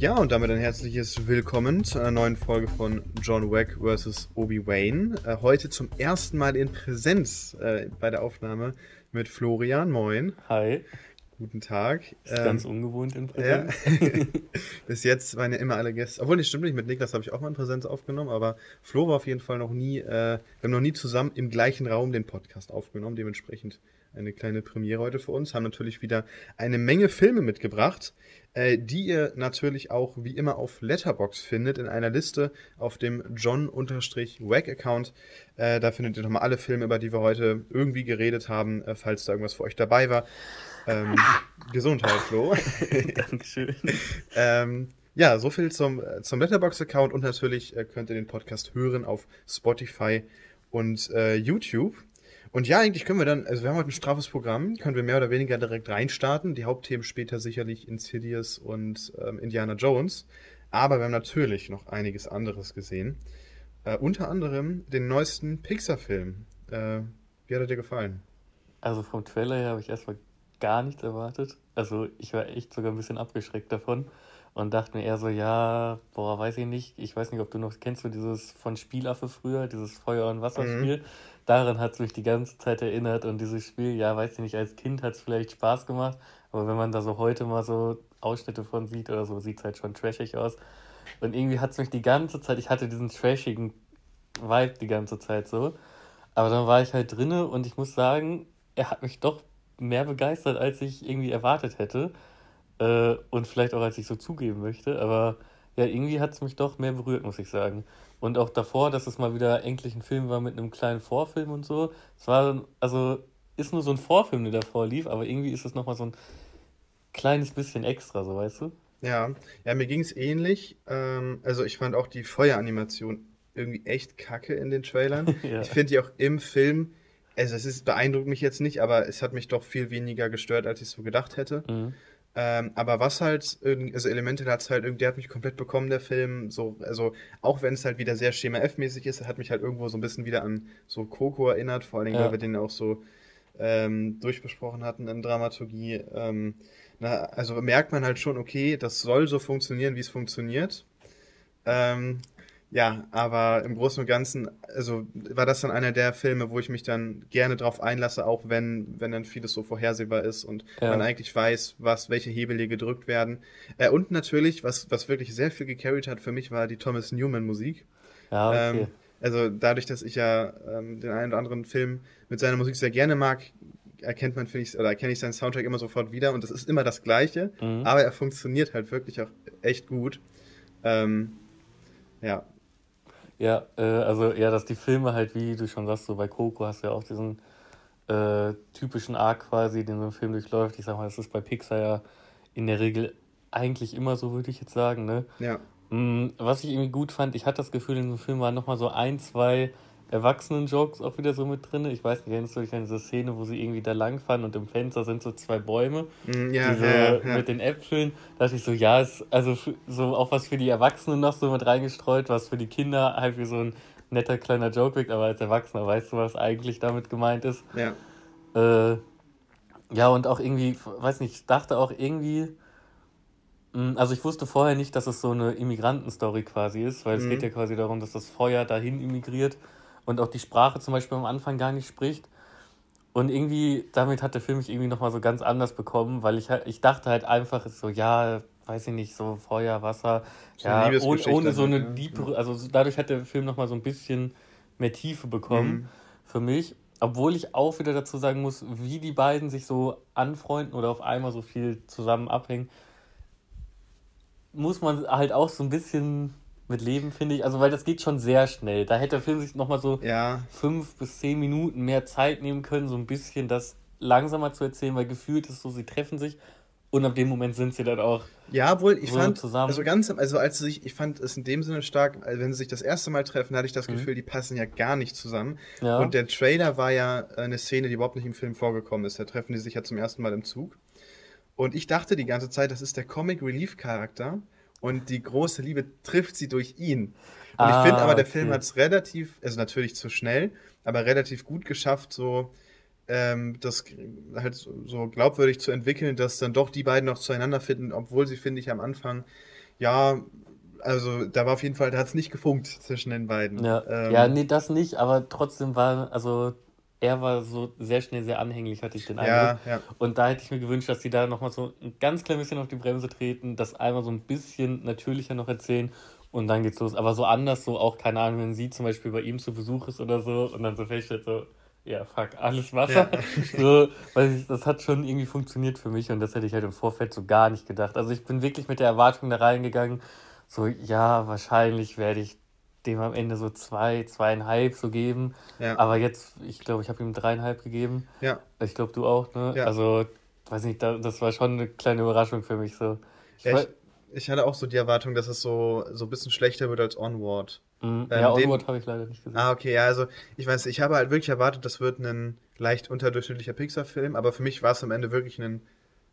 Ja, und damit ein herzliches Willkommen zu einer neuen Folge von John Wack vs. Obi-Wan. Äh, heute zum ersten Mal in Präsenz äh, bei der Aufnahme mit Florian. Moin. Hi. Guten Tag. Ist ähm, ganz ungewohnt in Präsenz. Ja. Bis jetzt waren ja immer alle Gäste. Obwohl, nicht stimmt nicht. Mit Niklas habe ich auch mal in Präsenz aufgenommen, aber Flo war auf jeden Fall noch nie. Äh, wir haben noch nie zusammen im gleichen Raum den Podcast aufgenommen. Dementsprechend eine kleine Premiere heute für uns. Haben natürlich wieder eine Menge Filme mitgebracht, äh, die ihr natürlich auch wie immer auf Letterbox findet, in einer Liste auf dem John-Wack-Account. Äh, da findet ihr nochmal alle Filme, über die wir heute irgendwie geredet haben, äh, falls da irgendwas für euch dabei war. Ähm, Gesundheit, Flo. Dankeschön. ähm, ja, so viel zum, äh, zum Letterbox-Account und natürlich äh, könnt ihr den Podcast hören auf Spotify und äh, YouTube. Und ja, eigentlich können wir dann, also wir haben heute ein straffes Programm, können wir mehr oder weniger direkt reinstarten. Die Hauptthemen später sicherlich Insidious und ähm, Indiana Jones. Aber wir haben natürlich noch einiges anderes gesehen. Äh, unter anderem den neuesten Pixar-Film. Äh, wie hat er dir gefallen? Also vom Trailer her habe ich erstmal gar nichts erwartet. Also ich war echt sogar ein bisschen abgeschreckt davon und dachte mir eher so, ja, boah, weiß ich nicht. Ich weiß nicht, ob du noch kennst du dieses von Spielaffe früher, dieses Feuer- und Wasserspiel. Mhm daran hat es mich die ganze Zeit erinnert und dieses Spiel, ja, weiß ich nicht, als Kind hat es vielleicht Spaß gemacht, aber wenn man da so heute mal so Ausschnitte von sieht oder so, sieht es halt schon trashig aus. Und irgendwie hat es mich die ganze Zeit, ich hatte diesen trashigen Vibe die ganze Zeit so. Aber dann war ich halt drinne und ich muss sagen, er hat mich doch mehr begeistert, als ich irgendwie erwartet hätte. Äh, und vielleicht auch, als ich so zugeben möchte. Aber ja, irgendwie hat es mich doch mehr berührt, muss ich sagen. Und auch davor, dass es mal wieder endlich ein Film war mit einem kleinen Vorfilm und so. Es war, also, ist nur so ein Vorfilm, der davor lief, aber irgendwie ist es nochmal so ein kleines bisschen extra, so weißt du? Ja, ja, mir ging es ähnlich. Ähm, also ich fand auch die Feueranimation irgendwie echt kacke in den Trailern. ja. Ich finde die auch im Film, also es ist, beeindruckt mich jetzt nicht, aber es hat mich doch viel weniger gestört, als ich so gedacht hätte. Mhm. Ähm, aber was halt, also Elemente hat es halt irgendwie, der hat mich komplett bekommen, der Film. So, also auch wenn es halt wieder sehr Schema F-mäßig ist, hat mich halt irgendwo so ein bisschen wieder an so Coco erinnert, vor allen Dingen, ja. weil wir den auch so ähm, durchbesprochen hatten in Dramaturgie. Ähm, na, also merkt man halt schon, okay, das soll so funktionieren, wie es funktioniert. Ähm, ja, aber im Großen und Ganzen, also war das dann einer der Filme, wo ich mich dann gerne drauf einlasse, auch wenn, wenn dann vieles so vorhersehbar ist und ja. man eigentlich weiß, was, welche Hebel hier gedrückt werden. Äh, und natürlich, was, was wirklich sehr viel gecarried hat für mich, war die Thomas Newman Musik. Ja, okay. Ähm, also dadurch, dass ich ja ähm, den einen oder anderen Film mit seiner Musik sehr gerne mag, erkennt man, finde ich, oder erkenne ich seinen Soundtrack immer sofort wieder und das ist immer das Gleiche, mhm. aber er funktioniert halt wirklich auch echt gut. Ähm, ja, ja, äh, also ja, dass die Filme halt, wie du schon sagst, so bei Coco hast du ja auch diesen äh, typischen Arc quasi, den so ein Film durchläuft. Ich sag mal, das ist bei Pixar ja in der Regel eigentlich immer so, würde ich jetzt sagen, ne? Ja. Mm, was ich irgendwie gut fand, ich hatte das Gefühl, in so einem Film waren nochmal so ein, zwei Erwachsenen-Jokes auch wieder so mit drin. Ich weiß nicht, erinnerst du dich an diese Szene, wo sie irgendwie da langfahren und im Fenster sind so zwei Bäume, mm, ja, diese, ja, ja. mit den Äpfeln. Da dachte ich so, ja, ist also so auch was für die Erwachsenen noch so mit reingestreut, was für die Kinder halt wie so ein netter kleiner Joke wirkt, aber als Erwachsener weißt du, was eigentlich damit gemeint ist. Ja. Äh, ja, und auch irgendwie, weiß nicht, ich dachte auch irgendwie, mm, also ich wusste vorher nicht, dass es so eine Immigrantenstory quasi ist, weil es mhm. geht ja quasi darum, dass das Feuer dahin immigriert und auch die Sprache zum Beispiel am Anfang gar nicht spricht. Und irgendwie, damit hat der Film mich irgendwie nochmal so ganz anders bekommen, weil ich halt, ich dachte halt einfach so, ja, weiß ich nicht, so Feuer, Wasser, so ja, ohne, ohne so eine Diebe, also dadurch hat der Film nochmal so ein bisschen mehr Tiefe bekommen mhm. für mich. Obwohl ich auch wieder dazu sagen muss, wie die beiden sich so anfreunden oder auf einmal so viel zusammen abhängen, muss man halt auch so ein bisschen mit leben, finde ich. Also, weil das geht schon sehr schnell. Da hätte der Film sich nochmal so ja. fünf bis zehn Minuten mehr Zeit nehmen können, so ein bisschen das langsamer zu erzählen, weil gefühlt ist so, sie treffen sich und ab dem Moment sind sie dann auch. Ja, wohl, ich so fand, zusammen. also ganz, also als sie sich, ich fand es in dem Sinne stark, wenn sie sich das erste Mal treffen, hatte ich das mhm. Gefühl, die passen ja gar nicht zusammen. Ja. Und der Trailer war ja eine Szene, die überhaupt nicht im Film vorgekommen ist. Da treffen die sich ja zum ersten Mal im Zug. Und ich dachte die ganze Zeit, das ist der Comic Relief Charakter und die große Liebe trifft sie durch ihn. Und ah, ich finde aber, der okay. Film hat es relativ, also natürlich zu schnell, aber relativ gut geschafft, so ähm, das halt so glaubwürdig zu entwickeln, dass dann doch die beiden noch zueinander finden, obwohl sie, finde ich, am Anfang, ja, also da war auf jeden Fall, da hat es nicht gefunkt zwischen den beiden. Ja. Ähm, ja, nee, das nicht, aber trotzdem war, also er war so sehr schnell sehr anhänglich, hatte ich den Eindruck. Ja, ja. Und da hätte ich mir gewünscht, dass die da nochmal so ein ganz klein bisschen auf die Bremse treten, das einmal so ein bisschen natürlicher noch erzählen und dann geht's los. Aber so anders, so auch, keine Ahnung, wenn sie zum Beispiel bei ihm zu Besuch ist oder so und dann so feststellt, so, ja, fuck, alles Wasser. Ja. So, weil ich, das hat schon irgendwie funktioniert für mich und das hätte ich halt im Vorfeld so gar nicht gedacht. Also ich bin wirklich mit der Erwartung da reingegangen, so, ja, wahrscheinlich werde ich dem am Ende so zwei, zweieinhalb so geben. Ja. Aber jetzt, ich glaube, ich habe ihm dreieinhalb gegeben. Ja. Ich glaube, du auch, ne? Ja. Also, weiß nicht, das war schon eine kleine Überraschung für mich so. Ich, ja, ich, ich hatte auch so die Erwartung, dass es so, so ein bisschen schlechter wird als Onward. Mhm. Ähm, ja, Onward habe ich leider nicht gesehen. Ah, okay, ja, also ich weiß, ich habe halt wirklich erwartet, das wird ein leicht unterdurchschnittlicher Pixar-Film, aber für mich war es am Ende wirklich ein,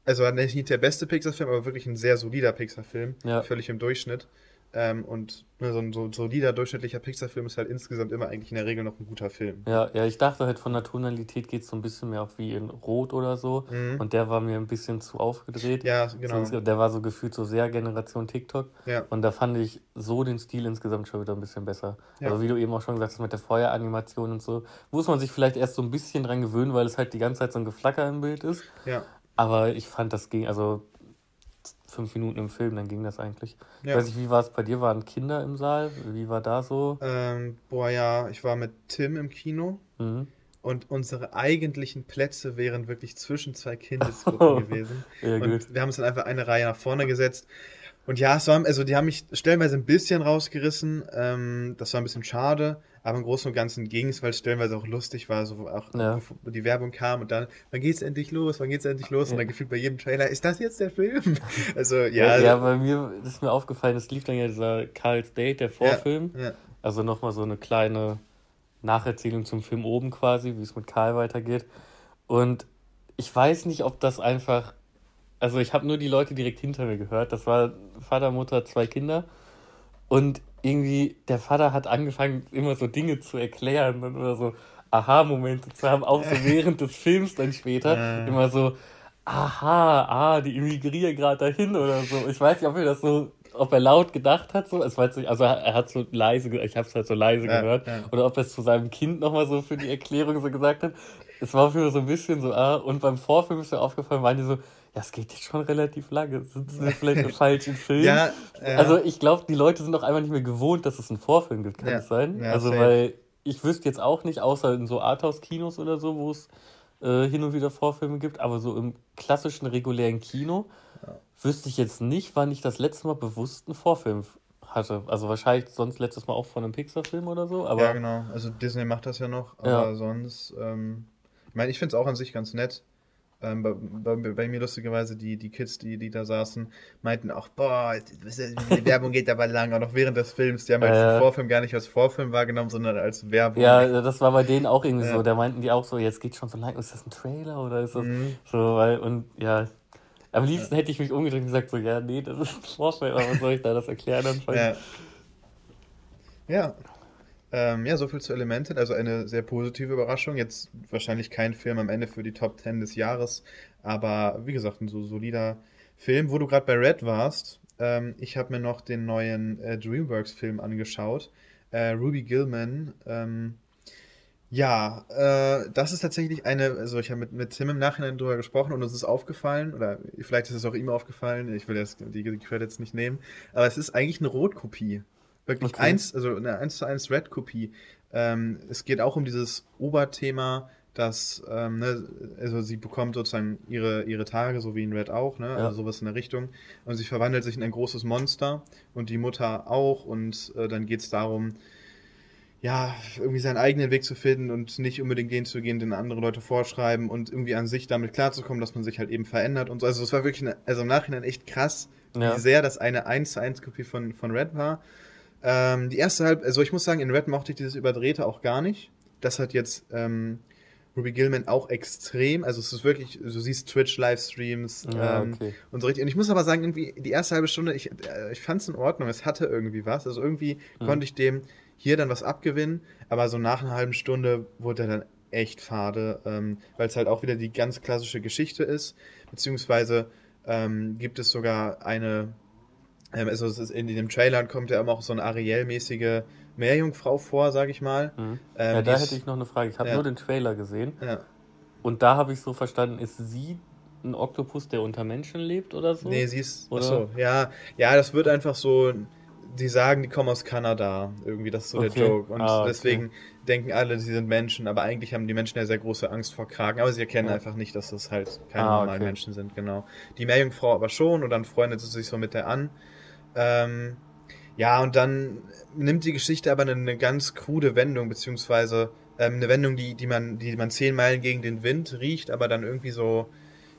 also nicht der beste Pixar-Film, aber wirklich ein sehr solider Pixar-Film, ja. völlig im Durchschnitt. Ähm, und ne, so ein so, solider, durchschnittlicher Pixar-Film ist halt insgesamt immer eigentlich in der Regel noch ein guter Film. Ja, ja, ich dachte halt von der Tonalität geht es so ein bisschen mehr auch wie in Rot oder so. Mhm. Und der war mir ein bisschen zu aufgedreht. Ja, genau. So, der war so gefühlt so sehr Generation TikTok. Ja. Und da fand ich so den Stil insgesamt schon wieder ein bisschen besser. Ja. Also wie du eben auch schon gesagt hast mit der Feueranimation und so, muss man sich vielleicht erst so ein bisschen dran gewöhnen, weil es halt die ganze Zeit so ein Geflacker im Bild ist. Ja. Aber ich fand das ging, also fünf Minuten im Film, dann ging das eigentlich. Ja. Weiß ich, wie war es bei dir? Waren Kinder im Saal? Wie war da so? Ähm, boah, ja, ich war mit Tim im Kino. Mhm. Und unsere eigentlichen Plätze wären wirklich zwischen zwei Kindesgruppen oh. gewesen. Ja, und gut. wir haben uns dann einfach eine Reihe nach vorne gesetzt. Und ja, es war, also die haben mich stellenweise ein bisschen rausgerissen. Ähm, das war ein bisschen schade. Aber im Großen und Ganzen ging es, weil es stellenweise auch lustig war, so auch ja. die Werbung kam und dann, wann geht's endlich los, wann geht's endlich los? Ja. Und dann gefühlt bei jedem Trailer, ist das jetzt der Film? Also, ja. Ja, ja bei mir ist mir aufgefallen, es lief dann ja dieser Carl's Date, der Vorfilm. Ja, ja. Also nochmal so eine kleine Nacherzählung zum Film oben quasi, wie es mit Karl weitergeht. Und ich weiß nicht, ob das einfach. Also ich habe nur die Leute direkt hinter mir gehört. Das war Vater, Mutter, zwei Kinder. Und irgendwie, der Vater hat angefangen, immer so Dinge zu erklären und oder so Aha-Momente zu haben, auch so während des Films dann später. Immer so, aha, ah, die immigrieren gerade dahin oder so. Ich weiß nicht, ob er das so, ob er laut gedacht hat, so, es war nicht, also er hat so leise, ich habe es halt so leise ja, gehört, ja. oder ob er es zu seinem Kind nochmal so für die Erklärung so gesagt hat. Es war für so ein bisschen so, ah, und beim Vorfilm ist mir aufgefallen, waren die so, ja, es geht jetzt schon relativ lange. Sind wir vielleicht im falschen Film? Ja, ja. Also ich glaube, die Leute sind auch einfach nicht mehr gewohnt, dass es einen Vorfilm gibt, kann ja. es sein? Ja, also safe. weil ich wüsste jetzt auch nicht, außer in so Arthouse-Kinos oder so, wo es äh, hin und wieder Vorfilme gibt, aber so im klassischen, regulären Kino wüsste ich jetzt nicht, wann ich das letzte Mal bewusst einen Vorfilm hatte. Also wahrscheinlich sonst letztes Mal auch von einem Pixar-Film oder so. Aber ja, genau. Also Disney macht das ja noch, aber sonst, ähm, ich meine, ich finde es auch an sich ganz nett. Ähm, bei, bei, bei, mir lustigerweise die, die Kids, die, die da saßen, meinten auch, boah, die Werbung geht aber lang, auch noch während des Films. Die haben halt äh, den Vorfilm gar nicht als Vorfilm wahrgenommen, sondern als Werbung. Ja, das war bei denen auch irgendwie ja. so. Da meinten die auch so, jetzt geht schon so lang, ist das ein Trailer oder ist das mhm. so, weil, und ja, am liebsten hätte ich mich umgedreht und gesagt, so, ja, nee, das ist ein Vorfilm, aber was soll ich da das erklären? Dann ja. ja, ähm, ja, soviel zu Elemented. Also eine sehr positive Überraschung. Jetzt wahrscheinlich kein Film am Ende für die Top 10 des Jahres, aber wie gesagt, ein so solider Film. Wo du gerade bei Red warst, ähm, ich habe mir noch den neuen äh, DreamWorks-Film angeschaut. Äh, Ruby Gilman. Ähm, ja, äh, das ist tatsächlich eine, also ich habe mit, mit Tim im Nachhinein drüber gesprochen und uns ist aufgefallen, oder vielleicht ist es auch ihm aufgefallen, ich will jetzt die, die Credits nicht nehmen, aber es ist eigentlich eine Rotkopie Wirklich okay. eins, also eine 1 zu 1 Red-Kopie. Ähm, es geht auch um dieses Oberthema, dass, ähm, ne, also sie bekommt sozusagen ihre, ihre Tage, so wie in Red auch, ne? Also sowas in der Richtung. Und sie verwandelt sich in ein großes Monster und die Mutter auch. Und äh, dann geht es darum, ja, irgendwie seinen eigenen Weg zu finden und nicht unbedingt den zu gehen, den andere Leute vorschreiben und irgendwie an sich damit klarzukommen, dass man sich halt eben verändert und so. Also es war wirklich, eine, also im Nachhinein echt krass, ja. wie sehr das eine 1 zu 1 Kopie von, von Red war. Ähm, die erste halb, also ich muss sagen, in Red mochte ich dieses Überdrehte auch gar nicht. Das hat jetzt ähm, Ruby Gilman auch extrem. Also es ist wirklich, du siehst Twitch-Livestreams ja, ähm, okay. und so richtig. Und ich muss aber sagen, irgendwie die erste halbe Stunde, ich, äh, ich fand es in Ordnung, es hatte irgendwie was. Also irgendwie mhm. konnte ich dem hier dann was abgewinnen, aber so nach einer halben Stunde wurde er dann echt fade, ähm, weil es halt auch wieder die ganz klassische Geschichte ist, beziehungsweise ähm, gibt es sogar eine, also in dem Trailer kommt ja immer auch so eine Ariel-mäßige Meerjungfrau vor, sag ich mal. Mhm. Ähm, ja, da hätte ich noch eine Frage. Ich habe ja. nur den Trailer gesehen. Ja. Und da habe ich so verstanden, ist sie ein Oktopus, der unter Menschen lebt oder so? Nee, sie ist. Oder? Achso, ja. Ja, das wird einfach so die sagen, die kommen aus Kanada. Irgendwie, das ist so okay. der Joke. Und ah, okay. deswegen denken alle, sie sind Menschen, aber eigentlich haben die Menschen ja sehr große Angst vor Kraken. Aber sie erkennen ja. einfach nicht, dass das halt keine ah, normalen okay. Menschen sind, genau. Die Meerjungfrau aber schon und dann freundet sie sich so mit der an. Ähm, ja, und dann nimmt die Geschichte aber eine, eine ganz krude Wendung, beziehungsweise ähm, eine Wendung, die, die, man, die man zehn Meilen gegen den Wind riecht, aber dann irgendwie so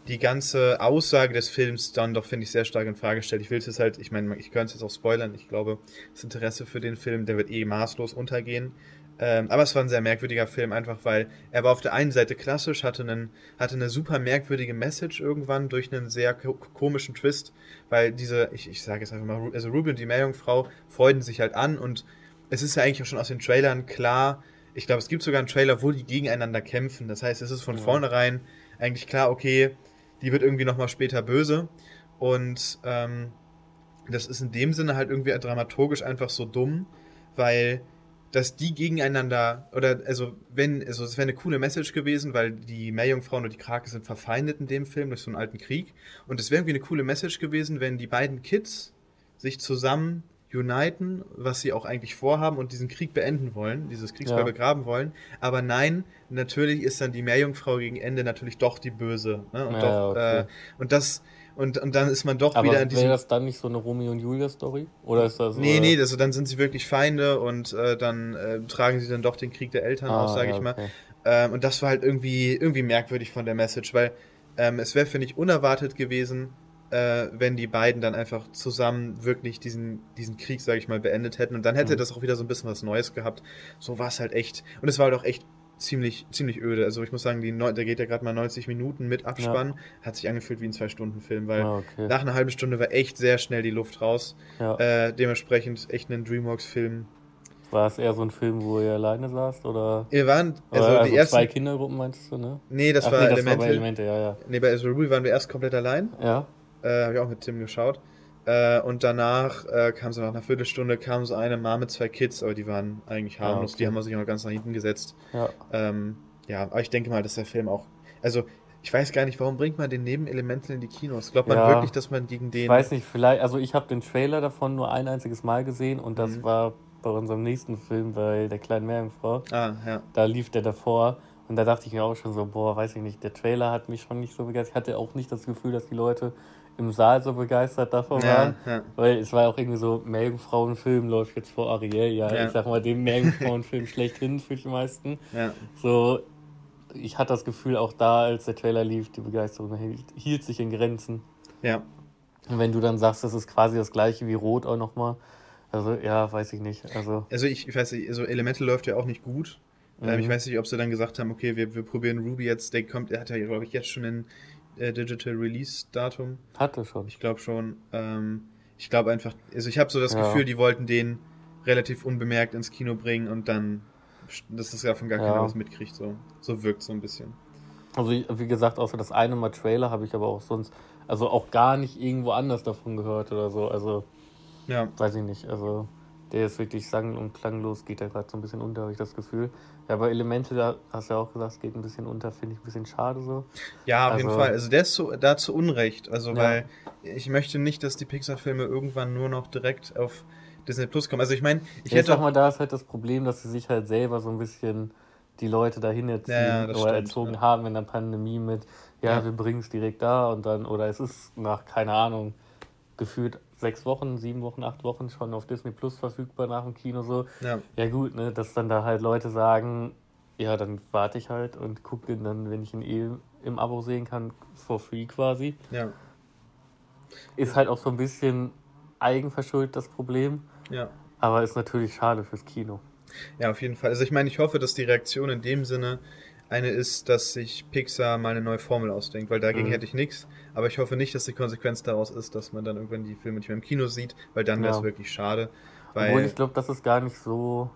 die ganze Aussage des Films dann doch, finde ich, sehr stark in Frage stellt. Ich will es jetzt halt, ich meine, ich könnte es jetzt auch spoilern. Ich glaube, das Interesse für den Film, der wird eh maßlos untergehen. Ähm, aber es war ein sehr merkwürdiger Film, einfach weil er war auf der einen Seite klassisch, hatte, einen, hatte eine super merkwürdige Message irgendwann durch einen sehr komischen Twist, weil diese, ich, ich sage jetzt einfach mal, also Ruby und die Meerjungfrau freuden sich halt an und es ist ja eigentlich auch schon aus den Trailern klar, ich glaube, es gibt sogar einen Trailer, wo die gegeneinander kämpfen. Das heißt, es ist von ja. vornherein eigentlich klar, okay, die wird irgendwie nochmal später böse. Und ähm, das ist in dem Sinne halt irgendwie dramaturgisch einfach so dumm, weil dass die gegeneinander, oder also wenn, also es wäre eine coole Message gewesen, weil die Meerjungfrauen und die Krake sind verfeindet in dem Film durch so einen alten Krieg. Und es wäre irgendwie eine coole Message gewesen, wenn die beiden Kids sich zusammen uniten, was sie auch eigentlich vorhaben und diesen Krieg beenden wollen, dieses Kriegsball ja. begraben wollen. Aber nein, natürlich ist dann die Meerjungfrau gegen Ende natürlich doch die Böse. Ne? Und, ja, doch, okay. äh, und das und, und dann ist man doch Aber wieder in diesem. Wäre das dann nicht so eine Romeo und Julia Story? Oder ist das? Nee, nee, also dann sind sie wirklich Feinde und äh, dann äh, tragen sie dann doch den Krieg der Eltern ah, aus, sage ja, ich mal. Okay. Ähm, und das war halt irgendwie irgendwie merkwürdig von der Message, weil ähm, es wäre finde ich unerwartet gewesen, äh, wenn die beiden dann einfach zusammen wirklich diesen, diesen Krieg, sage ich mal, beendet hätten. Und dann hätte mhm. das auch wieder so ein bisschen was Neues gehabt. So war es halt echt. Und es war halt auch echt ziemlich, ziemlich öde. Also ich muss sagen, die, der geht ja gerade mal 90 Minuten mit Abspann. Ja. Hat sich angefühlt wie ein Zwei-Stunden-Film, weil ah, okay. nach einer halben Stunde war echt sehr schnell die Luft raus. Ja. Äh, dementsprechend echt ein Dreamworks-Film. War es eher so ein Film, wo ihr alleine saßt? Oder? Wir waren, also, oder, also die ersten, zwei Kindergruppen meinst du, ne? Nee, das Ach, war nee, das Elemente. War bei Elemente, ja, ja. Nee, bei Ruby waren wir erst komplett allein. Ja. Äh, Habe ich auch mit Tim geschaut. Äh, und danach äh, kam so nach einer Viertelstunde kam so eine Mama mit zwei Kids, aber die waren eigentlich harmlos. Ja, okay. Die haben sich auch ganz nach hinten gesetzt. Ja. Ähm, ja, aber ich denke mal, dass der Film auch. Also, ich weiß gar nicht, warum bringt man den Nebenelemental in die Kinos? Glaubt man ja, wirklich, dass man gegen den. Ich weiß nicht, vielleicht. Also, ich habe den Trailer davon nur ein einziges Mal gesehen und das mhm. war bei unserem nächsten Film bei der kleinen Meerjungfrau. Ah, ja. Da lief der davor. Und da dachte ich mir auch schon so, boah, weiß ich nicht, der Trailer hat mich schon nicht so begeistert. Ich hatte auch nicht das Gefühl, dass die Leute im Saal so begeistert davon ja, waren. Ja. Weil es war auch irgendwie so, Meerjungfrauenfilm läuft jetzt vor Ariel, ja, ja. ich sag mal, dem Meerjungfrauenfilm schlechthin für die meisten. Ja. So, ich hatte das Gefühl, auch da, als der Trailer lief, die Begeisterung hielt, hielt sich in Grenzen. Ja. Und wenn du dann sagst, das ist quasi das gleiche wie Rot auch nochmal, also ja, weiß ich nicht. Also, also ich, ich weiß nicht, also Elemental läuft ja auch nicht gut. Ähm, mhm. ich weiß nicht, ob sie dann gesagt haben, okay, wir, wir probieren Ruby jetzt, der kommt, er hat ja, glaube ich, jetzt schon in äh, Digital Release Datum. Hatte schon. Ich glaube schon. Ähm, ich glaube einfach, also ich habe so das ja. Gefühl, die wollten den relativ unbemerkt ins Kino bringen und dann, dass das davon gar ja. keiner was mitkriegt. So, so wirkt so ein bisschen. Also wie gesagt, außer das eine Mal Trailer habe ich aber auch sonst, also auch gar nicht irgendwo anders davon gehört oder so. Also ja. weiß ich nicht. Also der ist wirklich sang- und klanglos, geht da gerade so ein bisschen unter, habe ich das Gefühl. Ja, aber Elemente, da hast du ja auch gesagt, geht ein bisschen unter, finde ich ein bisschen schade so. Ja, auf also, jeden Fall. Also der ist so, da zu Unrecht. Also, ja. weil ich möchte nicht, dass die Pixar-Filme irgendwann nur noch direkt auf Disney Plus kommen. Also ich meine, ich ja, hätte. Ich sag mal, da ist halt das Problem, dass sie sich halt selber so ein bisschen die Leute dahin erziehen ja, ja, oder stimmt, erzogen ja. haben in der Pandemie mit, ja, wir bringen es direkt da und dann, oder es ist nach, keine Ahnung, gefühlt sechs Wochen, sieben Wochen, acht Wochen schon auf Disney Plus verfügbar nach dem Kino so. Ja, ja gut, ne, dass dann da halt Leute sagen, ja, dann warte ich halt und gucke den dann, wenn ich ihn eh im Abo sehen kann, for free quasi. Ja. Ist halt auch so ein bisschen eigenverschuldet das Problem. Ja. Aber ist natürlich schade fürs Kino. Ja, auf jeden Fall. Also ich meine, ich hoffe, dass die Reaktion in dem Sinne eine ist, dass sich Pixar mal eine neue Formel ausdenkt, weil dagegen mhm. hätte ich nichts. Aber ich hoffe nicht, dass die Konsequenz daraus ist, dass man dann irgendwann die Filme nicht mehr im Kino sieht, weil dann wäre es wirklich schade. Weil Obwohl ich glaube, das ist gar nicht so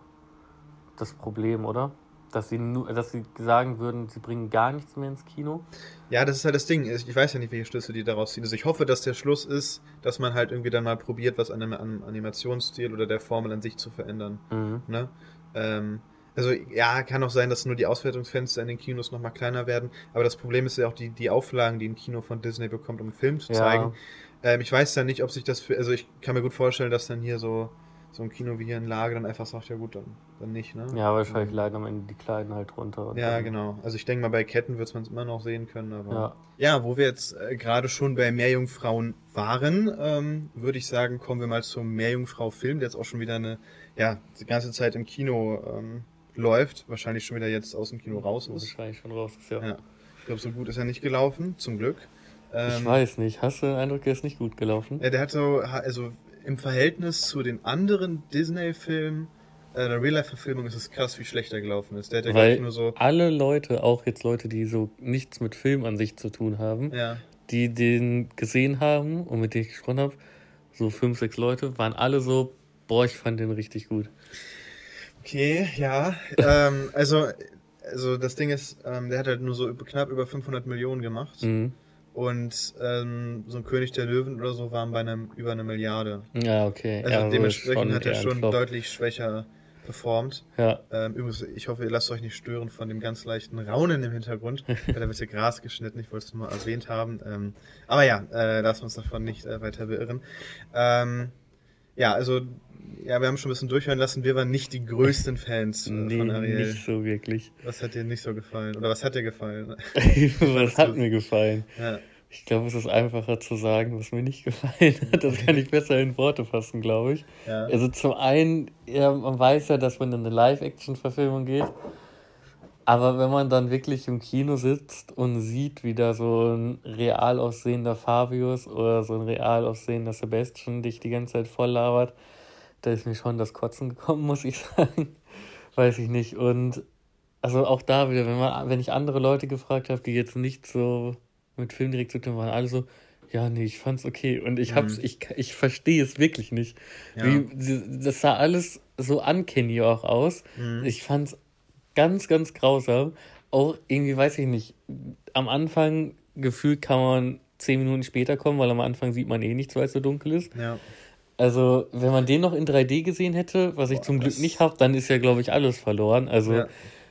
das Problem, oder? Dass sie, nur, dass sie sagen würden, sie bringen gar nichts mehr ins Kino? Ja, das ist halt das Ding. Ich weiß ja nicht, welche Schlüsse die daraus ziehen. Also ich hoffe, dass der Schluss ist, dass man halt irgendwie dann mal probiert, was an dem Animationsstil oder der Formel an sich zu verändern. Mhm. Ne? Ähm, also ja, kann auch sein, dass nur die Auswertungsfenster in den Kinos nochmal kleiner werden. Aber das Problem ist ja auch die, die Auflagen, die ein Kino von Disney bekommt, um einen Film zu zeigen. Ja. Ähm, ich weiß dann nicht, ob sich das für. Also ich kann mir gut vorstellen, dass dann hier so, so ein Kino wie hier in Lage dann einfach sagt, ja gut, dann, dann nicht, ne? Ja, wahrscheinlich ähm, leiden am Ende die Kleinen halt runter. Ja, genau. Also ich denke mal, bei Ketten wird man es immer noch sehen können, aber. Ja, ja wo wir jetzt äh, gerade schon bei Meerjungfrauen waren, ähm, würde ich sagen, kommen wir mal zum Meerjungfrau-Film, der jetzt auch schon wieder eine, ja, die ganze Zeit im Kino ähm, läuft, wahrscheinlich schon wieder jetzt aus dem Kino raus ist. Wahrscheinlich schon raus ist, ja. ja. Ich glaube, so gut ist er nicht gelaufen, zum Glück. Ähm, ich weiß nicht. Hast du den Eindruck, er ist nicht gut gelaufen? Ja, der hat so, also im Verhältnis zu den anderen Disney-Filmen, äh, der Real-Life-Verfilmung ist es krass, wie schlecht er gelaufen ist. Der hat ja Weil nur so. Alle Leute, auch jetzt Leute, die so nichts mit Film an sich zu tun haben, ja. die den gesehen haben und mit denen ich gesprochen habe, so fünf, sechs Leute, waren alle so, boah, ich fand den richtig gut. Okay, ja. ähm, also, also das Ding ist, ähm, der hat halt nur so knapp über 500 Millionen gemacht. Mhm. Und ähm, so ein König der Löwen oder so waren bei einem über eine Milliarde. Ja, okay. Also ja, dementsprechend hat er schon deutlich schwächer performt. Ja. Ähm, übrigens, ich hoffe, ihr lasst euch nicht stören von dem ganz leichten Raunen im Hintergrund, weil da wird hier Gras geschnitten. Ich wollte es nur mal erwähnt haben. Ähm, aber ja, äh, lasst uns davon nicht äh, weiter beirren. Ähm, ja, also ja, wir haben schon ein bisschen durchhören lassen, wir waren nicht die größten Fans äh, nee, von Ariel. Nicht so wirklich. Was hat dir nicht so gefallen? Oder was hat dir gefallen? was hat mir gefallen? Ja. Ich glaube, es ist einfacher zu sagen, was mir nicht gefallen hat. Das kann ich besser in Worte fassen, glaube ich. Ja. Also zum einen, ja, man weiß ja, dass man in eine Live-Action-Verfilmung geht. Aber wenn man dann wirklich im Kino sitzt und sieht, wie da so ein real aussehender Fabius oder so ein real aussehender Sebastian dich die ganze Zeit voll labert, da ist mir schon das Kotzen gekommen, muss ich sagen. Weiß ich nicht. Und also auch da wieder, wenn man, wenn ich andere Leute gefragt habe, die jetzt nicht so mit Film direkt zu tun waren, alle so, ja, nee, ich fand's okay. Und ich hab's, mhm. ich, ich verstehe es wirklich nicht. Ja. Wie, das sah alles so uncanny auch aus. Mhm. Ich fand's ganz, ganz grausam. Auch irgendwie, weiß ich nicht, am Anfang gefühlt kann man zehn Minuten später kommen, weil am Anfang sieht man eh nichts, weil es so dunkel ist. Ja. Also, wenn man den noch in 3D gesehen hätte, was ich Boah, zum Glück nicht habe, dann ist ja, glaube ich, alles verloren. Also, ja.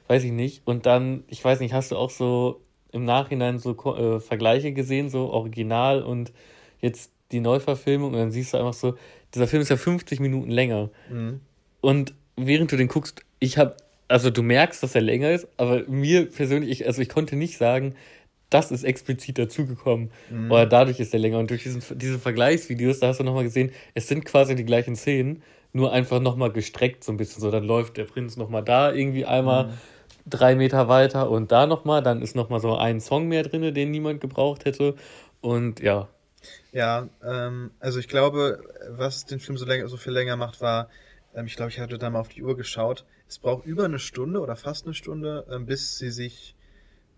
weiß ich nicht. Und dann, ich weiß nicht, hast du auch so im Nachhinein so äh, Vergleiche gesehen, so Original und jetzt die Neuverfilmung? Und dann siehst du einfach so, dieser Film ist ja 50 Minuten länger. Mhm. Und während du den guckst, ich habe, also du merkst, dass er länger ist, aber mir persönlich, ich, also ich konnte nicht sagen, das ist explizit dazugekommen. Mhm. Oder dadurch ist er länger. Und durch diesen, diese Vergleichsvideos, da hast du nochmal gesehen, es sind quasi die gleichen Szenen, nur einfach nochmal gestreckt so ein bisschen. So, dann läuft der Prinz nochmal da irgendwie einmal mhm. drei Meter weiter und da nochmal. Dann ist nochmal so ein Song mehr drin, den niemand gebraucht hätte. Und ja. Ja, ähm, also ich glaube, was den Film so, länger, so viel länger macht, war, ähm, ich glaube, ich hatte da mal auf die Uhr geschaut. Es braucht über eine Stunde oder fast eine Stunde, ähm, bis sie sich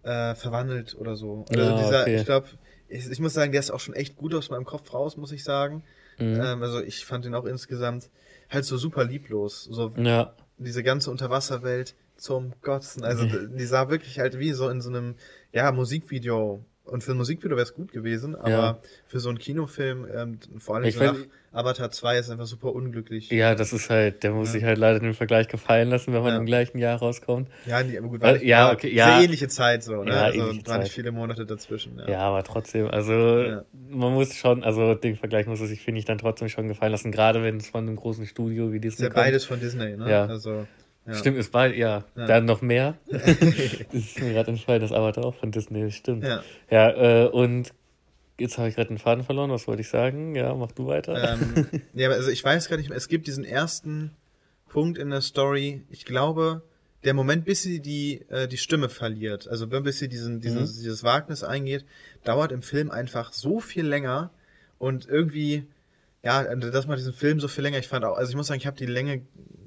äh, verwandelt oder so. Also ja, dieser, okay. ich glaube, ich, ich, muss sagen, der ist auch schon echt gut aus meinem Kopf raus, muss ich sagen. Mhm. Ähm, also ich fand ihn auch insgesamt halt so super lieblos. So ja. diese ganze Unterwasserwelt zum Gotzen. Also die sah wirklich halt wie so in so einem ja, Musikvideo und für ein Musikvideo wäre es gut gewesen, aber ja. für so einen Kinofilm, ähm, vor allem so nach Avatar 2 ist einfach super unglücklich. Ja, das ist halt, der muss ja. sich halt leider den Vergleich gefallen lassen, wenn man ja. im gleichen Jahr rauskommt. Ja, die, aber gut, war, ja, okay, ja. Sehr ähnliche Zeit so, ne? Ja, also waren Zeit. nicht viele Monate dazwischen. Ja, aber trotzdem, also man muss schon, also den Vergleich muss es sich, finde ich, dann trotzdem schon gefallen lassen, gerade wenn es von einem großen Studio wie Disney ist ja beides von Disney, ne? Ja. Also Ja. Stimmt, es war ja, ja. dann noch mehr. das ist mir gerade entfallen, das Avatar auch von Disney, stimmt. Ja, ja äh, und jetzt habe ich gerade den Faden verloren, was wollte ich sagen? Ja, mach du weiter. Ähm, ja, also ich weiß gar nicht mehr, es gibt diesen ersten Punkt in der Story, ich glaube, der Moment, bis sie die, äh, die Stimme verliert, also bis sie diesen, diesen, mhm. dieses Wagnis eingeht, dauert im Film einfach so viel länger und irgendwie, ja, das macht diesen Film so viel länger. Ich fand auch, also ich muss sagen, ich habe die Länge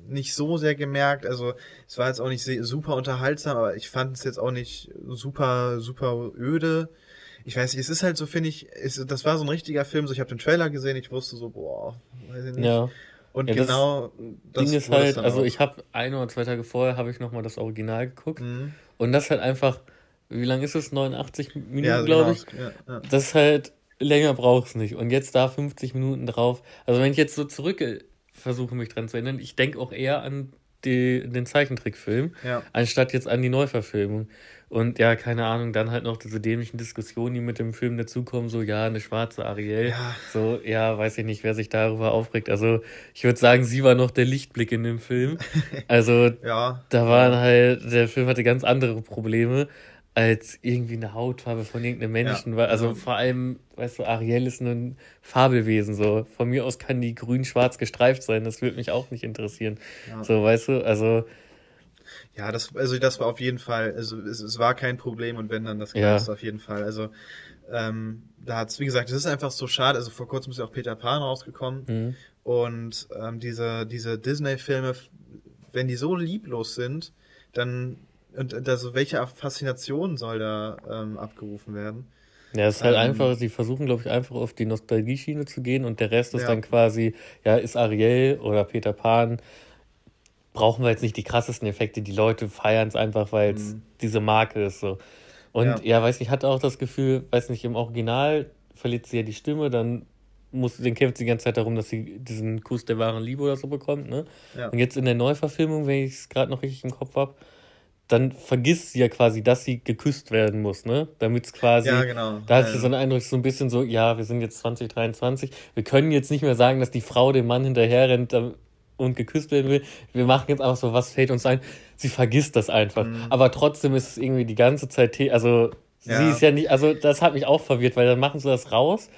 nicht so sehr gemerkt. Also es war jetzt auch nicht super unterhaltsam, aber ich fand es jetzt auch nicht super, super öde. Ich weiß nicht, es ist halt so, finde ich, es, das war so ein richtiger Film. So, ich habe den Trailer gesehen, ich wusste so, boah, weiß ich nicht. Ja. Und ja, genau das Ding ist halt, also ich habe ein oder zwei Tage vorher habe ich nochmal das Original geguckt mhm. und das halt einfach, wie lange ist es? 89 Minuten, ja, glaube genau. ich. Ja, ja. Das ist halt, länger brauchst nicht. Und jetzt da 50 Minuten drauf. Also wenn ich jetzt so zurück versuche mich dran zu erinnern. Ich denke auch eher an die, den Zeichentrickfilm, ja. anstatt jetzt an die Neuverfilmung. Und ja, keine Ahnung, dann halt noch diese dämlichen Diskussionen, die mit dem Film dazukommen, so, ja, eine schwarze Ariel. Ja. So, ja, weiß ich nicht, wer sich darüber aufregt. Also, ich würde sagen, sie war noch der Lichtblick in dem Film. Also, ja. da waren halt, der Film hatte ganz andere Probleme als irgendwie eine Hautfarbe von irgendeinem Menschen. Ja, also vor allem, weißt du, Ariel ist ein Fabelwesen. So. Von mir aus kann die grün-schwarz gestreift sein. Das würde mich auch nicht interessieren. Ja. So, weißt du, also. Ja, das, also das war auf jeden Fall, also es, es war kein Problem und wenn dann das ja. auf jeden Fall. Also ähm, da hat's, wie gesagt, es ist einfach so schade. Also vor kurzem ist ja auch Peter Pan rausgekommen mhm. und ähm, diese, diese Disney-Filme, wenn die so lieblos sind, dann und also welche Faszination soll da ähm, abgerufen werden? Ja, es ist halt ähm, einfach, sie versuchen, glaube ich, einfach auf die Nostalgie-Schiene zu gehen und der Rest ist ja. dann quasi, ja, ist Ariel oder Peter Pan. Brauchen wir jetzt nicht die krassesten Effekte, die Leute feiern es einfach, weil es mhm. diese Marke ist so. Und ja. ja, weiß ich, hatte auch das Gefühl, weiß nicht, im Original verliert sie ja die Stimme, dann muss, den kämpft sie die ganze Zeit darum, dass sie diesen Kuss der wahren Liebe oder so bekommt, ne? Ja. Und jetzt in der Neuverfilmung, wenn ich es gerade noch richtig im Kopf habe, dann vergisst sie ja quasi, dass sie geküsst werden muss, ne? Damit es quasi. Ja, genau. Da hatte ich so einen Eindruck, so ein bisschen so, ja, wir sind jetzt 2023. Wir können jetzt nicht mehr sagen, dass die Frau dem Mann hinterher rennt und geküsst werden will. Wir machen jetzt einfach so, was fällt uns ein? Sie vergisst das einfach. Mhm. Aber trotzdem ist es irgendwie die ganze Zeit, also ja. sie ist ja nicht, also das hat mich auch verwirrt, weil dann machen sie das raus.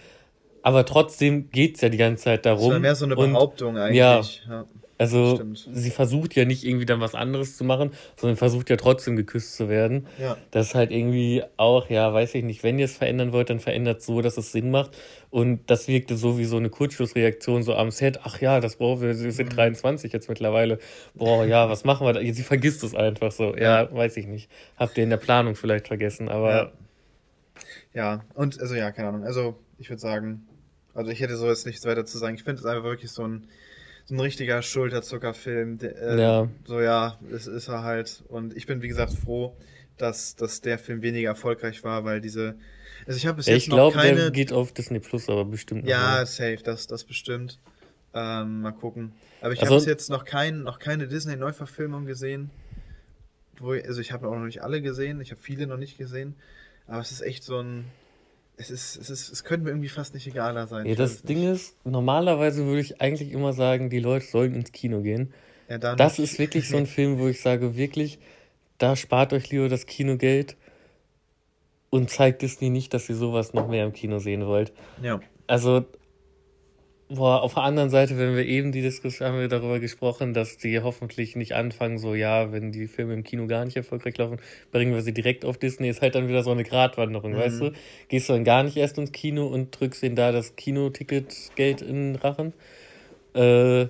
Aber trotzdem geht es ja die ganze Zeit darum. Das war mehr so eine Behauptung und, eigentlich. Ja, ja. Also Stimmt. sie versucht ja nicht irgendwie dann was anderes zu machen, sondern versucht ja trotzdem geküsst zu werden. Ja. Das ist halt irgendwie auch, ja, weiß ich nicht, wenn ihr es verändern wollt, dann verändert es so, dass es Sinn macht. Und das wirkte so wie so eine Kurzschlussreaktion so am Set. Ach ja, das brauchen wir, wir sind mhm. 23 jetzt mittlerweile. Boah, ja, was machen wir da? Sie vergisst es einfach so. Ja, ja weiß ich nicht. Habt ihr in der Planung vielleicht vergessen, aber. Ja, ja. und also ja, keine Ahnung. Also ich würde sagen, also ich hätte so jetzt nichts weiter zu sagen. Ich finde es einfach wirklich so ein ein richtiger Schulterzuckerfilm. Äh, ja. So ja, es ist er halt. Und ich bin wie gesagt froh, dass, dass der Film weniger erfolgreich war, weil diese. Also ich habe bis ja, jetzt ich glaube, der geht auf Disney Plus, aber bestimmt. Ja, mal. safe, das, das bestimmt. Ähm, mal gucken. Aber ich also, habe bis jetzt noch, kein, noch keine Disney-Neuverfilmung gesehen. Wo, also ich habe auch noch nicht alle gesehen, ich habe viele noch nicht gesehen. Aber es ist echt so ein es ist, es ist, es könnte mir irgendwie fast nicht egaler sein. Ja, das Ding ist, normalerweise würde ich eigentlich immer sagen, die Leute sollen ins Kino gehen. Ja, das ist wirklich so ein Film, wo ich sage, wirklich, da spart euch lieber das Kinogeld und zeigt Disney nicht, dass ihr sowas noch mehr im Kino sehen wollt. Ja. Also Boah, auf der anderen Seite, wenn wir eben die Diskussion haben wir darüber gesprochen, dass die hoffentlich nicht anfangen, so ja, wenn die Filme im Kino gar nicht erfolgreich laufen, bringen wir sie direkt auf Disney, ist halt dann wieder so eine Gratwanderung, mhm. weißt du? Gehst du dann gar nicht erst ins Kino und drückst ihnen da das Kinoticketgeld in den Rachen? Äh,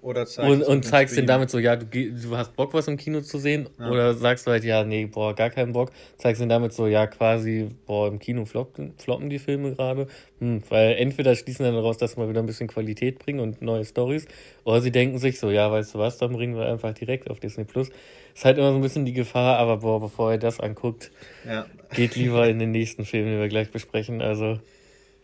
oder zeigst und, und zeigst denen damit so, ja, du, du hast Bock, was im Kino zu sehen. Ja. Oder sagst du halt, ja, nee, boah, gar keinen Bock. Zeigst denen damit so, ja, quasi, boah, im Kino floppen, floppen die Filme gerade. Hm, weil entweder schließen dann daraus, dass mal wieder ein bisschen Qualität bringen und neue Stories. Oder sie denken sich so, ja, weißt du was, dann bringen wir einfach direkt auf Disney Plus. Ist halt immer so ein bisschen die Gefahr, aber boah, bevor ihr das anguckt, ja. geht lieber in den nächsten Film, den wir gleich besprechen. Also.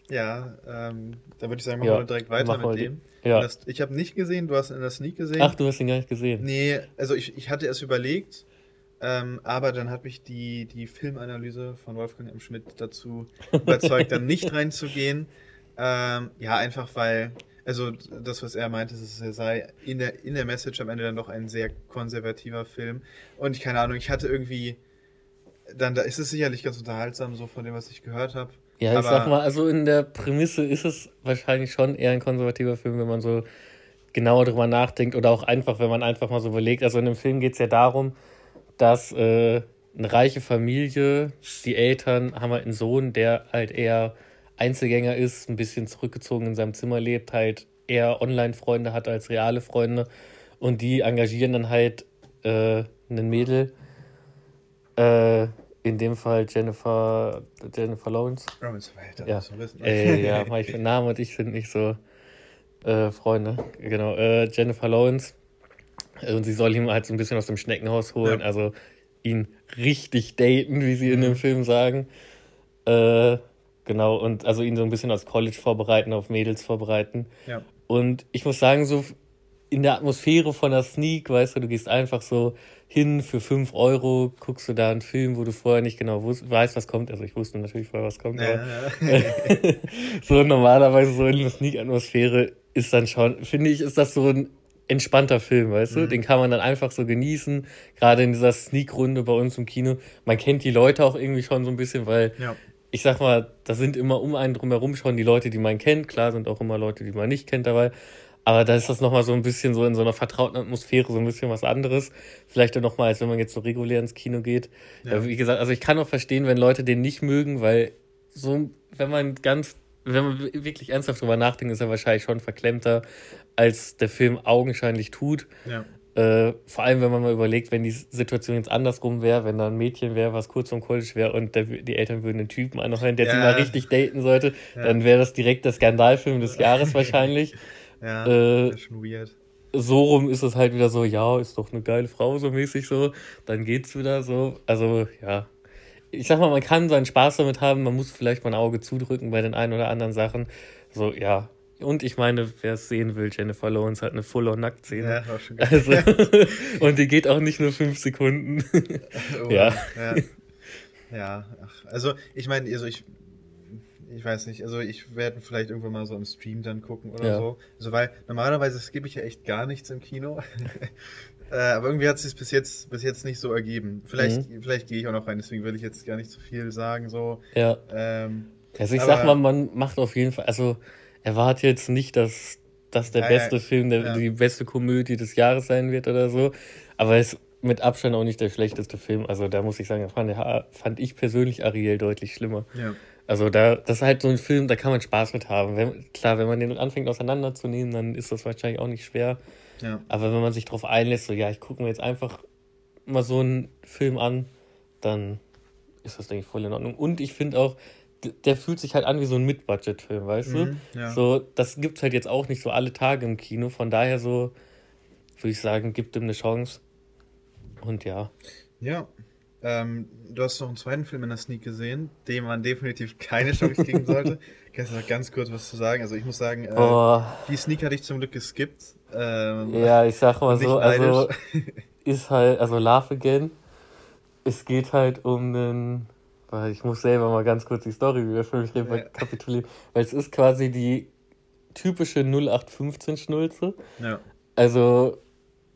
Ja, ähm, dann würde ich sagen, machen ja, wir direkt weiter mit dem. Ja. Das, ich habe nicht gesehen, du hast ihn in der Sneak gesehen. Ach, du hast ihn gar nicht gesehen. Nee, also ich, ich hatte es überlegt, ähm, aber dann hat mich die, die Filmanalyse von Wolfgang M. Schmidt dazu überzeugt, dann nicht reinzugehen. Ähm, ja, einfach weil, also das, was er meinte, ist, er sei in der, in der Message am Ende dann doch ein sehr konservativer Film. Und ich keine Ahnung, ich hatte irgendwie, dann da ist es sicherlich ganz unterhaltsam, so von dem, was ich gehört habe. Ja, ich sag mal, also in der Prämisse ist es wahrscheinlich schon eher ein konservativer Film, wenn man so genauer drüber nachdenkt oder auch einfach, wenn man einfach mal so überlegt. Also in dem Film geht es ja darum, dass äh, eine reiche Familie, die Eltern haben halt einen Sohn, der halt eher Einzelgänger ist, ein bisschen zurückgezogen in seinem Zimmer lebt, halt eher Online-Freunde hat als reale Freunde. Und die engagieren dann halt äh, einen Mädel, äh, in dem Fall Jennifer, Jennifer Lawrence. Lawrence, ja, so wissen, äh, ja, mein Name und ich sind nicht so äh, Freunde. Genau, äh, Jennifer Lawrence. Und sie soll ihm halt so ein bisschen aus dem Schneckenhaus holen, ja. also ihn richtig daten, wie sie mhm. in dem mhm. Film sagen. Äh, Genau, und also ihn so ein bisschen als College vorbereiten, auf Mädels vorbereiten. Ja. Und ich muss sagen, so in der Atmosphäre von der Sneak, weißt du, du gehst einfach so hin für 5 Euro, guckst du da einen Film, wo du vorher nicht genau wusst, weißt, was kommt. Also ich wusste natürlich vorher, was kommt, ja, aber ja. so normalerweise so in der Sneak-Atmosphäre ist dann schon, finde ich, ist das so ein entspannter Film, weißt du? Mhm. Den kann man dann einfach so genießen. Gerade in dieser Sneak-Runde bei uns im Kino. Man kennt die Leute auch irgendwie schon so ein bisschen, weil ja ich sag mal, da sind immer um einen drumherum schon die Leute, die man kennt. Klar sind auch immer Leute, die man nicht kennt dabei. Aber da ist das nochmal so ein bisschen so in so einer vertrauten Atmosphäre so ein bisschen was anderes. Vielleicht auch nochmal, als wenn man jetzt so regulär ins Kino geht. Ja. Wie gesagt, also ich kann auch verstehen, wenn Leute den nicht mögen, weil so, wenn man ganz, wenn man wirklich ernsthaft drüber nachdenkt, ist er wahrscheinlich schon verklemmter, als der Film augenscheinlich tut. Ja. Äh, vor allem, wenn man mal überlegt, wenn die Situation jetzt andersrum wäre, wenn da ein Mädchen wäre, was kurz vom College wäre und der, die Eltern würden einen Typen anheuern, der ja. sie mal richtig daten sollte, ja. dann wäre das direkt der Skandalfilm des Jahres wahrscheinlich. Ja, äh, das ist schon weird. So rum ist es halt wieder so, ja, ist doch eine geile Frau, so mäßig so. Dann geht's wieder so. Also, ja. Ich sag mal, man kann seinen Spaß damit haben, man muss vielleicht mal ein Auge zudrücken bei den ein oder anderen Sachen. So, ja, und ich meine, wer es sehen will, Jennifer Lawrence hat eine Full-on-Nacktszene. Ja, war schon geil. Also, und die geht auch nicht nur fünf Sekunden. oh, ja. Ja, ja ach, also ich meine, also ich, ich weiß nicht, also ich werde vielleicht irgendwann mal so im Stream dann gucken oder ja. so. Also weil normalerweise skippe ich ja echt gar nichts im Kino. äh, aber irgendwie hat es sich bis jetzt, bis jetzt nicht so ergeben. Vielleicht, mhm. vielleicht gehe ich auch noch rein, deswegen will ich jetzt gar nicht so viel sagen. So. Ja. Ähm, also ich aber, sag mal, man macht auf jeden Fall, also erwarte jetzt nicht, dass das der ja, beste ja, Film, der, die beste Komödie des Jahres sein wird oder so. Aber es ist mit Abstand auch nicht der schlechteste Film. Also da muss ich sagen, fand, fand ich persönlich Ariel deutlich schlimmer. Ja. Also da, das ist halt so ein Film, da kann man Spaß mit haben. Wenn, klar, wenn man den anfängt auseinanderzunehmen, dann ist das wahrscheinlich auch nicht schwer. Ja. Aber wenn man sich darauf einlässt, so ja, ich gucke mir jetzt einfach mal so einen Film an, dann ist das, denke ich, voll in Ordnung. Und ich finde auch, der fühlt sich halt an wie so ein Mid-Budget-Film, weißt mhm, du? Ja. So, das gibt's halt jetzt auch nicht so alle Tage im Kino. Von daher so, würde ich sagen, gibt ihm eine Chance. Und ja. Ja. Ähm, du hast noch einen zweiten Film in der Sneak gesehen, dem man definitiv keine Chance geben sollte. Kannst du noch ganz kurz was zu sagen? Also ich muss sagen, äh, die Sneak hatte ich zum Glück geskippt. Ähm, ja, ich sag mal so, also ist halt, also Love Again, es geht halt um einen ich muss selber mal ganz kurz die Story wieder für mich rekapitulieren, ja. weil es ist quasi die typische 0815-Schnulze. Ja. Also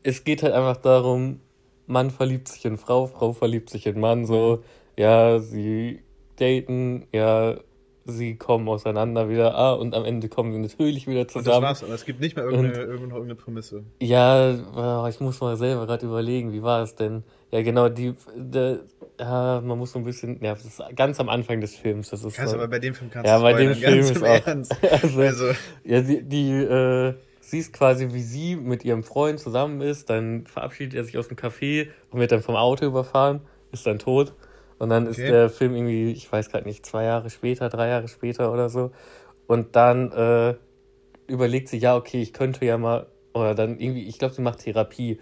es geht halt einfach darum, Mann verliebt sich in Frau, Frau verliebt sich in Mann, so, ja, sie daten, ja, sie kommen auseinander wieder, ah, und am Ende kommen sie natürlich wieder zusammen. Und das war's, aber es gibt nicht mehr irgendeine, und, irgendeine, irgendeine Prämisse. Ja, ich muss mal selber gerade überlegen, wie war es denn? Ja, genau, die, der, ja, man muss so ein bisschen, ja, das ist ganz am Anfang des Films. Das ist kannst so, aber bei dem Film kannst ja, du Ja, bei dem Film ist auch. Also, also, ja, die, die äh, siehst quasi, wie sie mit ihrem Freund zusammen ist, dann verabschiedet er sich aus dem Café und wird dann vom Auto überfahren, ist dann tot. Und dann okay. ist der Film irgendwie, ich weiß gerade nicht, zwei Jahre später, drei Jahre später oder so. Und dann äh, überlegt sie, ja, okay, ich könnte ja mal, oder dann irgendwie, ich glaube, sie macht Therapie.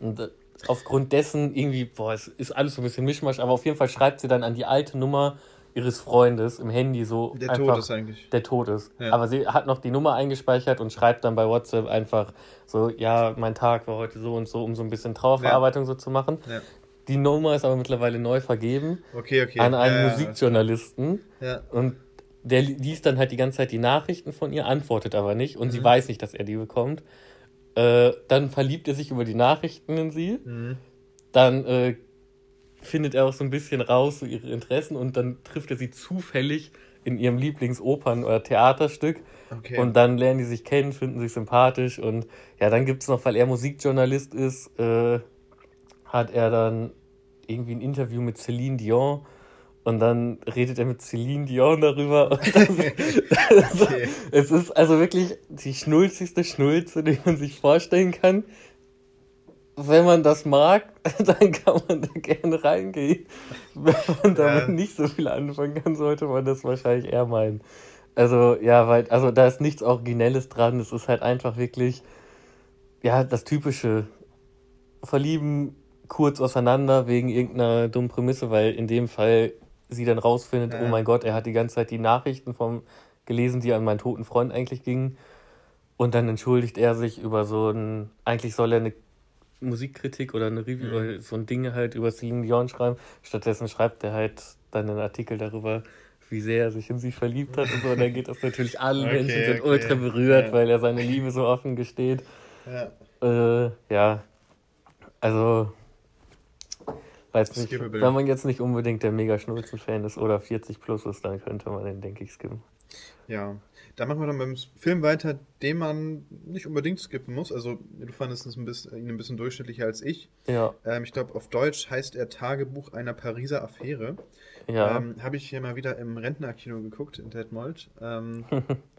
Und äh, aufgrund dessen irgendwie, boah, es ist alles so ein bisschen Mischmasch, aber auf jeden Fall schreibt sie dann an die alte Nummer ihres Freundes im Handy so. Der einfach, tot ist eigentlich. Der tot ist. Ja. Aber sie hat noch die Nummer eingespeichert und schreibt dann bei WhatsApp einfach so, ja, mein Tag war heute so und so, um so ein bisschen Trauerverarbeitung ja. so zu machen. Ja. Die Nummer ist aber mittlerweile neu vergeben okay, okay. an einen Musikjournalisten. Ja. Und der liest dann halt die ganze Zeit die Nachrichten von ihr, antwortet aber nicht und mhm. sie weiß nicht, dass er die bekommt. Äh, dann verliebt er sich über die Nachrichten in sie. Mhm. Dann äh, findet er auch so ein bisschen raus, so ihre Interessen und dann trifft er sie zufällig in ihrem Lieblingsopern- oder Theaterstück. Okay. Und dann lernen die sich kennen, finden sich sympathisch und ja, dann gibt es noch, weil er Musikjournalist ist, äh, hat er dann irgendwie ein Interview mit Celine Dion und dann redet er mit Celine Dion darüber. Das, okay. es ist also wirklich die schnulzigste Schnulze, die man sich vorstellen kann. Wenn man das mag, dann kann man da gerne reingehen. Wenn man damit ja. nicht so viel anfangen kann, sollte man das wahrscheinlich eher meinen. Also, ja, weil, also da ist nichts Originelles dran. Es ist halt einfach wirklich, ja, das typische Verlieben kurz auseinander wegen irgendeiner dummen Prämisse, weil in dem Fall sie dann rausfindet, ja. oh mein Gott, er hat die ganze Zeit die Nachrichten vom gelesen, die an meinen toten Freund eigentlich gingen. Und dann entschuldigt er sich über so ein, eigentlich soll er eine Musikkritik oder eine Review mhm. oder so ein Ding halt über Celine Dion schreiben. Stattdessen schreibt er halt dann einen Artikel darüber, wie sehr er sich in sie verliebt hat und so. Und dann geht das natürlich alle okay, Menschen sind okay. ultra berührt, ja. weil er seine Liebe so offen gesteht. Ja. Äh, ja. Also Weiß nicht, wenn man jetzt nicht unbedingt der Mega-Schnulzen-Fan ist oder 40 plus ist, dann könnte man den, denke ich, skippen. Ja, da machen wir dann beim Film weiter, den man nicht unbedingt skippen muss. Also, du fandest ihn ein bisschen, ihn ein bisschen durchschnittlicher als ich. Ja. Ähm, ich glaube, auf Deutsch heißt er Tagebuch einer Pariser Affäre. Ja. Ähm, Habe ich hier mal wieder im Rentnerkino geguckt in Detmold. Ähm,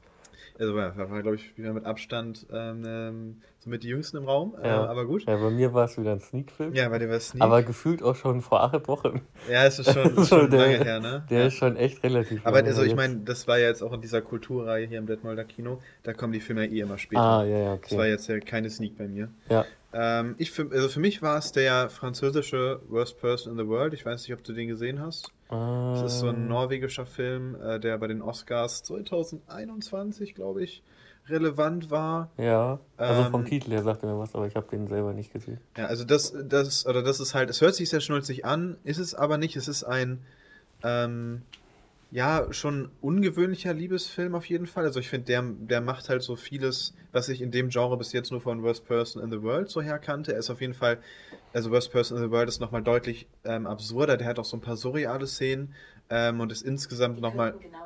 Also war, war glaube ich, wieder mit Abstand ähm, ähm, so mit die Jüngsten im Raum, äh, ja. aber gut. Ja, bei mir war es wieder ein Sneak-Film. Ja, bei dir war es Sneak. Aber gefühlt auch schon vor acht Wochen. Ja, es ist schon, ist schon der, lange her, ne? Der ja. ist schon echt relativ Aber also ich meine, das war ja jetzt auch in dieser Kulturreihe hier im Detmolder Kino, da kommen die Filme ja eh immer später. Ah, ja, ja, okay. Das war jetzt ja keine Sneak bei mir. Ja. Ähm, ich für, also für mich war es der französische Worst Person in the World. Ich weiß nicht, ob du den gesehen hast. Das ist so ein ah. norwegischer Film, äh, der bei den Oscars 2021, glaube ich, relevant war. Ja, also vom ähm, Titel her sagt er mir was, aber ich habe den selber nicht gesehen. Ja, also das, das, oder das ist halt, es hört sich sehr schnulzig an, ist es aber nicht. Es ist ein, ähm, ja, schon ungewöhnlicher Liebesfilm auf jeden Fall. Also ich finde, der, der macht halt so vieles, was ich in dem Genre bis jetzt nur von Worst Person in the World so herkannte. Er ist auf jeden Fall, also Worst Person in the World ist nochmal deutlich ähm, absurder. Der hat auch so ein paar surreale Szenen ähm, und ist insgesamt nochmal... Genau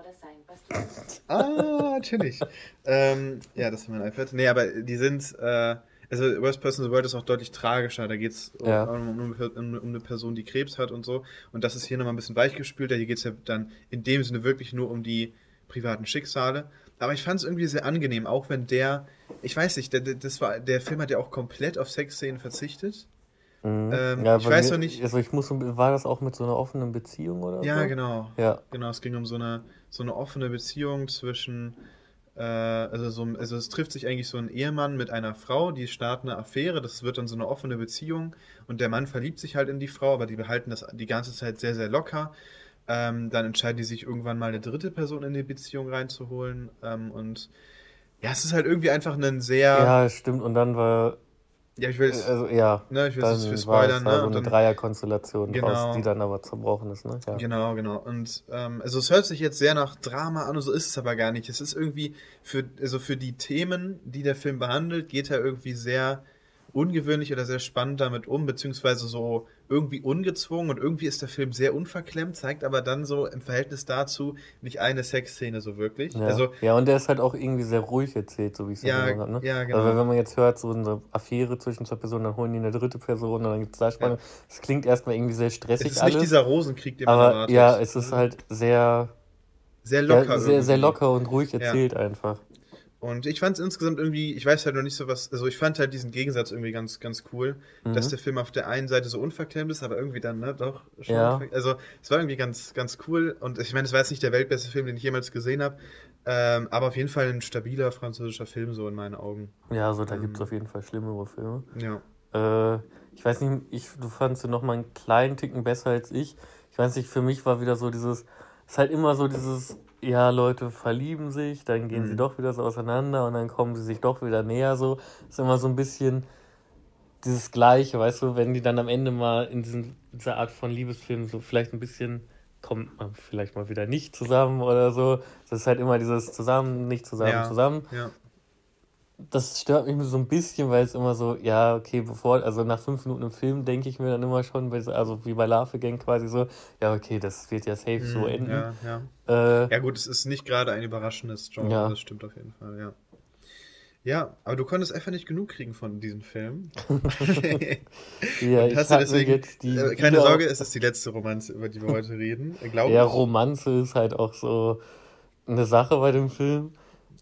ah, natürlich. ähm, ja, das ist mein iPad. Nee, aber die sind, äh, also Worst Person in the World ist auch deutlich tragischer. Da geht es ja. um, um, um, um, eine Person, die Krebs hat und so. Und das ist hier nochmal ein bisschen weichgespülter. Hier geht es ja dann in dem Sinne wirklich nur um die privaten Schicksale. Aber ich fand es irgendwie sehr angenehm, auch wenn der, ich weiß nicht, der, das war, der Film hat ja auch komplett auf Sexszenen verzichtet. Mhm. Ähm, ja, ich weiß noch nicht. Also ich muss, war das auch mit so einer offenen Beziehung oder Ja, so? genau. Ja. Genau, es ging um so eine, so eine offene Beziehung zwischen, also, so, also es trifft sich eigentlich so ein Ehemann mit einer Frau, die starten eine Affäre, das wird dann so eine offene Beziehung und der Mann verliebt sich halt in die Frau, aber die behalten das die ganze Zeit sehr, sehr locker. Ähm, dann entscheiden die sich irgendwann mal eine dritte Person in die Beziehung reinzuholen ähm, und ja, es ist halt irgendwie einfach ein sehr. Ja, stimmt. Und dann war ja, ich will es. Also, ja, ne, ich will es für Spoilern. Ne? So eine Dreierkonstellation genau, draus, die dann aber zerbrochen ist. Ne? Ja. Genau, genau. Und ähm, also es hört sich jetzt sehr nach Drama an und so ist es aber gar nicht. Es ist irgendwie für, also für die Themen, die der Film behandelt, geht er irgendwie sehr ungewöhnlich oder sehr spannend damit um, beziehungsweise so irgendwie ungezwungen und irgendwie ist der Film sehr unverklemmt, zeigt aber dann so im Verhältnis dazu nicht eine Sexszene so wirklich. Ja, also, ja und der ist halt auch irgendwie sehr ruhig erzählt, so wie ich es ja, habe. Ne? Ja, genau. Also wenn man jetzt hört, so eine Affäre zwischen zwei Personen, dann holen die eine dritte Person und dann gibt es da Spannung. Ja. Das klingt erstmal irgendwie sehr stressig. Es ist alles, nicht dieser Rosenkrieg, den man aber, erwartet. Ja, es ist halt sehr sehr locker. Ja, sehr, sehr locker und ruhig erzählt einfach. Und ich fand es insgesamt irgendwie, ich weiß halt noch nicht so was, also ich fand halt diesen Gegensatz irgendwie ganz, ganz cool, mhm. dass der Film auf der einen Seite so unverklemmt ist, aber irgendwie dann, ne, doch schon. Ja. Also es war irgendwie ganz, ganz cool und ich meine, es war jetzt nicht der weltbeste Film, den ich jemals gesehen habe, ähm, aber auf jeden Fall ein stabiler französischer Film, so in meinen Augen. Ja, also da ähm, gibt es auf jeden Fall schlimmere Filme. Ja. Äh, ich weiß nicht, ich, du fandst du noch mal einen kleinen Ticken besser als ich. Ich weiß nicht, für mich war wieder so dieses, es ist halt immer so dieses ja, Leute verlieben sich, dann gehen mhm. sie doch wieder so auseinander und dann kommen sie sich doch wieder näher. So ist immer so ein bisschen dieses Gleiche, weißt du, wenn die dann am Ende mal in diesen, dieser Art von Liebesfilm so vielleicht ein bisschen kommt man vielleicht mal wieder nicht zusammen oder so. Das ist halt immer dieses zusammen, nicht zusammen, ja, zusammen. Ja. Das stört mich so ein bisschen, weil es immer so, ja, okay, bevor, also nach fünf Minuten im Film denke ich mir dann immer schon, also wie bei Larve Gang quasi so, ja, okay, das wird ja safe so mhm, enden. Ja, ja. Äh, ja, gut, es ist nicht gerade ein überraschendes Genre, ja. das stimmt auf jeden Fall, ja. Ja, aber du konntest einfach nicht genug kriegen von diesem Film. ja, ich hast du deswegen, jetzt die äh, keine Sorge, es ist die letzte Romanze, über die wir heute reden. Äh, Glaube ja, Romanze ist halt auch so eine Sache bei dem Film.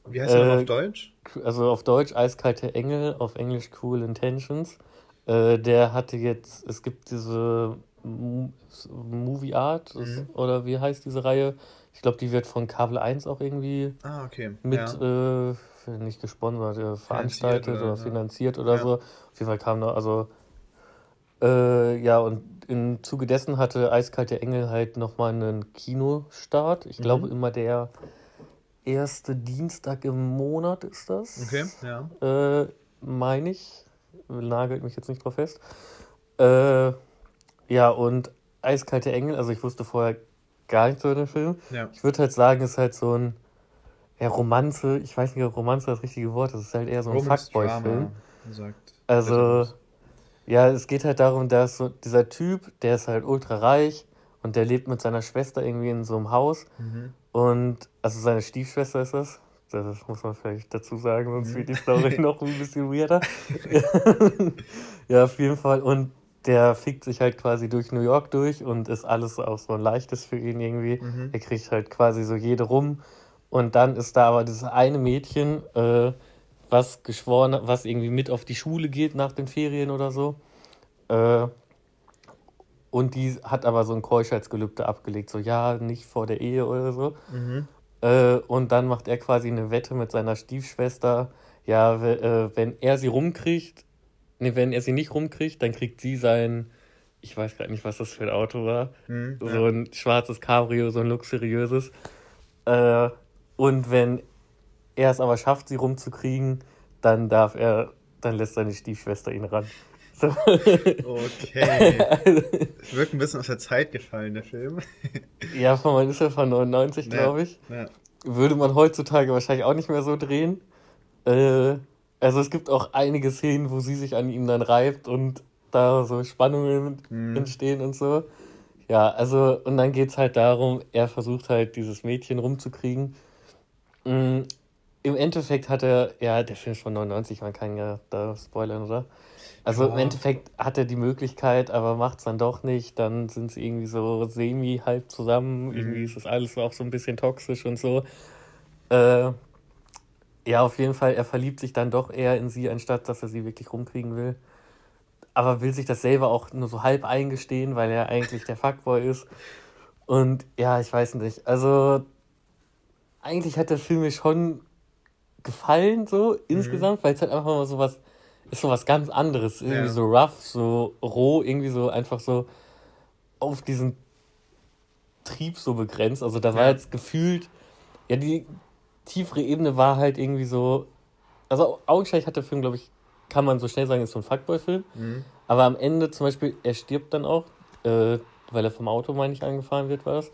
Wie heißt er äh, auf Deutsch? Also auf Deutsch Eiskalte Engel, auf Englisch Cool Intentions. Äh, der hatte jetzt, es gibt diese Movie Art mhm. oder wie heißt diese Reihe? Ich glaube, die wird von Kabel 1 auch irgendwie ah, okay. mit ja. äh, nicht gesponsert, äh, veranstaltet oder, oder, finanziert oder ja. so. Auf jeden Fall kam da, also äh, ja, und im Zuge dessen hatte Eiskalte Engel halt nochmal einen Kinostart. Ich mhm. glaube immer der erste Dienstag im Monat ist das. Okay, ja. Äh, Meine ich. Nagelt mich jetzt nicht drauf fest. Äh, ja, und Eiskalte Engel, also ich wusste vorher gar nichts über den Film. Ja. Ich würde halt sagen, ist halt so ein ja, Romanze, ich weiß nicht, ob Romanze das richtige Wort ist, es ist halt eher so ein Fuckboy-Film. Also, ja, es geht halt darum, dass so dieser Typ, der ist halt ultra reich und der lebt mit seiner Schwester irgendwie in so einem Haus. Mhm. Und, also seine Stiefschwester ist das. Das muss man vielleicht dazu sagen, sonst wird die Story noch ein bisschen weirder. ja, auf jeden Fall. Und der fickt sich halt quasi durch New York durch und ist alles auch so ein leichtes für ihn irgendwie. Mhm. Er kriegt halt quasi so jede rum und dann ist da aber dieses eine Mädchen, äh, was geschworen, was irgendwie mit auf die Schule geht nach den Ferien oder so. Äh, und die hat aber so ein Keuschheitsgelübde abgelegt, so ja, nicht vor der Ehe oder so. Mhm. Äh, und dann macht er quasi eine Wette mit seiner Stiefschwester, ja, äh, wenn er sie rumkriegt, nee, wenn er sie nicht rumkriegt, dann kriegt sie sein, ich weiß gerade nicht, was das für ein Auto war, mhm, so ja. ein schwarzes Cabrio, so ein luxuriöses. Äh, und wenn er es aber schafft, sie rumzukriegen, dann darf er, dann lässt seine Stiefschwester ihn ran. So. Okay. Wirkt ein bisschen aus der Zeit gefallen, der Film. ja, von man ist ja von 99, ja, glaube ich. Ja. Würde man heutzutage wahrscheinlich auch nicht mehr so drehen. Äh, also es gibt auch einige Szenen, wo sie sich an ihm dann reibt und da so Spannungen mhm. entstehen und so. Ja, also, und dann geht es halt darum, er versucht halt dieses Mädchen rumzukriegen Mm, Im Endeffekt hat er, ja, der Film ist von 99, man kann ja da spoilern, oder? Also ja. im Endeffekt hat er die Möglichkeit, aber macht es dann doch nicht. Dann sind sie irgendwie so semi-halb zusammen. Mhm. Irgendwie ist das alles auch so ein bisschen toxisch und so. Äh, ja, auf jeden Fall, er verliebt sich dann doch eher in sie, anstatt dass er sie wirklich rumkriegen will. Aber will sich das selber auch nur so halb eingestehen, weil er eigentlich der Fuckboy ist. Und ja, ich weiß nicht. Also eigentlich hat der Film mir schon gefallen, so insgesamt, mhm. weil es halt einfach mal so was, ist so was ganz anderes. Irgendwie ja. so rough, so roh, irgendwie so einfach so auf diesen Trieb so begrenzt. Also da war ja. jetzt gefühlt, ja, die tiefere Ebene war halt irgendwie so, also augenscheinlich hat der Film, glaube ich, kann man so schnell sagen, ist so ein Fuckboy-Film. Mhm. Aber am Ende zum Beispiel, er stirbt dann auch, äh, weil er vom Auto, meine ich, angefahren wird, war das.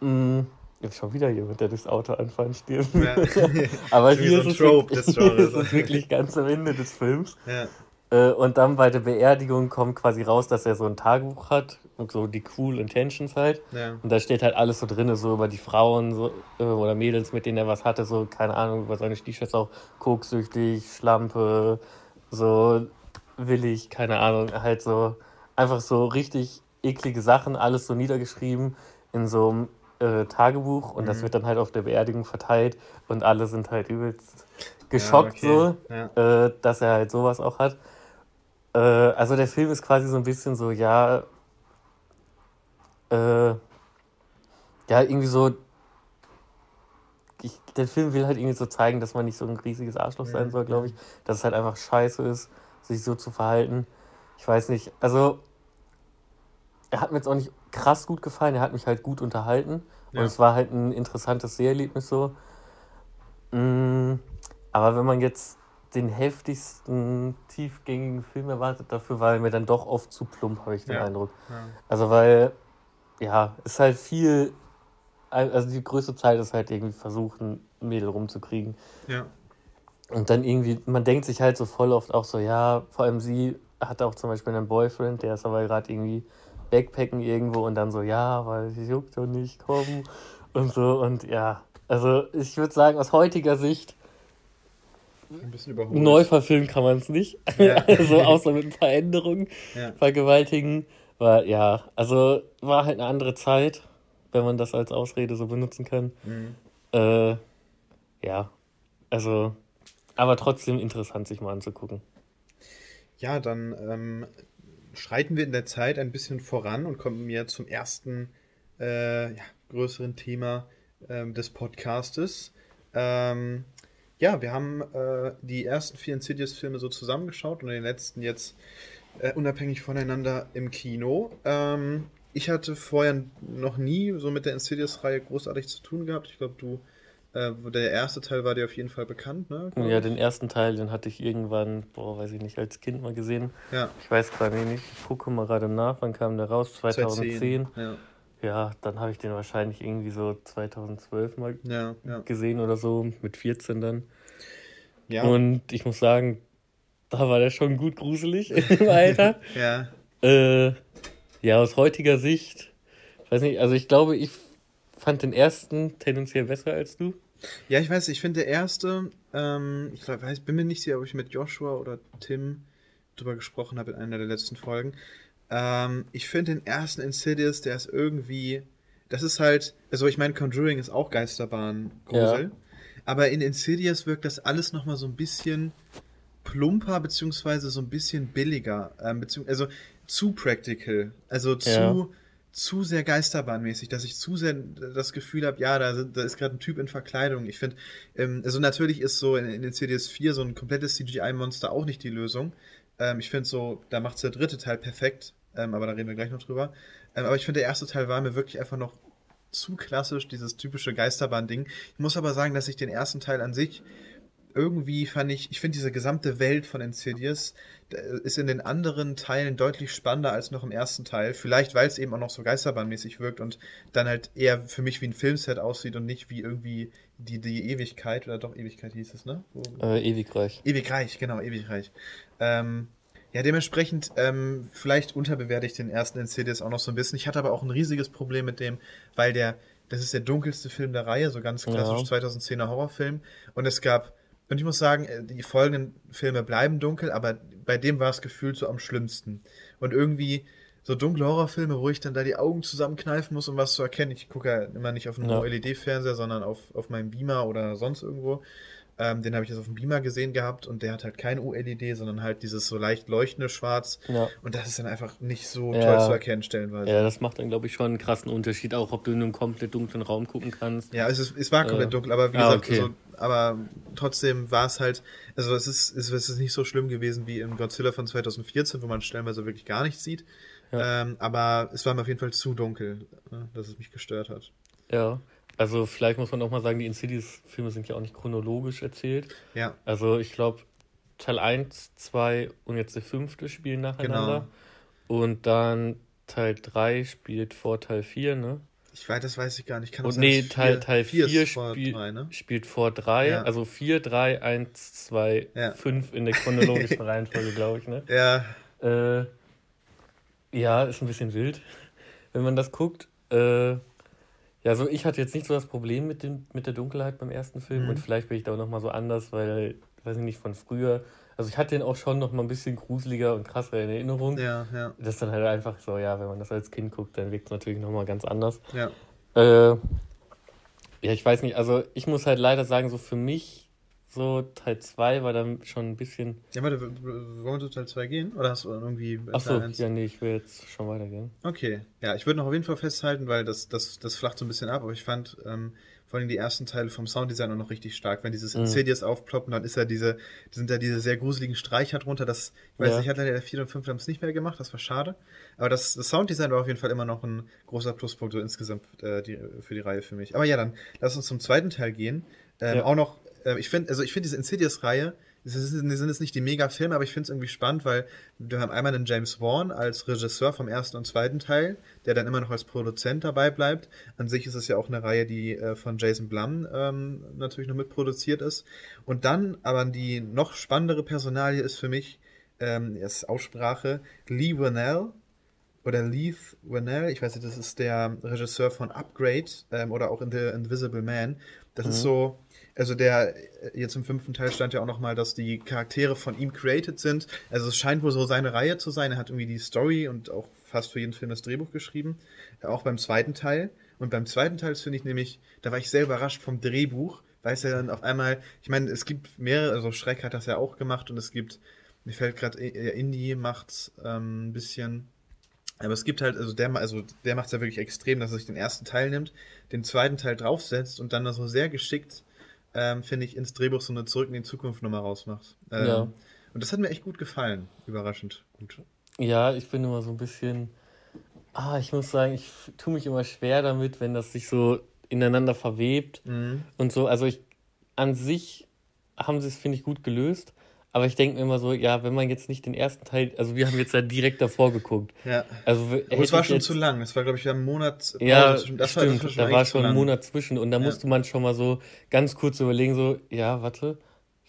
Mhm Jetzt schon wieder jemand, der durchs Auto anfahren stirbt. Ja. Aber hier, ist, so Trope wirklich, hier ist es wirklich ganz am Ende des Films. Ja. Äh, und dann bei der Beerdigung kommt quasi raus, dass er so ein Tagebuch hat und so die cool Intentions halt. Ja. Und da steht halt alles so drin, so über die Frauen so, äh, oder Mädels, mit denen er was hatte, so keine Ahnung, über seine Stiefschwester auch koksüchtig, Schlampe, so willig, keine Ahnung, halt so einfach so richtig eklige Sachen, alles so niedergeschrieben in so einem äh, Tagebuch und mhm. das wird dann halt auf der Beerdigung verteilt und alle sind halt übelst geschockt ja, okay. so, ja. äh, dass er halt sowas auch hat. Äh, also der Film ist quasi so ein bisschen so, ja, äh, ja, irgendwie so, ich, der Film will halt irgendwie so zeigen, dass man nicht so ein riesiges Arschloch sein soll, glaube ich. Dass es halt einfach scheiße ist, sich so zu verhalten. Ich weiß nicht, also er hat mir jetzt auch nicht krass gut gefallen. Er hat mich halt gut unterhalten. Ja. Und es war halt ein interessantes Seherlebnis so. Mm, aber wenn man jetzt den heftigsten, tiefgängigen Film erwartet, dafür war er mir dann doch oft zu plump, habe ich den ja. Eindruck. Ja. Also weil, ja, ist halt viel, also die größte Zeit ist halt irgendwie versuchen, ein Mädel rumzukriegen. Ja. Und dann irgendwie, man denkt sich halt so voll oft auch so, ja, vor allem sie hat auch zum Beispiel einen Boyfriend, der ist aber gerade irgendwie Backpacken irgendwo und dann so, ja, weil sie juckt doch nicht, komm und so und ja, also ich würde sagen, aus heutiger Sicht ein bisschen überholt. Neu verfilmen kann man es nicht. Ja. also außer mit ein paar Änderungen. Ja. Vergewaltigen. War, ja, also war halt eine andere Zeit, wenn man das als Ausrede so benutzen kann. Mhm. Äh, ja, also, aber trotzdem interessant, sich mal anzugucken. Ja, dann ähm, schreiten wir in der Zeit ein bisschen voran und kommen mir zum ersten äh, ja, größeren Thema ähm, des Podcastes. Ähm, ja, wir haben äh, die ersten vier Insidious-Filme so zusammengeschaut und den letzten jetzt äh, unabhängig voneinander im Kino. Ähm, ich hatte vorher noch nie so mit der Insidious-Reihe großartig zu tun gehabt. Ich glaube, du, äh, der erste Teil war dir auf jeden Fall bekannt, ne? Ja, den ersten Teil, den hatte ich irgendwann, boah, weiß ich nicht, als Kind mal gesehen. Ja. Ich weiß gerade nicht, ich gucke mal gerade nach, wann kam der raus? 2010. 2010. Ja. Ja, dann habe ich den wahrscheinlich irgendwie so 2012 mal ja, ja. gesehen oder so, mit 14 dann. Ja. Und ich muss sagen, da war der schon gut gruselig im Alter. ja. Äh, ja, aus heutiger Sicht, weiß nicht, also ich glaube, ich fand den ersten tendenziell besser als du. Ja, ich weiß, ich finde der erste, ähm, ich glaub, weiß, bin mir nicht sicher, ob ich mit Joshua oder Tim drüber gesprochen habe in einer der letzten Folgen. Ähm, ich finde den ersten Insidious, der ist irgendwie. Das ist halt. Also, ich meine, Conjuring ist auch Geisterbahn-Grusel. Ja. Aber in Insidious wirkt das alles nochmal so ein bisschen plumper, beziehungsweise so ein bisschen billiger. Ähm, also zu practical. Also zu. Ja zu sehr geisterbahnmäßig, dass ich zu sehr das Gefühl habe, ja, da, da ist gerade ein Typ in Verkleidung. Ich finde, ähm, also natürlich ist so in, in den CDS 4 so ein komplettes CGI-Monster auch nicht die Lösung. Ähm, ich finde so, da macht der dritte Teil perfekt ähm, aber da reden wir gleich noch drüber. Ähm, aber ich finde, der erste Teil war mir wirklich einfach noch zu klassisch, dieses typische Geisterbahn-Ding. Ich muss aber sagen, dass ich den ersten Teil an sich irgendwie fand ich, ich finde diese gesamte Welt von Insidious ist in den anderen Teilen deutlich spannender als noch im ersten Teil. Vielleicht, weil es eben auch noch so geisterbahnmäßig wirkt und dann halt eher für mich wie ein Filmset aussieht und nicht wie irgendwie die, die Ewigkeit, oder doch Ewigkeit hieß es, ne? Äh, Ewigreich. Ewigreich, genau, Ewigreich. Ähm, ja, dementsprechend, ähm, vielleicht unterbewerte ich den ersten Insidious auch noch so ein bisschen. Ich hatte aber auch ein riesiges Problem mit dem, weil der, das ist der dunkelste Film der Reihe, so ganz klassisch ja. 2010er Horrorfilm. Und es gab, und ich muss sagen, äh, die folgenden Filme bleiben dunkel, aber bei dem war es gefühlt so am schlimmsten. Und irgendwie so dunkle Horrorfilme, wo ich dann da die Augen zusammenkneifen muss, um was zu erkennen. Ich gucke ja immer nicht auf einen ja. LED-Fernseher, sondern auf, auf meinem Beamer oder sonst irgendwo. Ähm, den habe ich jetzt auf dem Beamer gesehen gehabt und der hat halt kein ULED, sondern halt dieses so leicht leuchtende Schwarz. Ja. Und das ist dann einfach nicht so ja. toll zu erkennen, stellenweise. Ja, das macht dann, glaube ich, schon einen krassen Unterschied, auch ob du in einem komplett dunklen Raum gucken kannst. Ja, es, ist, es war komplett äh, dunkel, aber wie ah, gesagt, okay. also, aber trotzdem war es halt, also es ist, es ist nicht so schlimm gewesen wie im Godzilla von 2014, wo man stellenweise wirklich gar nichts sieht. Ja. Ähm, aber es war mir auf jeden Fall zu dunkel, ne, dass es mich gestört hat. Ja. Also vielleicht muss man auch mal sagen, die Insidious-Filme sind ja auch nicht chronologisch erzählt. Ja. Also ich glaube, Teil 1, 2 und jetzt der fünfte spielen nacheinander. Genau. Und dann Teil 3 spielt vor Teil 4, ne? Ich weiß, das weiß ich gar nicht. Kann und nee, Teil, Teil 4, 4 spiel, drei, ne? spielt vor 3. Ja. Also 4, 3, 1, 2, ja. 5 in der chronologischen Reihenfolge, glaube ich, ne? Ja. Äh, ja, ist ein bisschen wild, wenn man das guckt. Äh, ja, also ich hatte jetzt nicht so das Problem mit, dem, mit der Dunkelheit beim ersten Film mhm. und vielleicht bin ich da auch nochmal so anders, weil, weiß ich nicht, von früher. Also ich hatte den auch schon noch mal ein bisschen gruseliger und krasser in Erinnerung. Ja, ja. Das ist dann halt einfach so, ja, wenn man das als Kind guckt, dann wirkt es natürlich nochmal ganz anders. Ja. Äh, ja, ich weiß nicht, also ich muss halt leider sagen, so für mich so, Teil 2 war dann schon ein bisschen. Ja, warte, wollen wir zu Teil 2 gehen? Oder hast du irgendwie. Achso, ja, nee, ich will jetzt schon weitergehen. Okay, ja, ich würde noch auf jeden Fall festhalten, weil das, das, das flacht so ein bisschen ab, aber ich fand ähm, vor allem die ersten Teile vom Sounddesign auch noch richtig stark. Wenn dieses mhm. Insidious aufploppen, dann ist ja diese, sind da diese sehr gruseligen Streicher drunter. Das, ich weiß ja. nicht, hat leider der 4 und 5 haben es nicht mehr gemacht, das war schade. Aber das, das Sounddesign war auf jeden Fall immer noch ein großer Pluspunkt so insgesamt äh, die, für die Reihe für mich. Aber ja, dann lass uns zum zweiten Teil gehen. Ähm, ja. Auch noch äh, ich finde, also ich finde diese Insidious-Reihe sind jetzt nicht die Mega-Filme, aber ich finde es irgendwie spannend, weil wir haben einmal den James Wan als Regisseur vom ersten und zweiten Teil, der dann immer noch als Produzent dabei bleibt. An sich ist es ja auch eine Reihe, die äh, von Jason Blum ähm, natürlich noch mitproduziert ist. Und dann aber die noch spannendere Personalie ist für mich, ähm, ist Aussprache, Lee Winnell, oder Leith Whannell, ich weiß nicht, das ist der Regisseur von Upgrade ähm, oder auch in The Invisible Man. Das mhm. ist so, also der, äh, jetzt im fünften Teil stand ja auch nochmal, dass die Charaktere von ihm created sind. Also es scheint wohl so seine Reihe zu sein. Er hat irgendwie die Story und auch fast für jeden Film das Drehbuch geschrieben. Auch beim zweiten Teil. Und beim zweiten Teil finde ich nämlich, da war ich sehr überrascht vom Drehbuch, weil es ja dann auf einmal, ich meine, es gibt mehrere, also Schreck hat das ja auch gemacht und es gibt, mir fällt gerade, äh, Indie macht ähm, ein bisschen, aber es gibt halt, also der, also der macht es ja wirklich extrem, dass er sich den ersten Teil nimmt, den zweiten Teil draufsetzt und dann so sehr geschickt ähm, finde ich, ins Drehbuch so eine Zurück in die Zukunft Nummer rausmacht. Ähm, ja. Und das hat mir echt gut gefallen. Überraschend gut. Ja, ich bin immer so ein bisschen. Ah, ich muss sagen, ich tue mich immer schwer damit, wenn das sich so ineinander verwebt mhm. und so. Also ich an sich haben sie es, finde ich, gut gelöst. Aber ich denke mir immer so, ja, wenn man jetzt nicht den ersten Teil, also wir haben jetzt ja direkt davor geguckt. Ja. Also es war schon jetzt, zu lang. Es war, glaube ich, wir haben einen Monat Pause ja, zwischen. Das stimmt, war, das da war schon ein Monat zwischen. Und da ja. musste man schon mal so ganz kurz überlegen, so, ja, warte.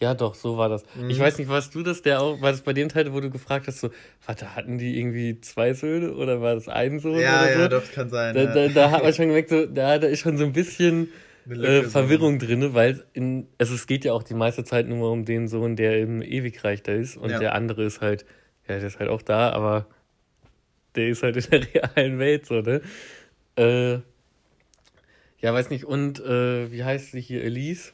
Ja, doch, so war das. Mhm. Ich weiß nicht, warst du das, der auch, war das bei dem Teil, wo du gefragt hast, so, warte, hatten die irgendwie zwei Söhne oder war das ein Sohn? Ja, ja, so? doch, kann sein. Da, ja. da, da hat man schon gemerkt, so, da, da ist schon so ein bisschen äh, Verwirrung drin, weil in, also es geht ja auch die meiste Zeit nur um den Sohn, der im Ewigreich da ist und ja. der andere ist halt, ja, der ist halt auch da, aber der ist halt in der realen Welt so, ne? Äh, ja, weiß nicht, und äh, wie heißt sie hier, Elise?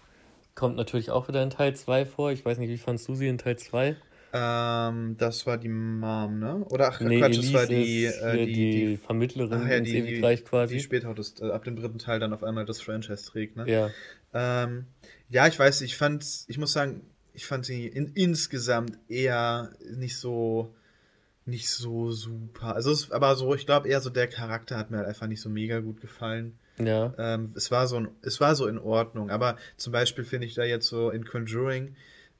Kommt natürlich auch wieder in Teil 2 vor. Ich weiß nicht, wie fandst du sie in Teil 2? Ähm, das war die Mom, ne? Oder ach, nee, Quatsch, das war die, äh, die, die, die, Vermittlerin ach, ja, die, Ewigreich quasi. Die später das, äh, ab dem dritten Teil dann auf einmal das Franchise trägt, ne? Ja. Ähm, ja, ich weiß, ich fand, ich muss sagen, ich fand sie in, insgesamt eher nicht so, nicht so super. Also, es, aber so, ich glaube eher so der Charakter hat mir halt einfach nicht so mega gut gefallen. Ja. Ähm, es war so, es war so in Ordnung. Aber zum Beispiel finde ich da jetzt so in Conjuring,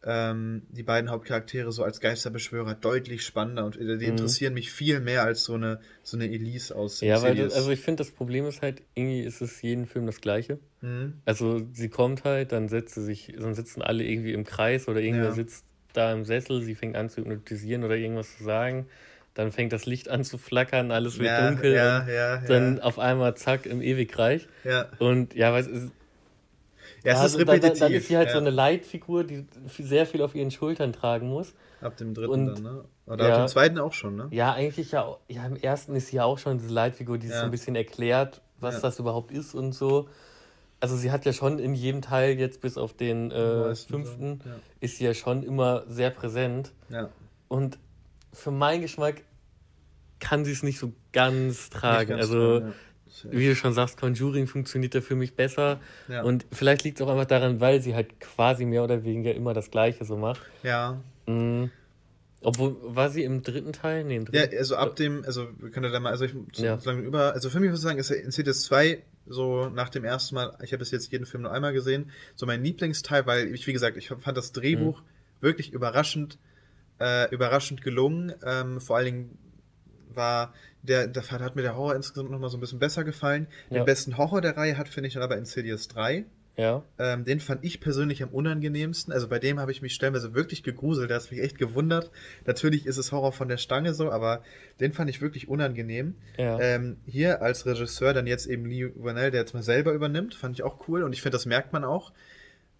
ähm, die beiden Hauptcharaktere so als Geisterbeschwörer deutlich spannender und äh, die mhm. interessieren mich viel mehr als so eine, so eine Elise aus Ja, weil das, also ich finde, das Problem ist halt, irgendwie ist es jeden Film das Gleiche. Mhm. Also sie kommt halt, dann setzt sie sich, dann sitzen alle irgendwie im Kreis oder irgendwer ja. sitzt da im Sessel, sie fängt an zu hypnotisieren oder irgendwas zu sagen. Dann fängt das Licht an zu flackern, alles wird ja, dunkel. Ja, ja, dann auf einmal zack im Ewigreich. Und ja, weil es, ja, es ist repetitiv. Dann, dann ist sie halt ja. so eine Leitfigur, die sehr viel auf ihren Schultern tragen muss. Ab dem dritten und, dann, ne? Oder ja, ab dem zweiten auch schon, ne? Ja, eigentlich ja. Ja, im ersten ist sie ja auch schon diese Leitfigur, die ja. so ein bisschen erklärt, was das überhaupt ist und so. Also sie hat ja schon in jedem Teil, jetzt bis auf den äh, fünften, so. ist sie ja schon immer sehr präsent. Ja. Und für meinen Geschmack kann sie es nicht so ganz tragen. Ganz also klar, wie du schon sagst, Conjuring funktioniert da für mich besser. Ja. Und vielleicht liegt es auch einfach daran, weil sie halt quasi mehr oder weniger immer das Gleiche so macht. Ja. Mhm. Obwohl, war sie im dritten Teil? Nee, im dritten. Ja, also ab dem, also wir können da mal, also ich so ja. lange über, also für mich muss ich sagen, ist Insidious 2 so nach dem ersten Mal, ich habe bis jetzt jeden Film nur einmal gesehen, so mein Lieblingsteil, weil ich, wie gesagt, ich fand das Drehbuch mhm. wirklich überraschend, äh, überraschend gelungen. Ähm, vor allen Dingen war der, der hat mir der Horror insgesamt nochmal so ein bisschen besser gefallen. Ja. Den besten Horror der Reihe hat, finde ich, dann aber Insidious 3. Ja. Ähm, den fand ich persönlich am unangenehmsten. Also bei dem habe ich mich stellenweise wirklich gegruselt. Der hat mich echt gewundert. Natürlich ist es Horror von der Stange so, aber den fand ich wirklich unangenehm. Ja. Ähm, hier als Regisseur dann jetzt eben Lee Vanell, der jetzt mal selber übernimmt, fand ich auch cool. Und ich finde, das merkt man auch.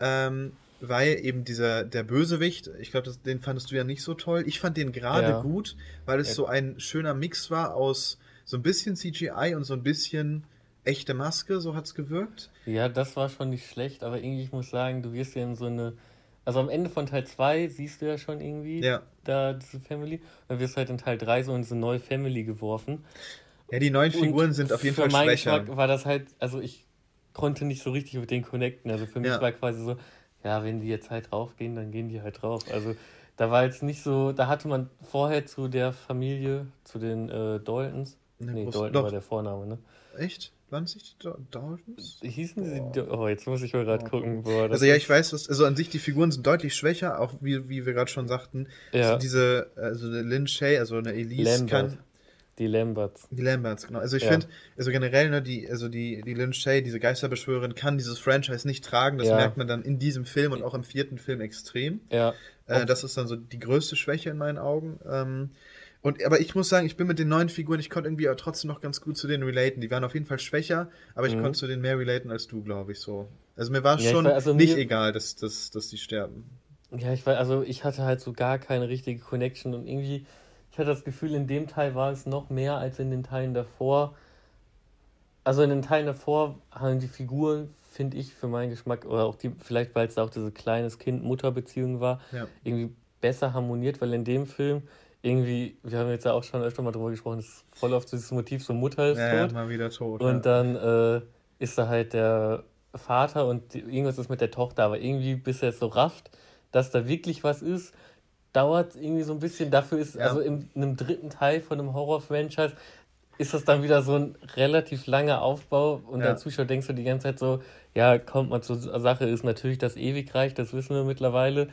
Ähm, weil eben dieser, der Bösewicht, ich glaube, den fandest du ja nicht so toll. Ich fand den gerade ja. gut, weil es ja. so ein schöner Mix war aus so ein bisschen CGI und so ein bisschen echte Maske, so hat es gewirkt. Ja, das war schon nicht schlecht, aber irgendwie, ich muss sagen, du wirst ja in so eine. Also am Ende von Teil 2 siehst du ja schon irgendwie ja. da diese Family. Dann wirst du halt in Teil 3 so in diese neue Family geworfen. Ja, die neuen Figuren und sind auf jeden Fall schwächer. Für meinen Geschmack war das halt, also ich konnte nicht so richtig mit denen connecten. Also für mich ja. war quasi so, ja, wenn die jetzt halt draufgehen, dann gehen die halt drauf. Also da war jetzt nicht so, da hatte man vorher zu der Familie, zu den äh, Daltons, ne, nee, Dalton doch. war der Vorname, ne? Echt? Waren es nicht die Dolphins? Hießen sie die Oh, jetzt muss ich mal gerade gucken. Boah, also ja, ich weiß, was, also an sich die Figuren sind deutlich schwächer, auch wie, wie wir gerade schon sagten. Ja. Also diese, also eine Lynn Shay, also eine Elise Lambert. kann. Die Lamberts. Die Lamberts, genau. Also ich ja. finde, also generell, ne, die, also die, die Lynn Shay, diese Geisterbeschwörerin, kann dieses Franchise nicht tragen. Das ja. merkt man dann in diesem Film und auch im vierten Film extrem. Ja. Äh, das ist dann so die größte Schwäche in meinen Augen. Ähm, und, aber ich muss sagen, ich bin mit den neuen Figuren, ich konnte irgendwie trotzdem noch ganz gut zu denen relaten. Die waren auf jeden Fall schwächer, aber ich mhm. konnte zu denen mehr relaten als du, glaube ich, so. Also mir war es ja, schon war, also nicht mir, egal, dass, dass, dass die sterben. Ja, ich war, also ich hatte halt so gar keine richtige Connection und irgendwie, ich hatte das Gefühl, in dem Teil war es noch mehr als in den Teilen davor. Also in den Teilen davor haben die Figuren, finde ich, für meinen Geschmack, oder auch die, vielleicht weil es da auch diese kleines Kind-Mutter-Beziehung war, ja. irgendwie besser harmoniert, weil in dem Film irgendwie, wir haben jetzt ja auch schon öfter mal drüber gesprochen, ist voll auf dieses Motiv, so Mutter ist ja, tot. Ja, mal wieder tot. Und ja. dann äh, ist da halt der Vater und die, irgendwas ist mit der Tochter, aber irgendwie, bis er es so rafft, dass da wirklich was ist, dauert es irgendwie so ein bisschen. Dafür ist, ja. also in, in einem dritten Teil von einem Horror-Franchise, ist das dann wieder so ein relativ langer Aufbau und ja. der Zuschauer denkst du die ganze Zeit so, ja, kommt mal zur Sache, ist natürlich das Ewigreich, das wissen wir mittlerweile.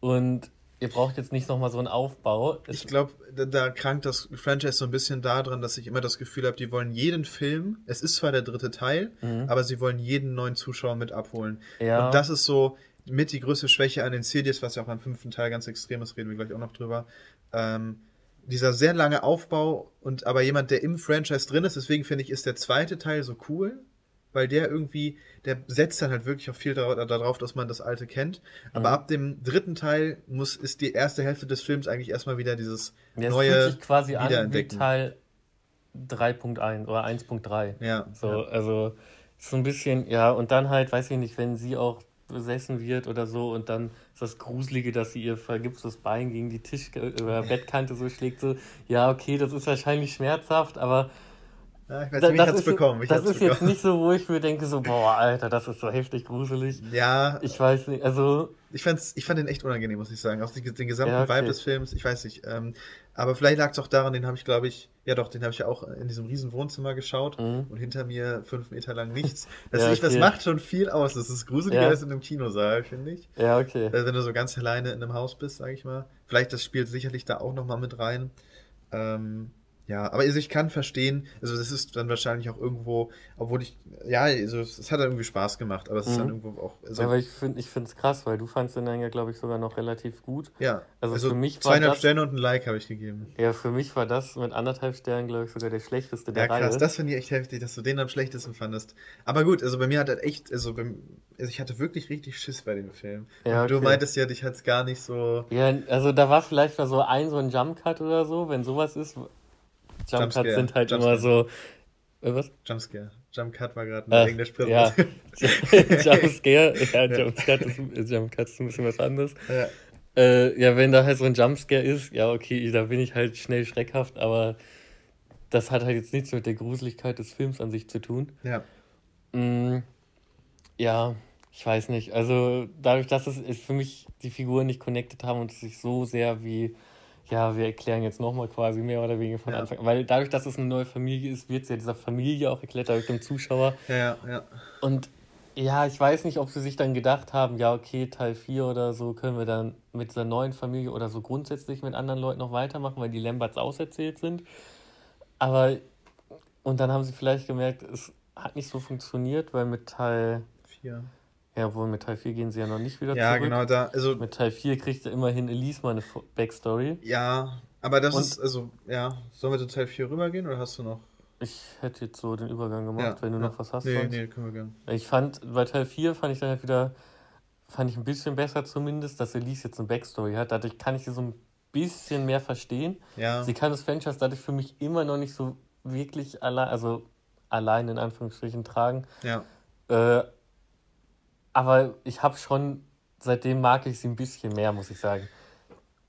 Und ihr braucht jetzt nicht nochmal so einen Aufbau. Ich glaube, da, da, krankt das Franchise so ein bisschen daran, dass ich immer das Gefühl habe, die wollen jeden Film, es ist zwar der dritte Teil, mhm. aber sie wollen jeden neuen Zuschauer mit abholen. Ja. Und das ist so mit die größte Schwäche an den CDs, was ja auch am fünften Teil ganz extrem ist, reden wir gleich auch noch drüber. Ähm, dieser sehr lange Aufbau und aber jemand, der im Franchise drin ist, deswegen finde ich, ist der zweite Teil so cool, weil der irgendwie, der setzt dann halt wirklich auch viel darauf, dass man das alte kennt. Aber mhm. ab dem dritten Teil muss, ist die erste Hälfte des Films eigentlich erstmal wieder dieses ja, neue. Es fühlt sich quasi an wie Teil 3.1 oder 1.3. Ja. So, ja. also so ein bisschen, ja, und dann halt, weiß ich nicht, wenn sie auch besessen wird oder so und dann ist das Gruselige, dass sie ihr vergipstes Bein gegen die Tisch oder Bettkante so schlägt, so, ja, okay, das ist wahrscheinlich schmerzhaft, aber ja, ich weiß nicht, das, ist, bekommen. Ich das ist bekommen. jetzt nicht so, wo ich mir denke, so, boah, Alter, das ist so heftig gruselig. Ja. Ich weiß nicht, also. Ich, fand's, ich fand den echt unangenehm, muss ich sagen. Auch den, den gesamten ja, okay. Vibe des Films, ich weiß nicht. Ähm, aber vielleicht lag es auch daran, den habe ich, glaube ich, ja doch, den habe ich ja auch in diesem riesen Wohnzimmer geschaut mhm. und hinter mir fünf Meter lang nichts. Das, ja, okay. ich, das macht schon viel aus. Das ist gruseliger ja. als in einem Kinosaal, finde ich. Ja, okay. Also, wenn du so ganz alleine in einem Haus bist, sage ich mal. Vielleicht, das spielt sicherlich da auch nochmal mit rein. Ähm, ja, aber also ich kann verstehen, also das ist dann wahrscheinlich auch irgendwo, obwohl ich, ja, also es hat dann irgendwie Spaß gemacht, aber es ist dann mhm. irgendwo auch. Also, ja, aber ich finde ich es krass, weil du fandest den dann ja, glaube ich, sogar noch relativ gut. Ja, also, also für mich war zweieinhalb das, Sterne und ein Like habe ich gegeben. Ja, für mich war das mit anderthalb Sternen, glaube ich, sogar der schlechteste der ja, krass, Reihe. das finde ich echt heftig, dass du den am schlechtesten fandest. Aber gut, also bei mir hat er echt, also, beim, also ich hatte wirklich richtig Schiss bei dem Film. Ja, okay. Du meintest ja, dich hat es gar nicht so. Ja, also da war vielleicht mal so ein, so ein Jump-Cut oder so, wenn sowas ist, Jump Cuts sind halt Jump immer so. Äh, was? Jumpscare. Jump Cut war gerade eine Englischsprache. Ja. Jumpscare, ja, Jump Cut ist, Jump Cut ist ein bisschen was anderes. Ja. Äh, ja, wenn da halt so ein Jumpscare ist, ja, okay, da bin ich halt schnell schreckhaft, aber das hat halt jetzt nichts mit der Gruseligkeit des Films an sich zu tun. Ja. Mm, ja, ich weiß nicht. Also dadurch, dass es für mich die Figuren nicht connected haben und es sich so sehr wie ja, wir erklären jetzt nochmal quasi mehr oder weniger von ja. Anfang Weil dadurch, dass es eine neue Familie ist, wird es ja dieser Familie auch erklärt, dadurch dem Zuschauer. Ja, ja. Und ja, ich weiß nicht, ob sie sich dann gedacht haben, ja, okay, Teil 4 oder so können wir dann mit dieser neuen Familie oder so grundsätzlich mit anderen Leuten noch weitermachen, weil die Lamberts auserzählt sind. Aber, und dann haben sie vielleicht gemerkt, es hat nicht so funktioniert, weil mit Teil 4 ja, wohl mit Teil 4 gehen sie ja noch nicht wieder ja, zurück. Ja, genau, da, also. Mit Teil 4 kriegt er immerhin Elise mal eine Backstory. Ja, aber das Und ist, also, ja. Sollen wir zu Teil 4 rübergehen oder hast du noch? Ich hätte jetzt so den Übergang gemacht, ja, wenn du ja. noch was hast. Nee, sonst. nee, können wir gerne. Ich fand, bei Teil 4 fand ich dann halt wieder, fand ich ein bisschen besser zumindest, dass Elise jetzt eine Backstory hat. Dadurch kann ich sie so ein bisschen mehr verstehen. Ja. Sie kann das Franchise dadurch für mich immer noch nicht so wirklich allein, also allein in Anführungsstrichen tragen. Ja. Äh, aber ich habe schon, seitdem mag ich sie ein bisschen mehr, muss ich sagen.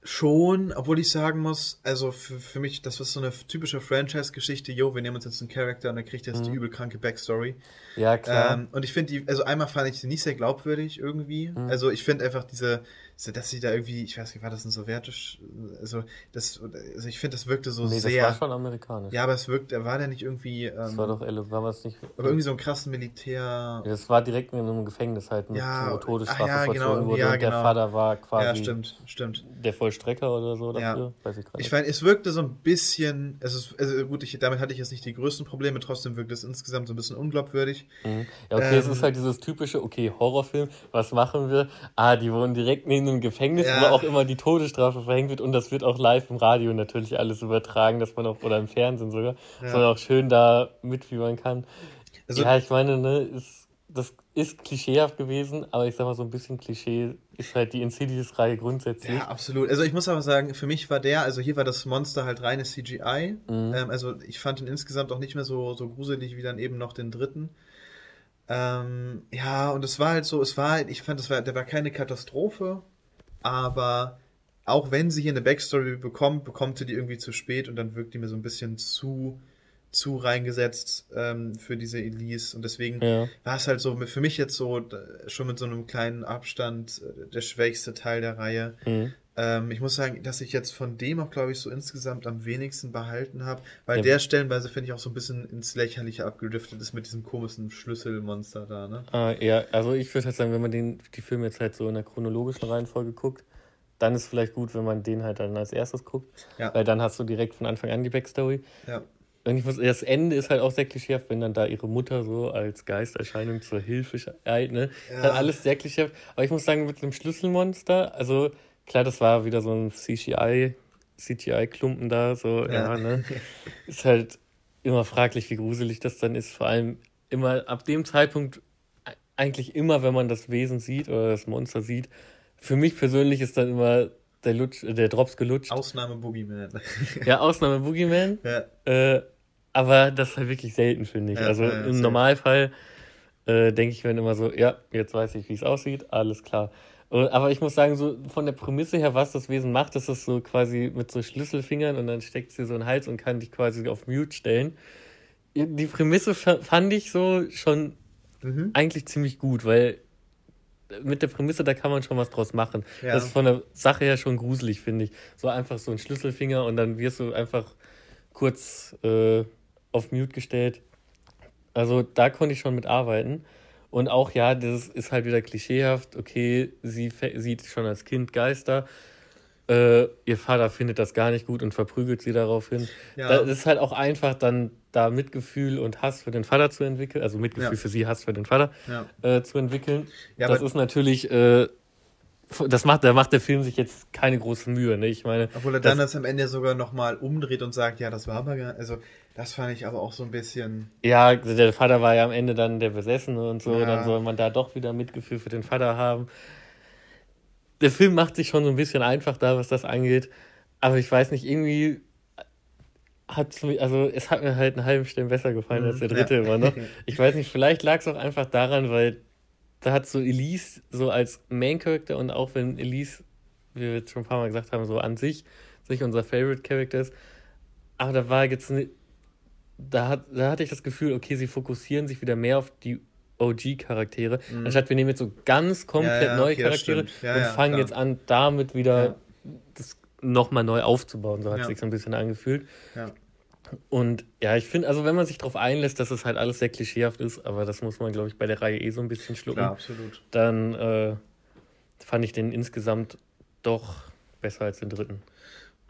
Schon, obwohl ich sagen muss, also für, für mich, das ist so eine typische Franchise-Geschichte, jo, wir nehmen uns jetzt einen Charakter und dann kriegt er jetzt mhm. die übelkranke Backstory. Ja, klar. Ähm, und ich finde die, also einmal fand ich sie nicht sehr glaubwürdig irgendwie. Mhm. Also ich finde einfach diese, so, dass sie da irgendwie, ich weiß nicht, war das ein sowjetisch, also, das, also ich finde, das wirkte so nee, sehr. Das war schon amerikanisch. Ja, aber es wirkte, war der nicht irgendwie. Ähm, das war doch, war es nicht. Aber irgendwie so ein krassen Militär. Ja, das war direkt in einem Gefängnis halt, mit ja, Todesstrafe ja, genau, wurde. Ja, und genau. der Vater war quasi. Ja, stimmt, stimmt. Der Vollstrecker oder so dafür, ja. weiß ich gerade Ich meine, es wirkte so ein bisschen, also, also gut, ich, damit hatte ich jetzt nicht die größten Probleme, trotzdem wirkte es insgesamt so ein bisschen unglaubwürdig. Mhm. Ja, okay, ähm, es ist halt dieses typische, okay, Horrorfilm, was machen wir? Ah, die wohnen direkt neben einem Gefängnis, ja. wo auch immer die Todesstrafe verhängt wird und das wird auch live im Radio natürlich alles übertragen, dass man auch, oder im Fernsehen sogar, ja. dass man auch schön da mitfiebern kann. Also, ja, ich meine, ne, ist, das ist klischeehaft gewesen, aber ich sag mal, so ein bisschen Klischee ist halt die Insidious-Reihe grundsätzlich. Ja, absolut. Also ich muss aber sagen, für mich war der, also hier war das Monster halt reines CGI. Mhm. Ähm, also ich fand ihn insgesamt auch nicht mehr so, so gruselig wie dann eben noch den dritten. Ähm, ja, und es war halt so, es war halt, ich fand, das war, der war keine Katastrophe, aber auch wenn sie hier eine Backstory bekommt, bekommt sie die irgendwie zu spät und dann wirkt die mir so ein bisschen zu, zu reingesetzt ähm, für diese Elise. Und deswegen ja. war es halt so für mich jetzt so schon mit so einem kleinen Abstand äh, der schwächste Teil der Reihe. Mhm. Ähm, ich muss sagen, dass ich jetzt von dem auch, glaube ich, so insgesamt am wenigsten behalten habe, weil ja. der stellenweise, finde ich, auch so ein bisschen ins Lächerliche abgedriftet ist mit diesem komischen Schlüsselmonster da, ne? Ah, ja, also ich würde halt sagen, wenn man den, die Filme jetzt halt so in der chronologischen Reihenfolge guckt, dann ist es vielleicht gut, wenn man den halt dann als erstes guckt, ja. weil dann hast du direkt von Anfang an die Backstory. Ja. Und ich muss, das Ende ist halt auch sehr klischeehaft, wenn dann da ihre Mutter so als Geisterscheinung zur Hilfe eilt, ne? Ja. Halt alles sehr klischeehaft. Aber ich muss sagen, mit dem Schlüsselmonster, also Klar, das war wieder so ein CGI, CGI-Klumpen da, so, ja, ja ne? Ist halt immer fraglich, wie gruselig das dann ist. Vor allem immer ab dem Zeitpunkt, eigentlich immer, wenn man das Wesen sieht oder das Monster sieht. Für mich persönlich ist dann immer der, Lutsch, der Drops gelutscht. Ausnahme Boogeyman. ja, Ausnahme Boogeyman. Ja. Äh, aber das ist halt wirklich selten, finde ich. Ja, also ja, im Normalfall äh, denke ich mir immer so, ja, jetzt weiß ich, wie es aussieht, alles klar. Aber ich muss sagen, so von der Prämisse her, was das Wesen macht, ist es so quasi mit so Schlüsselfingern und dann steckt sie so einen Hals und kann dich quasi auf Mute stellen. Die Prämisse fand ich so schon mhm. eigentlich ziemlich gut, weil mit der Prämisse, da kann man schon was draus machen. Ja. Das ist von der Sache her schon gruselig, finde ich. So einfach so ein Schlüsselfinger und dann wirst du einfach kurz äh, auf Mute gestellt. Also da konnte ich schon mit arbeiten. Und auch, ja, das ist halt wieder klischeehaft. Okay, sie sieht schon als Kind Geister. Äh, ihr Vater findet das gar nicht gut und verprügelt sie daraufhin. Ja. Das ist halt auch einfach, dann da Mitgefühl und Hass für den Vater zu entwickeln, also Mitgefühl ja. für sie, Hass für den Vater ja. äh, zu entwickeln. das ist natürlich, äh, das macht, da macht der Film sich jetzt keine große Mühe, ne? Ich meine. Obwohl er dann das am Ende sogar nochmal umdreht und sagt, ja, das war aber gar, also das fand ich aber auch so ein bisschen. Ja, der Vater war ja am Ende dann der Besessene und so. Ja. Dann soll man da doch wieder Mitgefühl für den Vater haben. Der Film macht sich schon so ein bisschen einfach da, was das angeht. Aber ich weiß nicht, irgendwie hat es mir, also es hat mir halt einen halben Stellen besser gefallen mhm, als der dritte ja. immer noch. Ich weiß nicht, vielleicht lag es auch einfach daran, weil da hat so Elise so als Main Character und auch wenn Elise, wie wir jetzt schon ein paar Mal gesagt haben, so an sich, sich unser Favorite Character ist, aber da war jetzt da, hat, da hatte ich das Gefühl, okay, sie fokussieren sich wieder mehr auf die OG-Charaktere, mhm. anstatt wir nehmen jetzt so ganz komplett ja, ja, neue okay, Charaktere ja, und fangen jetzt an, damit wieder das nochmal neu aufzubauen. So hat es sich so ein bisschen angefühlt. Und ja, ich finde, also wenn man sich darauf einlässt, dass es halt alles sehr klischeehaft ist, aber das muss man, glaube ich, bei der Reihe eh so ein bisschen schlucken. Ja, absolut. Dann äh, fand ich den insgesamt doch besser als den dritten.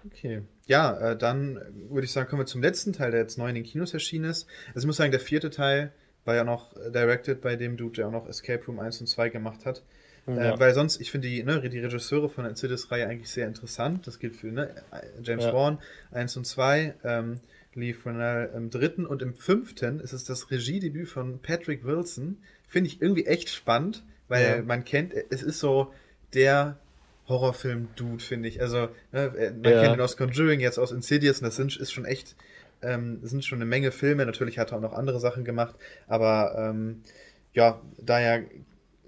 Okay. Ja, äh, dann würde ich sagen, kommen wir zum letzten Teil, der jetzt neu in den Kinos erschienen ist. Also ich muss sagen, der vierte Teil war ja noch äh, directed bei dem Dude, der auch noch Escape Room 1 und 2 gemacht hat. Ja. Äh, weil sonst, ich finde die, ne, die Regisseure von der Insidious-Reihe eigentlich sehr interessant. Das gilt für ne, James ja. Wan 1 und 2, ähm, Lee Frenell im dritten und im fünften ist es das Regiedebüt von Patrick Wilson. Finde ich irgendwie echt spannend, weil ja. man kennt, es ist so der Horrorfilm-Dude, finde ich. Also, ne, äh, man ja. kennt ihn aus Conjuring, jetzt aus Insidious, und das sind, ist schon echt, ähm, sind schon eine Menge Filme. Natürlich hat er auch noch andere Sachen gemacht, aber ähm, ja, daher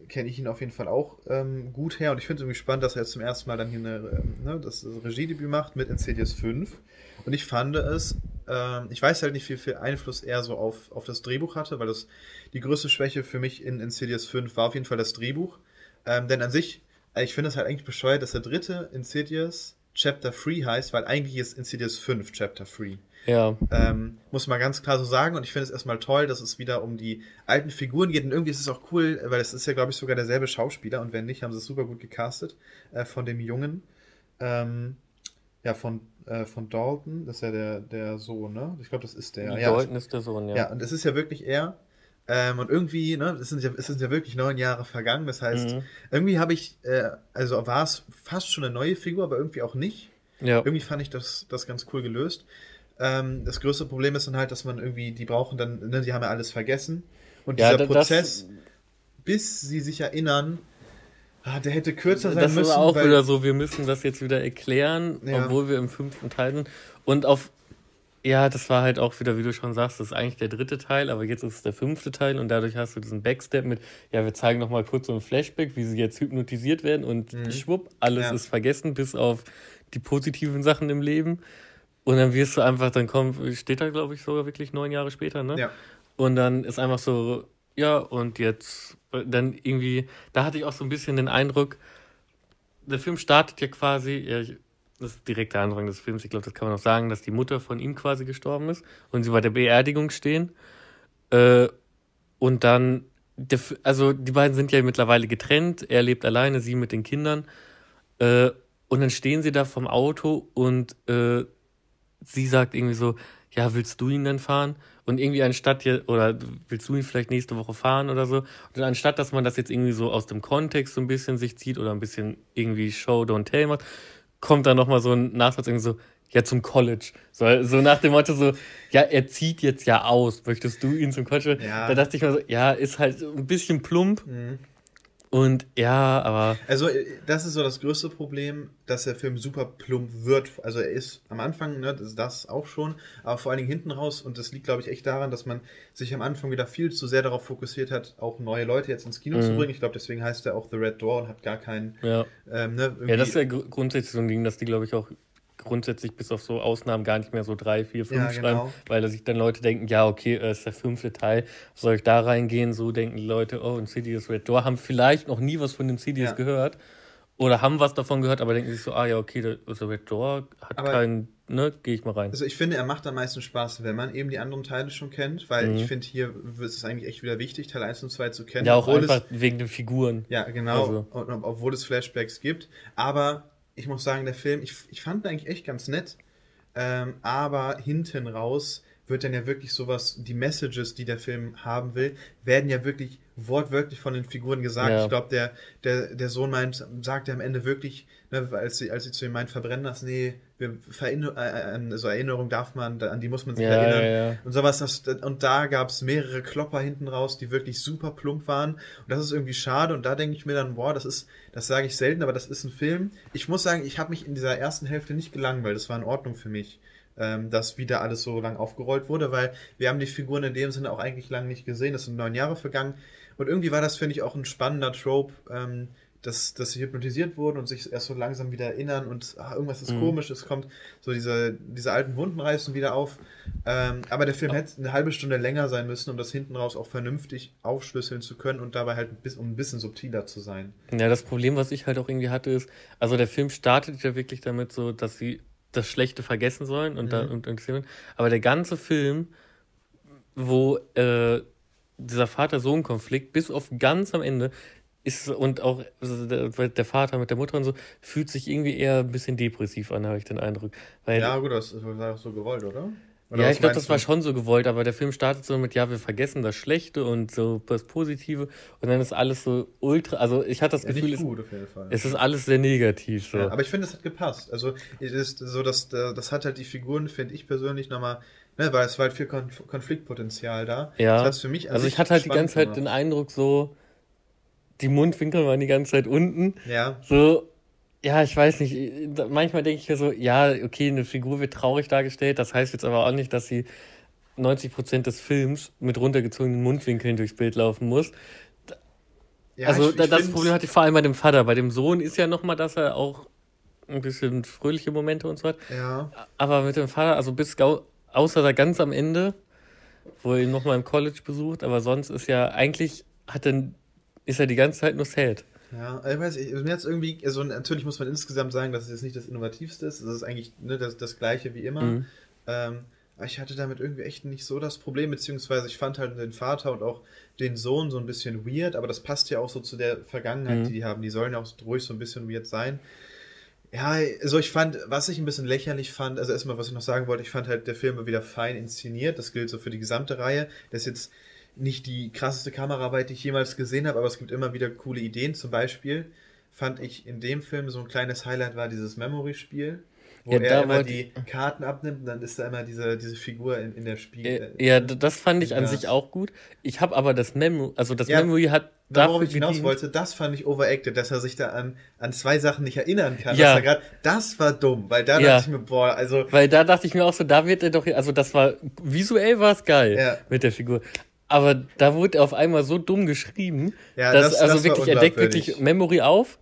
kenne ich ihn auf jeden Fall auch ähm, gut her und ich finde es irgendwie spannend, dass er jetzt zum ersten Mal dann hier eine, ähm, ne, das Regiedebüt macht mit Insidious 5 und ich fand es, ähm, ich weiß halt nicht, wie viel Einfluss er so auf, auf das Drehbuch hatte, weil das die größte Schwäche für mich in Insidious 5 war auf jeden Fall das Drehbuch, ähm, denn an sich ich finde das halt eigentlich bescheuert, dass der dritte Insidious Chapter 3 heißt, weil eigentlich ist Insidious 5 Chapter 3. Ja. Ähm, muss man ganz klar so sagen. Und ich finde es erstmal toll, dass es wieder um die alten Figuren geht. Und irgendwie ist es auch cool, weil es ist ja, glaube ich, sogar derselbe Schauspieler. Und wenn nicht, haben sie es super gut gecastet äh, von dem Jungen. Ähm, ja, von, äh, von Dalton. Das ist ja der, der Sohn, ne? Ich glaube, das ist der. Ja, Dalton ist der Sohn, ja. Ja, und es ist ja wirklich er. Ähm, und irgendwie, ne, es sind, ja, es sind ja wirklich neun Jahre vergangen. Das heißt, mhm. irgendwie habe ich, äh, also war es fast schon eine neue Figur, aber irgendwie auch nicht. Ja. Irgendwie fand ich das, das ganz cool gelöst. Ähm, das größte Problem ist dann halt, dass man irgendwie, die brauchen dann, ne, die haben ja alles vergessen. Und ja, dieser Prozess, bis sie sich erinnern, ah, der hätte kürzer sein das müssen. Das ist auch wieder so, wir müssen das jetzt wieder erklären, ja. obwohl wir im fünften Teil sind. Und auf ja, das war halt auch wieder, wie du schon sagst, das ist eigentlich der dritte Teil, aber jetzt ist es der fünfte Teil und dadurch hast du diesen Backstep mit, ja, wir zeigen nochmal kurz so ein Flashback, wie sie jetzt hypnotisiert werden und mhm. schwupp, alles ja. ist vergessen, bis auf die positiven Sachen im Leben. Und dann wirst du einfach, dann kommt, steht da, glaube ich, sogar wirklich neun Jahre später, ne? Ja. Und dann ist einfach so, ja, und jetzt, dann irgendwie, da hatte ich auch so ein bisschen den Eindruck, der Film startet ja quasi, ja, das ist direkt der Anfang des Films, ich glaube, das kann man auch sagen, dass die Mutter von ihm quasi gestorben ist und sie bei der Beerdigung stehen. Äh, und dann, der, also die beiden sind ja mittlerweile getrennt, er lebt alleine, sie mit den Kindern. Äh, und dann stehen sie da vom Auto und äh, sie sagt irgendwie so, ja, willst du ihn dann fahren? Und irgendwie anstatt hier, oder willst du ihn vielleicht nächste Woche fahren oder so? Und anstatt, dass man das jetzt irgendwie so aus dem Kontext so ein bisschen sich zieht oder ein bisschen irgendwie Show, don't tell macht, kommt dann nochmal so ein Nachsatz irgendwie so, ja, zum College. So, so nach dem Motto so, ja, er zieht jetzt ja aus, möchtest du ihn zum College? Ja. Da dachte ich mal so, ja, ist halt ein bisschen plump. Mhm. Und ja, aber. Also, äh, das ist so das größte Problem, dass der Film super plump wird. Also, er ist am Anfang, ne, das, das auch schon, aber vor allen Dingen hinten raus. Und das liegt, glaube ich, echt daran, dass man sich am Anfang wieder viel zu sehr darauf fokussiert hat, auch neue Leute jetzt ins Kino mhm. zu bringen. Ich glaube, deswegen heißt er auch The Red Door und hat gar keinen. Ja, ähm, ne, ja das ist ja grundsätzlich so ein Ding, dass die, glaube ich, auch grundsätzlich bis auf so Ausnahmen gar nicht mehr so drei, vier, fünf ja, schreiben, genau. weil sich dann Leute denken, ja, okay, das ist der fünfte Teil, soll ich da reingehen? So denken die Leute, oh, Insidious Red Door, haben vielleicht noch nie was von Insidious ja. gehört oder haben was davon gehört, aber denken sich so, ah ja, okay, der Red Door hat aber keinen, ne, gehe ich mal rein. Also ich finde, er macht am meisten Spaß, wenn man eben die anderen Teile schon kennt, weil mhm. ich finde, hier ist es eigentlich echt wieder wichtig, Teil 1 und 2 zu kennen. Ja, auch einfach es, wegen den Figuren. Ja, genau, also. und, obwohl es Flashbacks gibt, aber ich muss sagen, der Film, ich, ich fand ihn eigentlich echt ganz nett, ähm, aber hinten raus wird dann ja wirklich sowas, die Messages, die der Film haben will, werden ja wirklich wortwörtlich von den Figuren gesagt. Ja. Ich glaube, der, der, der Sohn meint, sagt ja am Ende wirklich, ne, als, sie, als sie zu ihm meint, verbrennen das, nee, wir Verinner also Erinnerung darf man, an die muss man sich ja, erinnern. Ja, ja. Und sowas, das, und da gab es mehrere Klopper hinten raus, die wirklich super plump waren. Und das ist irgendwie schade. Und da denke ich mir dann, boah, das ist, das sage ich selten, aber das ist ein Film. Ich muss sagen, ich habe mich in dieser ersten Hälfte nicht gelangweilt. Das war in Ordnung für mich ähm, dass wieder alles so lang aufgerollt wurde, weil wir haben die Figuren in dem Sinne auch eigentlich lang nicht gesehen. Das sind neun Jahre vergangen. Und irgendwie war das, finde ich, auch ein spannender Trope, ähm, dass, dass sie hypnotisiert wurden und sich erst so langsam wieder erinnern und ach, irgendwas ist mhm. komisch, es kommt so diese, diese alten Wunden reißen wieder auf. Ähm, aber der Film ja. hätte eine halbe Stunde länger sein müssen, um das hinten raus auch vernünftig aufschlüsseln zu können und dabei halt ein bisschen, um ein bisschen subtiler zu sein. Ja, das Problem, was ich halt auch irgendwie hatte, ist, also der Film startet ja wirklich damit so, dass sie das Schlechte vergessen sollen und, mhm. da, und, und aber der ganze Film, wo äh, dieser Vater-Sohn-Konflikt bis auf ganz am Ende ist und auch also der, Vater mit der Mutter und so fühlt sich irgendwie eher ein bisschen depressiv an, habe ich den Eindruck. Weil, ja, gut, das war auch so gewollt, oder? oder ja, ich glaube, das war schon so gewollt, aber der Film startet so mit, ja, wir vergessen das Schlechte und so das Positive und dann ist alles so ultra, also ich hatte das ja, Gefühl, gut, es, es, ist alles sehr negativ. So. Ja, aber ich finde, es hat gepasst. Also es ist so, dass das hat halt die Figuren, finde ich persönlich, nochmal Ne, weil es war halt viel Konf Konfliktpotenzial da. Ja. Das für mich also ich hatte halt die ganze Zeit den Eindruck so, die Mundwinkel waren die ganze Zeit unten. Ja. So, ja, ich weiß nicht. Manchmal denke ich mir so, ja, okay, eine Figur wird traurig dargestellt. Das heißt jetzt aber auch nicht, dass sie 90 Prozent des Films mit runtergezogenen Mundwinkeln durchs Bild laufen muss. Ja, also ich, ich das Problem hatte ich vor allem bei dem Vater. Bei dem Sohn ist ja nochmal, dass er auch ein bisschen fröhliche Momente und so hat. Ja. Aber mit dem Vater, also bis außer da ganz am Ende, wo er ihn nochmal im College besucht, aber sonst ist ja eigentlich, hat er, ist er die ganze Zeit nur sad. Ja, ich weiß nicht, mir jetzt irgendwie, also natürlich muss man insgesamt sagen, dass es jetzt nicht das Innovativste ist. Es ist eigentlich ne, das, das gleiche wie immer. Mhm. Ähm, aber ich hatte damit irgendwie echt nicht so das Problem, beziehungsweise ich fand halt den Vater und auch den Sohn so ein bisschen weird, aber das passt ja auch so zu der Vergangenheit, mhm. die die haben. Die sollen ja auch ruhig so ein bisschen weird sein. Ja, also ich fand, was ich ein bisschen lächerlich fand, also erstmal, was ich noch sagen wollte, ich fand halt, der Film war wieder fein inszeniert. Das gilt so für die gesamte Reihe. Das ist jetzt nicht die krasseste Kameraarbeit, die ich jemals gesehen habe, aber es gibt immer wieder coole Ideen. Zum Beispiel fand ich in dem Film so ein kleines Highlight war dieses Memory-Spiel wo ja, er immer die Karten abnimmt und dann ist da immer diese, diese Figur in, in der Spiegel. Äh, ja, das fand ich an sich auch gut. Ich habe aber das Memo, also das ja, Memory hat Worauf ich hinaus wollte, das fand ich overacted, dass er sich da an, an zwei Sachen nicht erinnern kann. Ja. Grad, das war dumm, weil da ja. dachte ich mir, boah, also. Weil da dachte ich mir auch so, da wird er doch, also das war, visuell war es geil ja. mit der Figur. Aber da wurde auf einmal so dumm geschrieben, ja, dass, das, also das wirklich, er deckt wirklich Memory auf,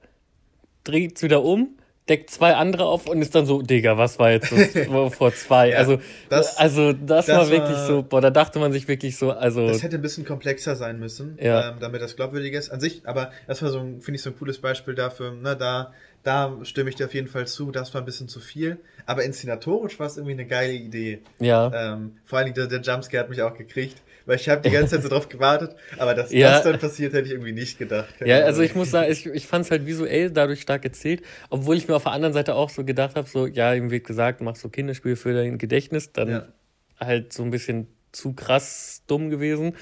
dreht es wieder um, deckt zwei andere auf und ist dann so, Digga, was war jetzt das vor zwei? ja, also, das, also das, das war wirklich war, so, boah, da dachte man sich wirklich so, also. Das hätte ein bisschen komplexer sein müssen, ja. ähm, damit das glaubwürdig ist. An sich, aber das war so, finde ich, so ein cooles Beispiel dafür, ne, da, da stimme ich dir auf jeden Fall zu, das war ein bisschen zu viel. Aber inszenatorisch war es irgendwie eine geile Idee. Ja. Ähm, vor allen Dingen der, der Jumpscare hat mich auch gekriegt weil ich habe die ganze Zeit so drauf gewartet, aber dass ja. das dann passiert, hätte ich irgendwie nicht gedacht. Keine ja, also ich muss sagen, ich, ich fand es halt visuell dadurch stark gezählt, obwohl ich mir auf der anderen Seite auch so gedacht habe, so, ja, ihm wird gesagt, mach so Kinderspiele für dein Gedächtnis, dann ja. halt so ein bisschen zu krass dumm gewesen.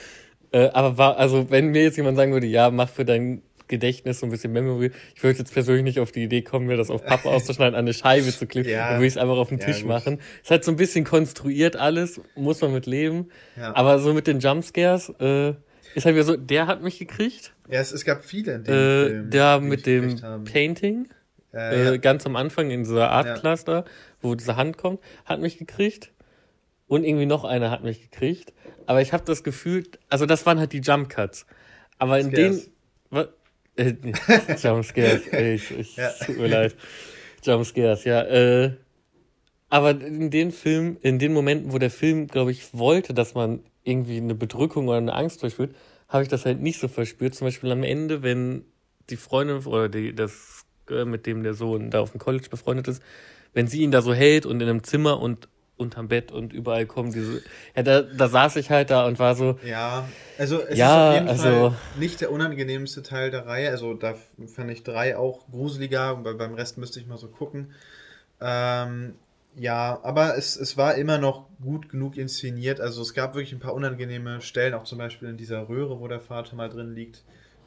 Äh, aber war, also wenn mir jetzt jemand sagen würde, ja, mach für dein Gedächtnis, so ein bisschen Memory. Ich würde jetzt persönlich nicht auf die Idee kommen, mir das auf Pappe auszuschneiden, an eine Scheibe zu klicken. Ja. Dann würde ich es einfach auf den ja, Tisch gut. machen. Ist halt so ein bisschen konstruiert alles, muss man mit leben. Ja. Aber so mit den Jumpscares, äh, ist halt wieder so, der hat mich gekriegt. Ja, es, es gab viele in dem äh, Film. Der mit dem Painting, äh, ganz am Anfang in dieser Art Cluster, wo diese Hand kommt, hat mich gekriegt. Und irgendwie noch einer hat mich gekriegt. Aber ich habe das Gefühl, also das waren halt die Jump Cuts. Aber in Scares. den. Äh, Jumpscares, ich, ich, ja. tut mir leid. Jumpscares, ja. Äh, aber in den Film, in den Momenten, wo der Film, glaube ich, wollte, dass man irgendwie eine Bedrückung oder eine Angst durchführt, habe ich das halt nicht so verspürt. Zum Beispiel am Ende, wenn die Freundin oder die, das mit dem der Sohn da auf dem College befreundet ist, wenn sie ihn da so hält und in einem Zimmer und unterm Bett und überall kommen diese. Ja, da, da saß ich halt da und war so. Ja, also es ja, ist auf jeden also, Fall nicht der unangenehmste Teil der Reihe. Also da fand ich drei auch gruseliger, weil beim Rest müsste ich mal so gucken. Ähm, ja, aber es, es war immer noch gut genug inszeniert. Also es gab wirklich ein paar unangenehme Stellen, auch zum Beispiel in dieser Röhre, wo der Vater mal drin liegt.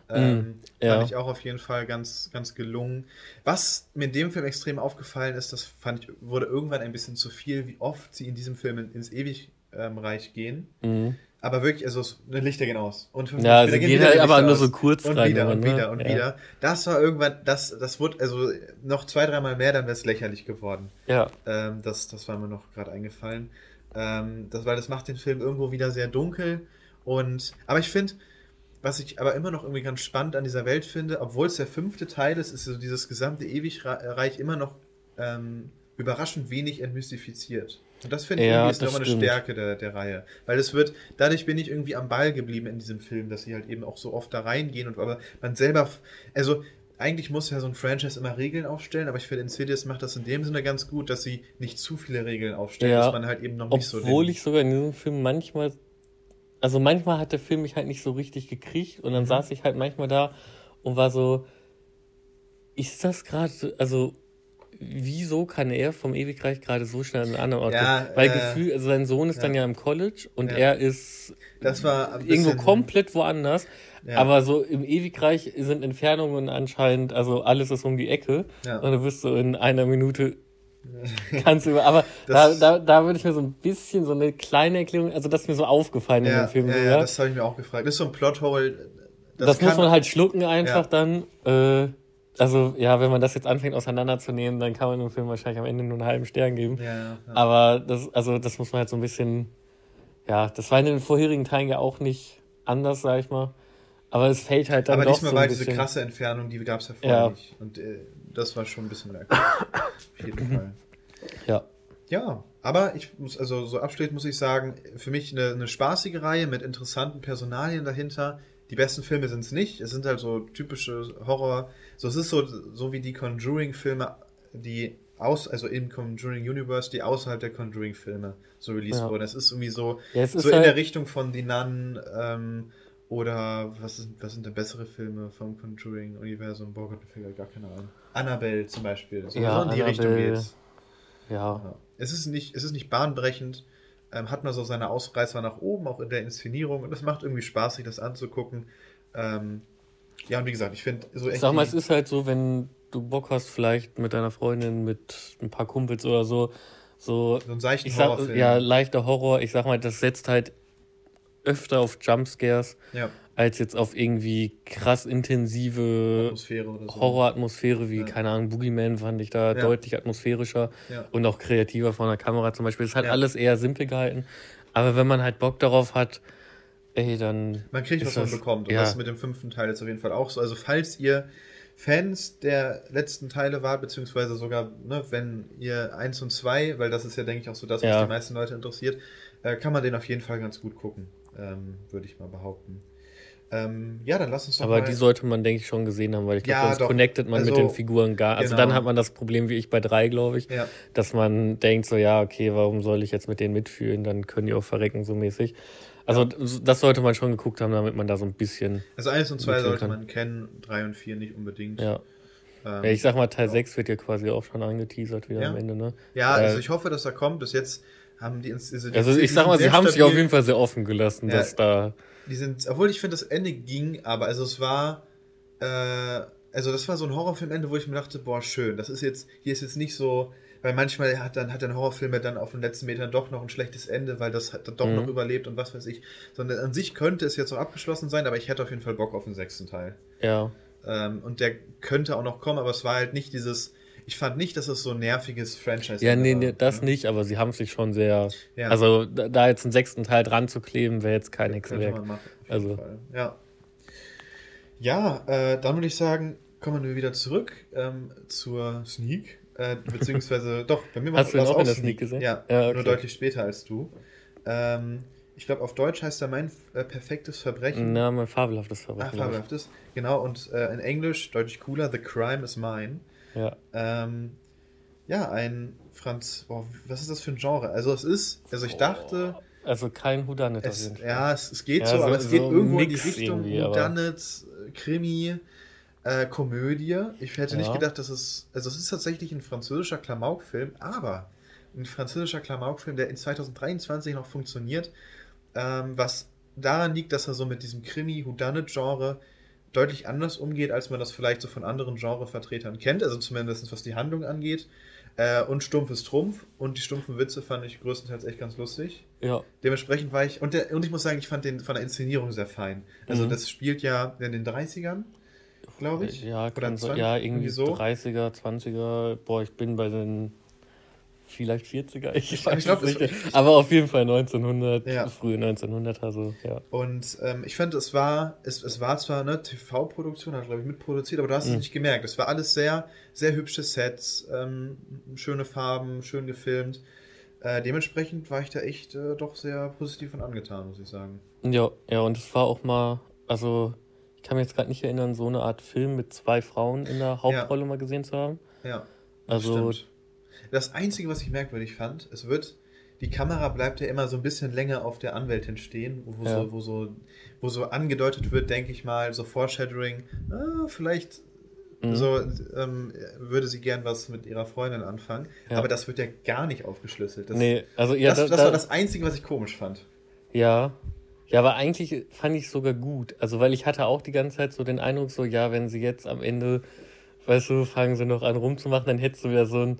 Ähm, mm, ja. Fand ich auch auf jeden Fall ganz, ganz gelungen. Was mir in dem Film extrem aufgefallen ist, das fand ich, wurde irgendwann ein bisschen zu viel, wie oft sie in diesem Film ins Ewigreich ähm, gehen. Mm. Aber wirklich, also ne, Lichter gehen aus. Und fünf ja, sie gehen halt aber nur so kurz und rein. Wieder und ne? wieder und ja. wieder. Das war irgendwann, das, das wurde, also noch zwei, dreimal mehr, dann wäre es lächerlich geworden. Ja. Ähm, das, das war mir noch gerade eingefallen. Ähm, das, weil das macht den Film irgendwo wieder sehr dunkel. Und, aber ich finde, was ich aber immer noch irgendwie ganz spannend an dieser Welt finde, obwohl es der fünfte Teil ist, ist so dieses gesamte Ewigreich immer noch ähm, überraschend wenig entmystifiziert. Und das finde ich ja, irgendwie ist nochmal eine Stärke der, der Reihe. Weil es wird, dadurch bin ich irgendwie am Ball geblieben in diesem Film, dass sie halt eben auch so oft da reingehen und aber man selber, also eigentlich muss ja so ein Franchise immer Regeln aufstellen, aber ich finde, Insidious macht das in dem Sinne ganz gut, dass sie nicht zu viele Regeln aufstellen, ja, dass man halt eben noch nicht so. Obwohl ich sogar in diesem Film manchmal also manchmal hat der Film mich halt nicht so richtig gekriegt und dann mhm. saß ich halt manchmal da und war so, ist das gerade, also wieso kann er vom Ewigreich gerade so schnell an einen anderen Ort ja, Weil äh, Gefühl, also sein Sohn ist ja. dann ja im College und ja. er ist irgendwo komplett woanders. Aber so im Ewigreich sind Entfernungen anscheinend, also alles ist um die Ecke. Und du wirst so in einer Minute Kannst du, aber da, da, da würde ich mir so ein bisschen so eine kleine Erklärung, also das ist mir so aufgefallen ja, in dem Film. Ja, ja, das habe ich mir auch gefragt. Das ist so ein Plothole. Das, das muss man halt schlucken einfach ja. dann. Äh, also ja, wenn man das jetzt anfängt auseinanderzunehmen, dann kann man dem Film wahrscheinlich am Ende nur einen halben Stern geben. Ja. Aber das, also das muss man halt so ein bisschen, ja, das war in den vorherigen Teilen ja auch nicht anders, sag ich mal. Aber es fällt halt dann Aber doch nicht mal so weil diese krasse Entfernung, die gab es ja vorher nicht. Und äh, das war schon ein bisschen merkwürdig. Auf jeden Fall. Ja. Ja, aber ich muss, also so abschließend muss ich sagen, für mich eine, eine spaßige Reihe mit interessanten Personalien dahinter. die besten Filme sind es nicht. Es sind halt so typische Horror. So, es ist so, so wie die Conjuring-Filme, die aus, also im Conjuring Universe, die außerhalb der Conjuring-Filme so released ja. wurden. Es ist irgendwie so, ja, so in halt der Richtung von Die Nun ähm, oder was, ist, was sind denn bessere Filme vom Conjuring-Universum? Boah Gott, mir fällt gar keine Ahnung. Annabelle zum Beispiel. So, ja, in die Annabelle, Richtung geht's. Ja. ja. Es, ist nicht, es ist nicht bahnbrechend, ähm, hat man so seine Ausreißer nach oben, auch in der Inszenierung. Und es macht irgendwie Spaß, sich das anzugucken. Ähm, ja, und wie gesagt, ich finde so echt. Sag mal, es ist halt so, wenn du Bock hast, vielleicht mit deiner Freundin, mit ein paar Kumpels oder so, so. So ich sag, Horrorfilm. Ja, leichter Horror. Ich sag mal, das setzt halt öfter auf Jumpscares. Ja als jetzt auf irgendwie krass intensive so. Horroratmosphäre wie, ja. keine Ahnung, Boogeyman fand ich da ja. deutlich atmosphärischer und auch kreativer von der Kamera zum Beispiel. Ist halt alles eher simpel gehalten. Aber wenn man halt Bock darauf hat, ey, dann. Man kriegt, was man bekommt. Und das mit dem fünften Teil ist auf jeden Fall auch so. Also, falls ihr Fans der letzten Teile wart, beziehungsweise sogar, ne, wenn ihr eins und zwei, weil das ist ja, denke ich, auch so das, was die meisten Leute interessiert, äh, kann man den auf jeden Fall ganz gut gucken, ähm, würde ich mal behaupten. Ähm, ja, dann lass uns doch Aber mal... die sollte man, denke ich, schon gesehen haben, weil ich glaube, ja, sonst doch. connectet man also, mit den Figuren gar. Also genau. dann hat man das Problem wie ich bei drei, glaube ich, ja. dass man denkt so, ja, okay, warum soll ich jetzt mit denen mitfühlen? Dann können die auch verrecken, so mäßig. Also ja. das sollte man schon geguckt haben, damit man da so ein bisschen. Also eins und zwei sollte kann. man kennen, drei und vier nicht unbedingt. Ja. Ähm, ich sag mal, Teil ja. 6 wird ja quasi auch schon angeteasert wieder am Ende, ne? Ja, äh, also ich hoffe, dass er kommt. Bis jetzt haben die uns. Also, also ich sag mal, sie haben sich auf jeden Fall sehr offen gelassen, dass da die sind, obwohl ich finde, das Ende ging, aber also es war, äh, also das war so ein Horrorfilmende, wo ich mir dachte, boah, schön, das ist jetzt, hier ist jetzt nicht so, weil manchmal hat dann hat ein Horrorfilm ja dann auf den letzten Metern doch noch ein schlechtes Ende, weil das hat doch mhm. noch überlebt und was weiß ich. Sondern an sich könnte es jetzt auch abgeschlossen sein, aber ich hätte auf jeden Fall Bock auf den sechsten Teil. Ja. Ähm, und der könnte auch noch kommen, aber es war halt nicht dieses, ich fand nicht, dass es so ein nerviges Franchise Ja, nee, nee das ja. nicht, aber sie haben sich schon sehr. Ja. Also, da jetzt einen sechsten Teil dran zu kleben, wäre jetzt kein Hexenwerk. Also. Ja. Ja, äh, dann würde ich sagen, kommen wir wieder zurück ähm, zur Sneak. Äh, beziehungsweise, doch, bei mir war es auch in der Sneak gesehen. Ja, ja okay. nur deutlich später als du. Ähm, ich glaube, auf Deutsch heißt er mein äh, perfektes Verbrechen. Na, mein fabelhaftes Verbrechen. Ah, fabelhaftes. Genau, und äh, in Englisch, deutlich cooler, The Crime is Mine. Ja. Ähm, ja, ein Franz. Boah, was ist das für ein Genre? Also, es ist. Also, ich dachte. Also, kein Houdanet Fall. Ja, es, es geht ja, so, so, aber es geht irgendwo in die Richtung Houdanet, Krimi, äh, Komödie. Ich hätte ja. nicht gedacht, dass es. Also, es ist tatsächlich ein französischer Klamaukfilm, aber ein französischer Klamaukfilm, der in 2023 noch funktioniert, ähm, was daran liegt, dass er so mit diesem Krimi-Houdanet-Genre deutlich anders umgeht, als man das vielleicht so von anderen Genrevertretern kennt, also zumindest was die Handlung angeht. Äh, und Stumpf ist Trumpf und die stumpfen Witze fand ich größtenteils echt ganz lustig. Ja. Dementsprechend war ich, und, der, und ich muss sagen, ich fand den von der Inszenierung sehr fein. Also mhm. das spielt ja in den 30ern, glaube ich. Ja, Oder 20, ja irgendwie so. 30er, 20er. Boah, ich bin bei den vielleicht 40er, ich, ich weiß glaub, nicht. Aber auf jeden Fall 1900, ja. frühe 1900 also, ja. Und ähm, ich finde, es war, es, es war zwar eine TV-Produktion, hat glaube ich mitproduziert, aber du hast mhm. es nicht gemerkt. Es war alles sehr, sehr hübsche Sets, ähm, schöne Farben, schön gefilmt. Äh, dementsprechend war ich da echt äh, doch sehr positiv und angetan, muss ich sagen. Ja, ja, und es war auch mal, also ich kann mich jetzt gerade nicht erinnern, so eine Art Film mit zwei Frauen in der Hauptrolle ja. mal gesehen zu haben. Ja. Also stimmt. Das Einzige, was ich merkwürdig fand, es wird, die Kamera bleibt ja immer so ein bisschen länger auf der Anwältin stehen, wo, ja. so, wo, so, wo so angedeutet wird, denke ich mal, so Foreshadowing, ah, vielleicht mhm. so ähm, würde sie gern was mit ihrer Freundin anfangen, ja. aber das wird ja gar nicht aufgeschlüsselt. Das, nee, also ja, das, das, das war das Einzige, was ich komisch fand. Ja, ja, aber eigentlich fand ich es sogar gut. Also, weil ich hatte auch die ganze Zeit so den Eindruck, so, ja, wenn sie jetzt am Ende, weißt du, fangen sie noch an rumzumachen, dann hättest du wieder so ein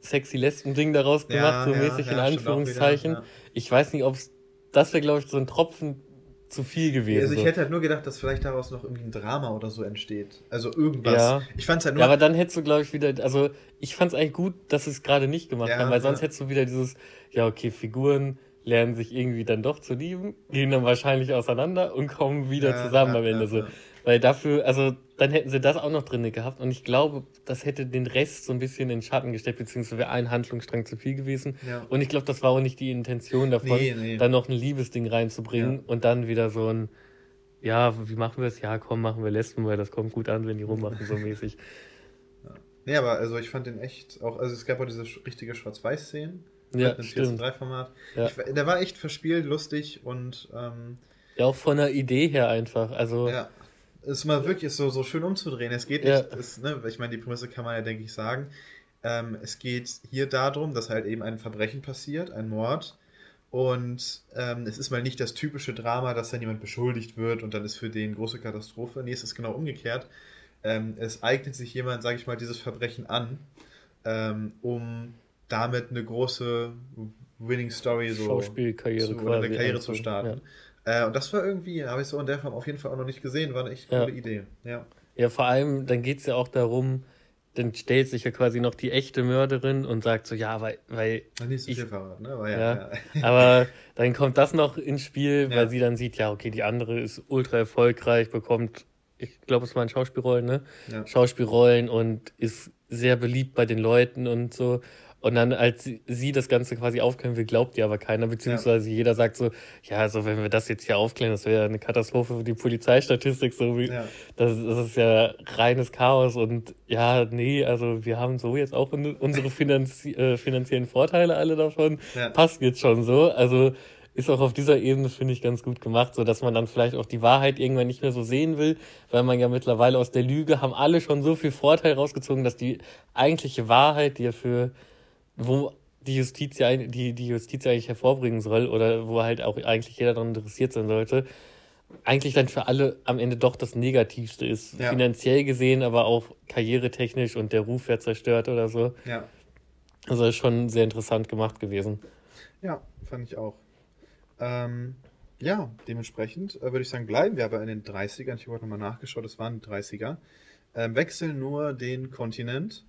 sexy Lesben-Ding daraus gemacht, ja, so mäßig ja, in Anführungszeichen. Wieder, ich weiß nicht, ob es, das wäre, glaube ich, so ein Tropfen zu viel gewesen. Also ich hätte halt nur gedacht, dass vielleicht daraus noch irgendwie ein Drama oder so entsteht. Also irgendwas. Ja. Ich fand's halt nur. Ja, aber dann hättest du, glaube ich, wieder, also ich fand's eigentlich gut, dass sie es gerade nicht gemacht haben, weil sonst hättest du wieder dieses, ja, okay, Figuren lernen sich irgendwie dann doch zu lieben, gehen dann wahrscheinlich auseinander und kommen wieder zusammen am Ende so. Weil dafür, also dann hätten sie das auch noch drin gehabt. Und ich glaube, das hätte den Rest so ein bisschen in den Schatten gestellt, beziehungsweise wäre ein Handlungsstrang zu viel gewesen. Ja. Und ich glaube, das war auch nicht die Intention davon, nee, nee. dann noch ein Liebesding reinzubringen ja. und dann wieder so ein ja, wie machen wir es? Ja, komm, machen wir Lesben, weil das kommt gut an, wenn die rummachen, so mäßig. Ja. Nee, aber also ich fand den echt auch, also es gab auch diese richtige Schwarz-Weiß-Szenen. Ja, mit dem 4-3-Format. Ja. Der war echt verspielt, lustig und. Ähm, ja, auch von der Idee her einfach. Also. Ja. Es ist mal wirklich so, so schön umzudrehen. Es geht nicht, ja. ne, ich meine, die Prämisse kann man ja, denke ich, sagen. Ähm, es geht hier darum, dass halt eben ein Verbrechen passiert, ein Mord. Und ähm, es ist mal nicht das typische Drama, dass dann jemand beschuldigt wird und dann ist für den große Katastrophe. Nee, es ist genau umgekehrt. Ähm, es eignet sich jemand, sage ich mal, dieses Verbrechen an, ähm, um damit eine große Winning Story so Schauspielkarriere zu, oder eine Karriere zu starten. Ja. Äh, und das war irgendwie, habe ich so in der Form auf jeden Fall auch noch nicht gesehen, war eine echt coole ja. Idee. Ja. ja, vor allem, dann geht es ja auch darum, dann stellt sich ja quasi noch die echte Mörderin und sagt so, ja, weil, weil nicht so ich, viel verraten, ne? Aber, ja, ja, ja. aber dann kommt das noch ins Spiel, weil sie dann sieht, ja, okay, die andere ist ultra erfolgreich, bekommt, ich glaube, es waren Schauspielrollen, ne? Schauspielrollen und ist sehr beliebt bei den Leuten und so. Und dann, als sie das Ganze quasi aufklären will, glaubt ihr aber keiner, beziehungsweise ja. jeder sagt so, ja, also wenn wir das jetzt hier aufklären, das wäre eine Katastrophe für die Polizeistatistik, so wie, ja. das, das ist ja reines Chaos und ja, nee, also wir haben so jetzt auch unsere finanzie äh, finanziellen Vorteile alle davon, ja. passt jetzt schon so, also ist auch auf dieser Ebene, finde ich, ganz gut gemacht, so dass man dann vielleicht auch die Wahrheit irgendwann nicht mehr so sehen will, weil man ja mittlerweile aus der Lüge haben alle schon so viel Vorteil rausgezogen, dass die eigentliche Wahrheit, die ja für wo die Justiz ja die, die Justiz eigentlich hervorbringen soll oder wo halt auch eigentlich jeder daran interessiert sein sollte, eigentlich dann für alle am Ende doch das Negativste ist. Ja. Finanziell gesehen, aber auch karrieretechnisch und der Ruf wäre zerstört oder so. Ja. Also ist schon sehr interessant gemacht gewesen. Ja, fand ich auch. Ähm, ja, dementsprechend äh, würde ich sagen, bleiben wir aber in den 30ern. Ich habe heute nochmal nachgeschaut, es waren die 30er. Ähm, wechseln nur den Kontinent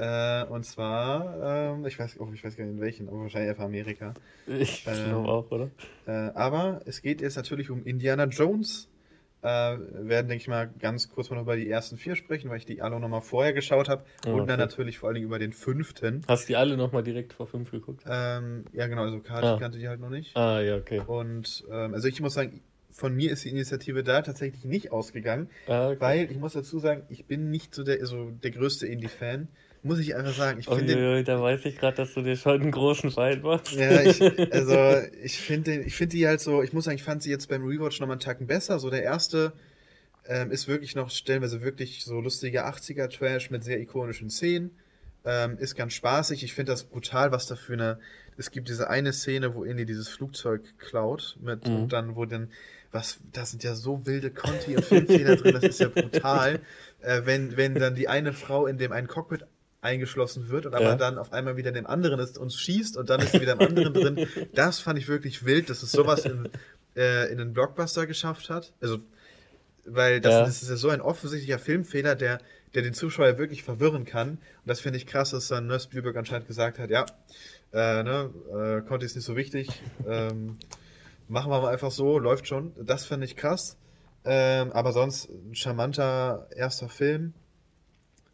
äh, und zwar, ähm, ich, weiß, oh, ich weiß gar nicht in welchen, aber wahrscheinlich einfach Amerika. Ich ähm, glaube auch, oder? Äh, aber es geht jetzt natürlich um Indiana Jones. Äh, wir werden, denke ich mal, ganz kurz mal über die ersten vier sprechen, weil ich die alle nochmal vorher geschaut habe. Oh, und dann natürlich vor allen Dingen über den fünften. Hast du die alle nochmal direkt vor fünf geguckt? Ähm, ja, genau, also Kati ah. kannte die halt noch nicht. Ah, ja, okay. Und ähm, also ich muss sagen, von mir ist die Initiative da tatsächlich nicht ausgegangen, ah, okay. weil ich muss dazu sagen, ich bin nicht so der, also der größte Indie-Fan muss ich einfach sagen. Ich oh, finde, da weiß ich gerade, dass du dir schon einen großen Feind machst. Ja, ich, also ich finde ich find die halt so, ich muss sagen, ich fand sie jetzt beim Rewatch nochmal einen Tacken besser. So der erste ähm, ist wirklich noch stellenweise wirklich so lustiger 80er-Trash mit sehr ikonischen Szenen. Ähm, ist ganz spaßig. Ich finde das brutal, was da für eine. Es gibt diese eine Szene, wo Indy dieses Flugzeug klaut mit mhm. und dann, wo dann was, da sind ja so wilde Conti und Filmfehler drin, das ist ja brutal. Äh, wenn, wenn dann die eine Frau in dem einen Cockpit eingeschlossen wird und aber ja. dann auf einmal wieder in dem anderen ist und schießt und dann ist wieder im anderen drin. Das fand ich wirklich wild, dass es sowas in, äh, in einen Blockbuster geschafft hat. Also, weil das, ja. das, ist ja so ein offensichtlicher Filmfehler, der, der den Zuschauer wirklich verwirren kann. Und das finde ich krass, dass dann ne, Spielberg anscheinend gesagt hat, ja, äh, ne, äh, Conti ist nicht so wichtig, ähm, machen wir mal einfach so, läuft schon. Das finde ich krass. Ähm, aber sonst ein charmanter erster Film.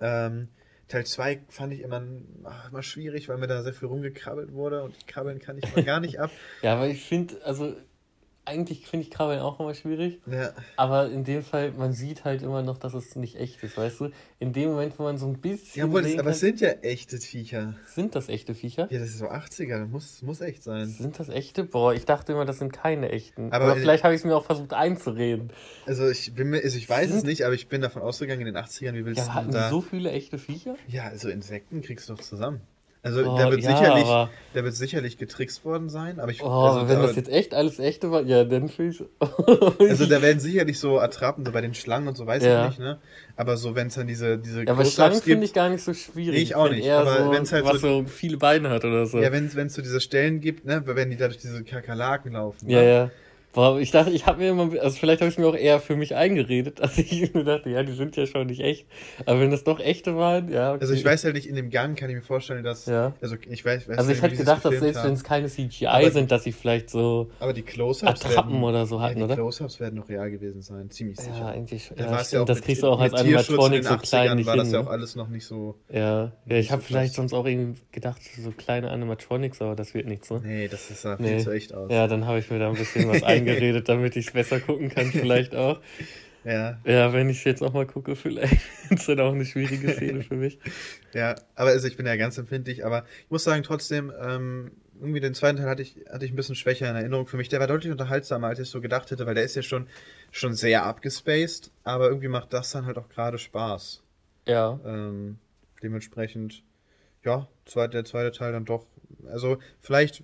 Ähm, Teil 2 fand ich immer, immer schwierig, weil mir da sehr viel rumgekrabbelt wurde und krabbeln kann ich mal gar nicht ab. ja, aber ich finde, also eigentlich finde ich Krabbeln auch immer schwierig. Ja. Aber in dem Fall, man sieht halt immer noch, dass es nicht echt ist, weißt du? In dem Moment, wo man so ein bisschen. Ja, das, aber es sind ja echte Viecher. Sind das echte Viecher? Ja, das ist so 80er, das muss, muss echt sein. Sind das echte? Boah, ich dachte immer, das sind keine echten. Aber Oder vielleicht habe ich es mir auch versucht einzureden. Also ich bin mir, also ich weiß sind, es nicht, aber ich bin davon ausgegangen, in den 80ern, wie willst ja, du da. so viele echte Viecher? Ja, also Insekten kriegst du doch zusammen. Also oh, der, wird ja, sicherlich, der wird sicherlich getrickst worden sein, aber ich. Oh, also, wenn da, das jetzt echt alles echte war, ja, dann ich. also da werden sicherlich so Attrappen, so bei den Schlangen und so, weiß ja. ich nicht, ne? Aber so, wenn es dann diese, diese Ja, aber Schlangen finde ich gar nicht so schwierig. Nee, ich auch nicht. Aber so, wenn es halt was so, so viele Beine hat oder so. Ja, wenn es so diese Stellen gibt, ne, wenn die da durch diese Kakerlaken laufen. Ja, ne? ja. Boah, ich dachte, ich habe mir immer, also vielleicht habe ich mir auch eher für mich eingeredet, als ich mir dachte, ja, die sind ja schon nicht echt. Aber wenn das doch echte waren, ja. Okay. Also ich weiß ja nicht, in dem Gang kann ich mir vorstellen, dass. Ja. Also ich weiß, weiß Also ich hätte gedacht, dass selbst wenn es keine CGI aber sind, dass sie vielleicht so. Aber die Close-Ups. Attrappen oder so hatten, ja, die Die Close-Ups werden noch real gewesen sein, ziemlich sicher. Ja, eigentlich. Ja, ja, ja auch das kriegst du auch als Animatronik so klein nicht war das ja auch alles noch nicht so. Ja, ja ich habe vielleicht sonst auch irgendwie gedacht, so kleine Animatronics, aber das wird nichts, ne? Nee, das sah viel zu echt aus. Ja, dann habe ich mir da ein bisschen was eingebildet. geredet, damit ich es besser gucken kann, vielleicht auch. Ja. Ja, wenn ich es jetzt auch mal gucke, vielleicht ist es dann auch eine schwierige Szene für mich. Ja, aber also ich bin ja ganz empfindlich, aber ich muss sagen, trotzdem, ähm, irgendwie den zweiten Teil hatte ich, hatte ich ein bisschen schwächer in Erinnerung für mich. Der war deutlich unterhaltsamer, als ich so gedacht hätte, weil der ist ja schon, schon sehr abgespaced, aber irgendwie macht das dann halt auch gerade Spaß. Ja. Ähm, dementsprechend, ja, zweit, der zweite Teil dann doch. Also, vielleicht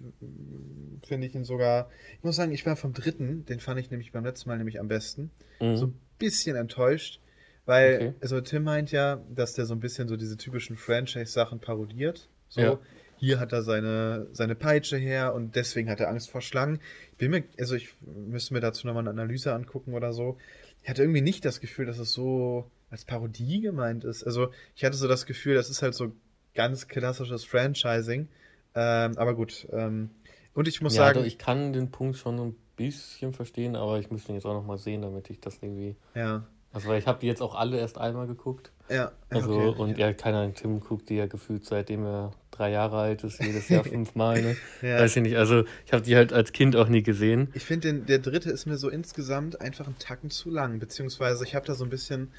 finde ich ihn sogar. Ich muss sagen, ich war vom dritten, den fand ich nämlich beim letzten Mal nämlich am besten. Mhm. So ein bisschen enttäuscht, weil, okay. also Tim meint ja, dass der so ein bisschen so diese typischen Franchise-Sachen parodiert. So, ja. hier hat er seine, seine Peitsche her und deswegen hat er Angst vor Schlangen. Ich bin mir, also ich müsste mir dazu nochmal eine Analyse angucken oder so. Ich hatte irgendwie nicht das Gefühl, dass es so als Parodie gemeint ist. Also ich hatte so das Gefühl, das ist halt so ganz klassisches Franchising. Ähm, aber gut. Ähm, und ich muss ja, sagen. Also ich kann den Punkt schon ein bisschen verstehen, aber ich müsste ihn jetzt auch nochmal sehen, damit ich das irgendwie. Ja. Also, weil ich habe die jetzt auch alle erst einmal geguckt. Ja. Also, okay, und ja, keine Ahnung, Tim guckt die ja gefühlt, seitdem er drei Jahre alt ist, jedes Jahr fünfmal. Ne? ja. Weiß ich nicht. Also, ich habe die halt als Kind auch nie gesehen. Ich finde, der dritte ist mir so insgesamt einfach einen Tacken zu lang. Beziehungsweise, ich habe da so ein bisschen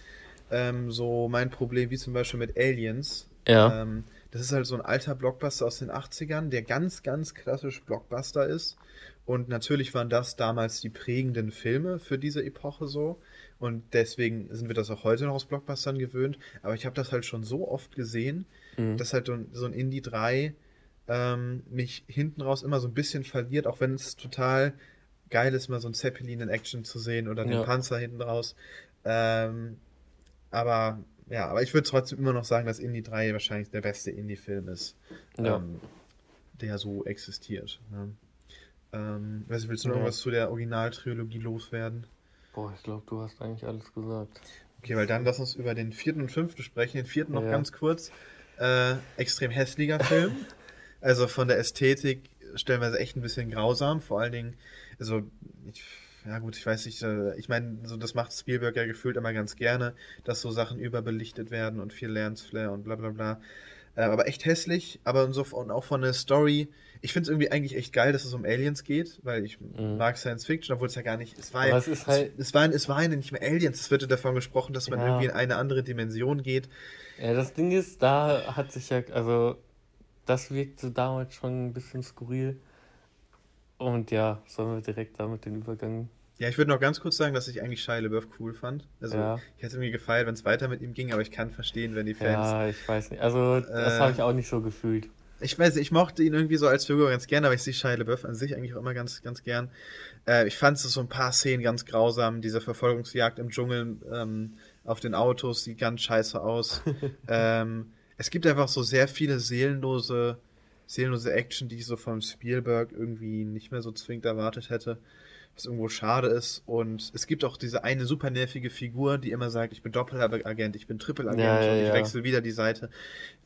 ähm, so mein Problem, wie zum Beispiel mit Aliens. Ja. Ähm, das ist halt so ein alter Blockbuster aus den 80ern, der ganz, ganz klassisch Blockbuster ist. Und natürlich waren das damals die prägenden Filme für diese Epoche so. Und deswegen sind wir das auch heute noch aus Blockbustern gewöhnt. Aber ich habe das halt schon so oft gesehen, mhm. dass halt so ein Indie 3 ähm, mich hinten raus immer so ein bisschen verliert, auch wenn es total geil ist, mal so ein Zeppelin in Action zu sehen oder den ja. Panzer hinten raus. Ähm, aber ja, aber ich würde trotzdem immer noch sagen, dass Indie 3 wahrscheinlich der beste Indie-Film ist, ja. ähm, der so existiert. Ne? Ähm, weißt du, willst du noch ja. was zu der Originaltrilogie loswerden? Boah, ich glaube, du hast eigentlich alles gesagt. Okay, weil dann lass uns über den vierten und fünften sprechen. Den vierten noch ja. ganz kurz. Äh, extrem hässlicher Film. also von der Ästhetik stellenweise echt ein bisschen grausam. Vor allen Dingen, also ich ja gut, ich weiß nicht, äh, ich meine, so das macht Spielberg ja gefühlt immer ganz gerne, dass so Sachen überbelichtet werden und viel Lensflare und bla bla bla. Äh, aber echt hässlich, aber und, so, und auch von der Story. Ich finde es irgendwie eigentlich echt geil, dass es um Aliens geht, weil ich mhm. mag Science Fiction, obwohl es ja gar nicht. Es war ja, es, ist halt, es, es, war, es waren ja nicht mehr Aliens, es wird ja davon gesprochen, dass man ja. irgendwie in eine andere Dimension geht. Ja, das Ding ist, da hat sich ja, also das wirkte damals schon ein bisschen skurril. Und ja, sollen wir direkt damit den Übergang. Ja, ich würde noch ganz kurz sagen, dass ich eigentlich Shia LaBeouf cool fand. Also ja. ich hätte es irgendwie gefeiert, wenn es weiter mit ihm ging, aber ich kann verstehen, wenn die Fans. Ja, ich weiß nicht. Also das äh, habe ich auch nicht so gefühlt. Ich weiß, ich mochte ihn irgendwie so als Figur ganz gern, aber ich sehe Shia LaBeouf an sich eigentlich auch immer ganz, ganz gern. Äh, ich fand es so ein paar Szenen ganz grausam. Diese Verfolgungsjagd im Dschungel ähm, auf den Autos sieht ganz scheiße aus. ähm, es gibt einfach so sehr viele seelenlose seelenlose Action, die ich so von Spielberg irgendwie nicht mehr so zwingend erwartet hätte. Was irgendwo schade ist. Und es gibt auch diese eine super nervige Figur, die immer sagt, ich bin Doppelagent, ich bin Triple-Agent ja, ja, und ich ja. wechsle wieder die Seite.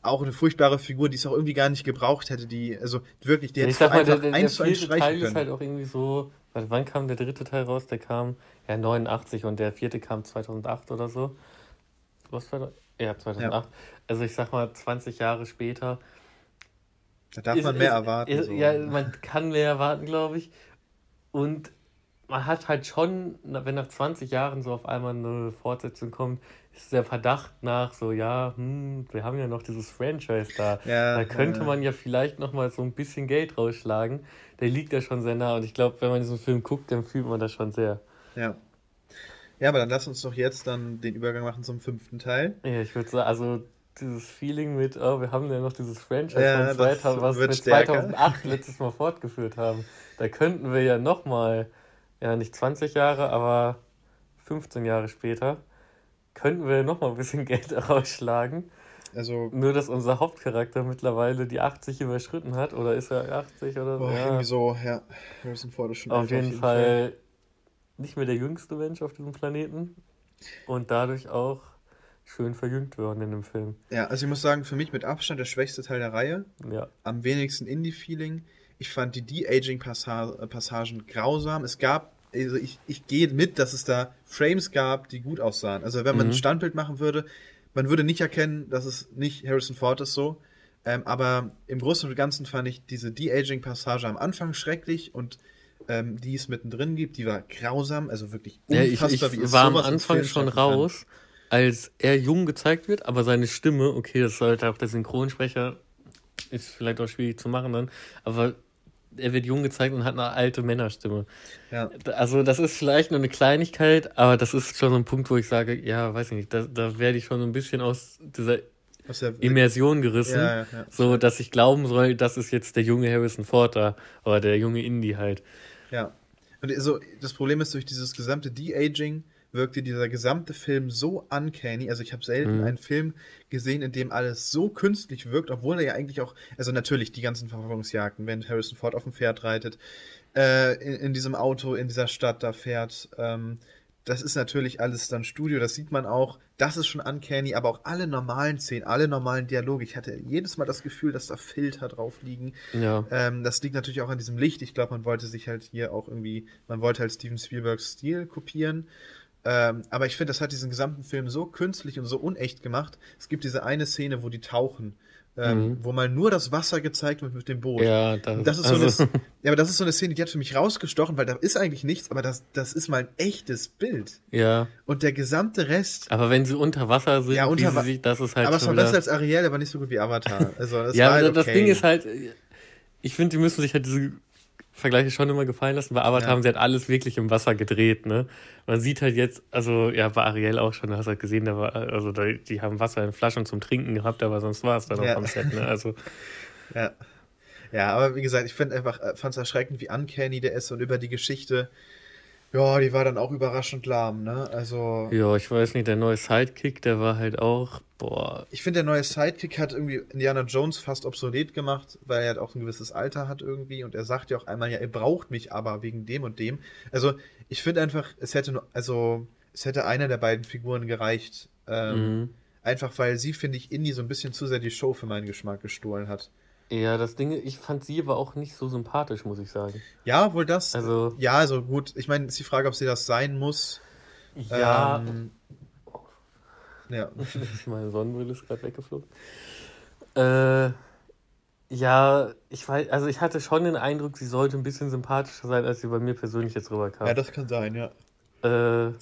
Auch eine furchtbare Figur, die es auch irgendwie gar nicht gebraucht hätte, die, also wirklich, die hätte einfach mal, der, eins zu eins streichen Teil können. ist halt auch irgendwie so, wann kam der dritte Teil raus? Der kam ja 89 und der vierte kam 2008 oder so. Was war das? Ja, 2008. Also ich sag mal, 20 Jahre später da darf ist, man mehr ist, erwarten. Ist, so. Ja, man kann mehr erwarten, glaube ich. Und man hat halt schon, wenn nach 20 Jahren so auf einmal eine Fortsetzung kommt, ist der Verdacht nach so, ja, hm, wir haben ja noch dieses Franchise da. Ja, da könnte ja. man ja vielleicht noch mal so ein bisschen Geld rausschlagen. Der liegt ja schon sehr nah und ich glaube, wenn man diesen Film guckt, dann fühlt man das schon sehr. Ja. Ja, aber dann lass uns doch jetzt dann den Übergang machen zum fünften Teil. Ja, ich würde sagen, also dieses Feeling mit, oh, wir haben ja noch dieses Franchise ja, von 2000, was wir 2008 letztes Mal fortgeführt haben. Da könnten wir ja nochmal, ja nicht 20 Jahre, aber 15 Jahre später, könnten wir nochmal ein bisschen Geld rausschlagen. Also, Nur, dass unser Hauptcharakter mittlerweile die 80 überschritten hat, oder ist er 80 oder so? Oh, ja. Irgendwie so, ja. Harrison Ford ist schon auf, jeden, auf jeden Fall, Fall nicht mehr der jüngste Mensch auf diesem Planeten. Und dadurch auch schön verjüngt worden in dem Film. Ja, also ich muss sagen, für mich mit Abstand der schwächste Teil der Reihe. Ja. Am wenigsten Indie-Feeling. Ich fand die De-Aging-Passagen grausam. Es gab, also ich, ich gehe mit, dass es da Frames gab, die gut aussahen. Also wenn man mhm. ein Standbild machen würde, man würde nicht erkennen, dass es nicht Harrison Ford ist so. Ähm, aber im Großen und Ganzen fand ich diese De-Aging-Passage am Anfang schrecklich und ähm, die es mittendrin gibt, die war grausam, also wirklich unfassbar, ja, ich, ich war am Anfang schon raus, als er jung gezeigt wird, aber seine Stimme, okay, das sollte auch der Synchronsprecher, ist vielleicht auch schwierig zu machen dann, aber er wird jung gezeigt und hat eine alte Männerstimme. Ja. Also das ist vielleicht nur eine Kleinigkeit, aber das ist schon so ein Punkt, wo ich sage, ja, weiß ich nicht, da, da werde ich schon so ein bisschen aus dieser aus Immersion gerissen, ja, ja, so dass ich glauben soll, das ist jetzt der junge Harrison Ford da, oder der junge Indie halt. Ja. Und also das Problem ist, durch dieses gesamte De-Aging wirkte dieser gesamte Film so uncanny. Also ich habe selten mhm. einen Film gesehen, in dem alles so künstlich wirkt, obwohl er ja eigentlich auch, also natürlich die ganzen Verfolgungsjagden, wenn Harrison Ford auf dem Pferd reitet, äh, in, in, diesem Auto in dieser Stadt da fährt, ähm, das ist natürlich alles dann Studio, das sieht man auch. Das ist schon uncanny, aber auch alle normalen Szenen, alle normalen Dialoge. Ich hatte jedes Mal das Gefühl, dass da Filter drauf liegen. Ja. Ähm, das liegt natürlich auch an diesem Licht. Ich glaube, man wollte sich halt hier auch irgendwie, man wollte halt Steven Spielbergs Stil kopieren. Ähm, aber ich finde, das hat diesen gesamten Film so künstlich und so unecht gemacht. Es gibt diese eine Szene, wo die tauchen ähm, mhm. wo mal nur das Wasser gezeigt wird mit dem Boot. Ja, das, das ist so also. eine, ja, aber das ist so eine Szene, die hat für mich rausgestochen, weil da ist eigentlich nichts, aber das, das ist mal ein echtes Bild. Ja. Und der gesamte Rest. Aber wenn sie unter Wasser sind, ja, unter Wa sich, das ist halt. Aber es war besser als Ariel, aber nicht so gut wie Avatar. Also, das ja, aber halt das Ding ist halt, ich finde, die müssen sich halt diese Vergleiche schon immer gefallen lassen. Bei Avatar ja. haben sie halt alles wirklich im Wasser gedreht, ne? Man sieht halt jetzt, also ja, bei Ariel auch schon, da hast du halt gesehen, da war, also da, die haben Wasser in Flaschen zum Trinken gehabt, aber sonst war es dann ja. auch am Set, ne? Also. ja. Ja, aber wie gesagt, ich finde einfach, äh, fand es erschreckend, wie uncanny der ist und über die Geschichte ja, die war dann auch überraschend lahm, ne? Also. Ja, ich weiß nicht, der neue Sidekick, der war halt auch, boah. Ich finde, der neue Sidekick hat irgendwie Indiana Jones fast obsolet gemacht, weil er halt auch ein gewisses Alter hat irgendwie und er sagt ja auch einmal, ja, er braucht mich aber wegen dem und dem. Also, ich finde einfach, es hätte nur, also, es hätte einer der beiden Figuren gereicht. Ähm, mhm. Einfach weil sie, finde ich, Indy so ein bisschen zu sehr die Show für meinen Geschmack gestohlen hat. Ja, das Ding, ich fand sie aber auch nicht so sympathisch, muss ich sagen. Ja, wohl das. Also, ja, also gut. Ich meine, ist die Frage, ob sie das sein muss. Ja. Ähm, ja. Meine Sonnenbrille ist gerade weggeflogen. Äh, ja, ich weiß, also ich hatte schon den Eindruck, sie sollte ein bisschen sympathischer sein, als sie bei mir persönlich jetzt rüberkam. Ja, das kann sein, ja. Äh,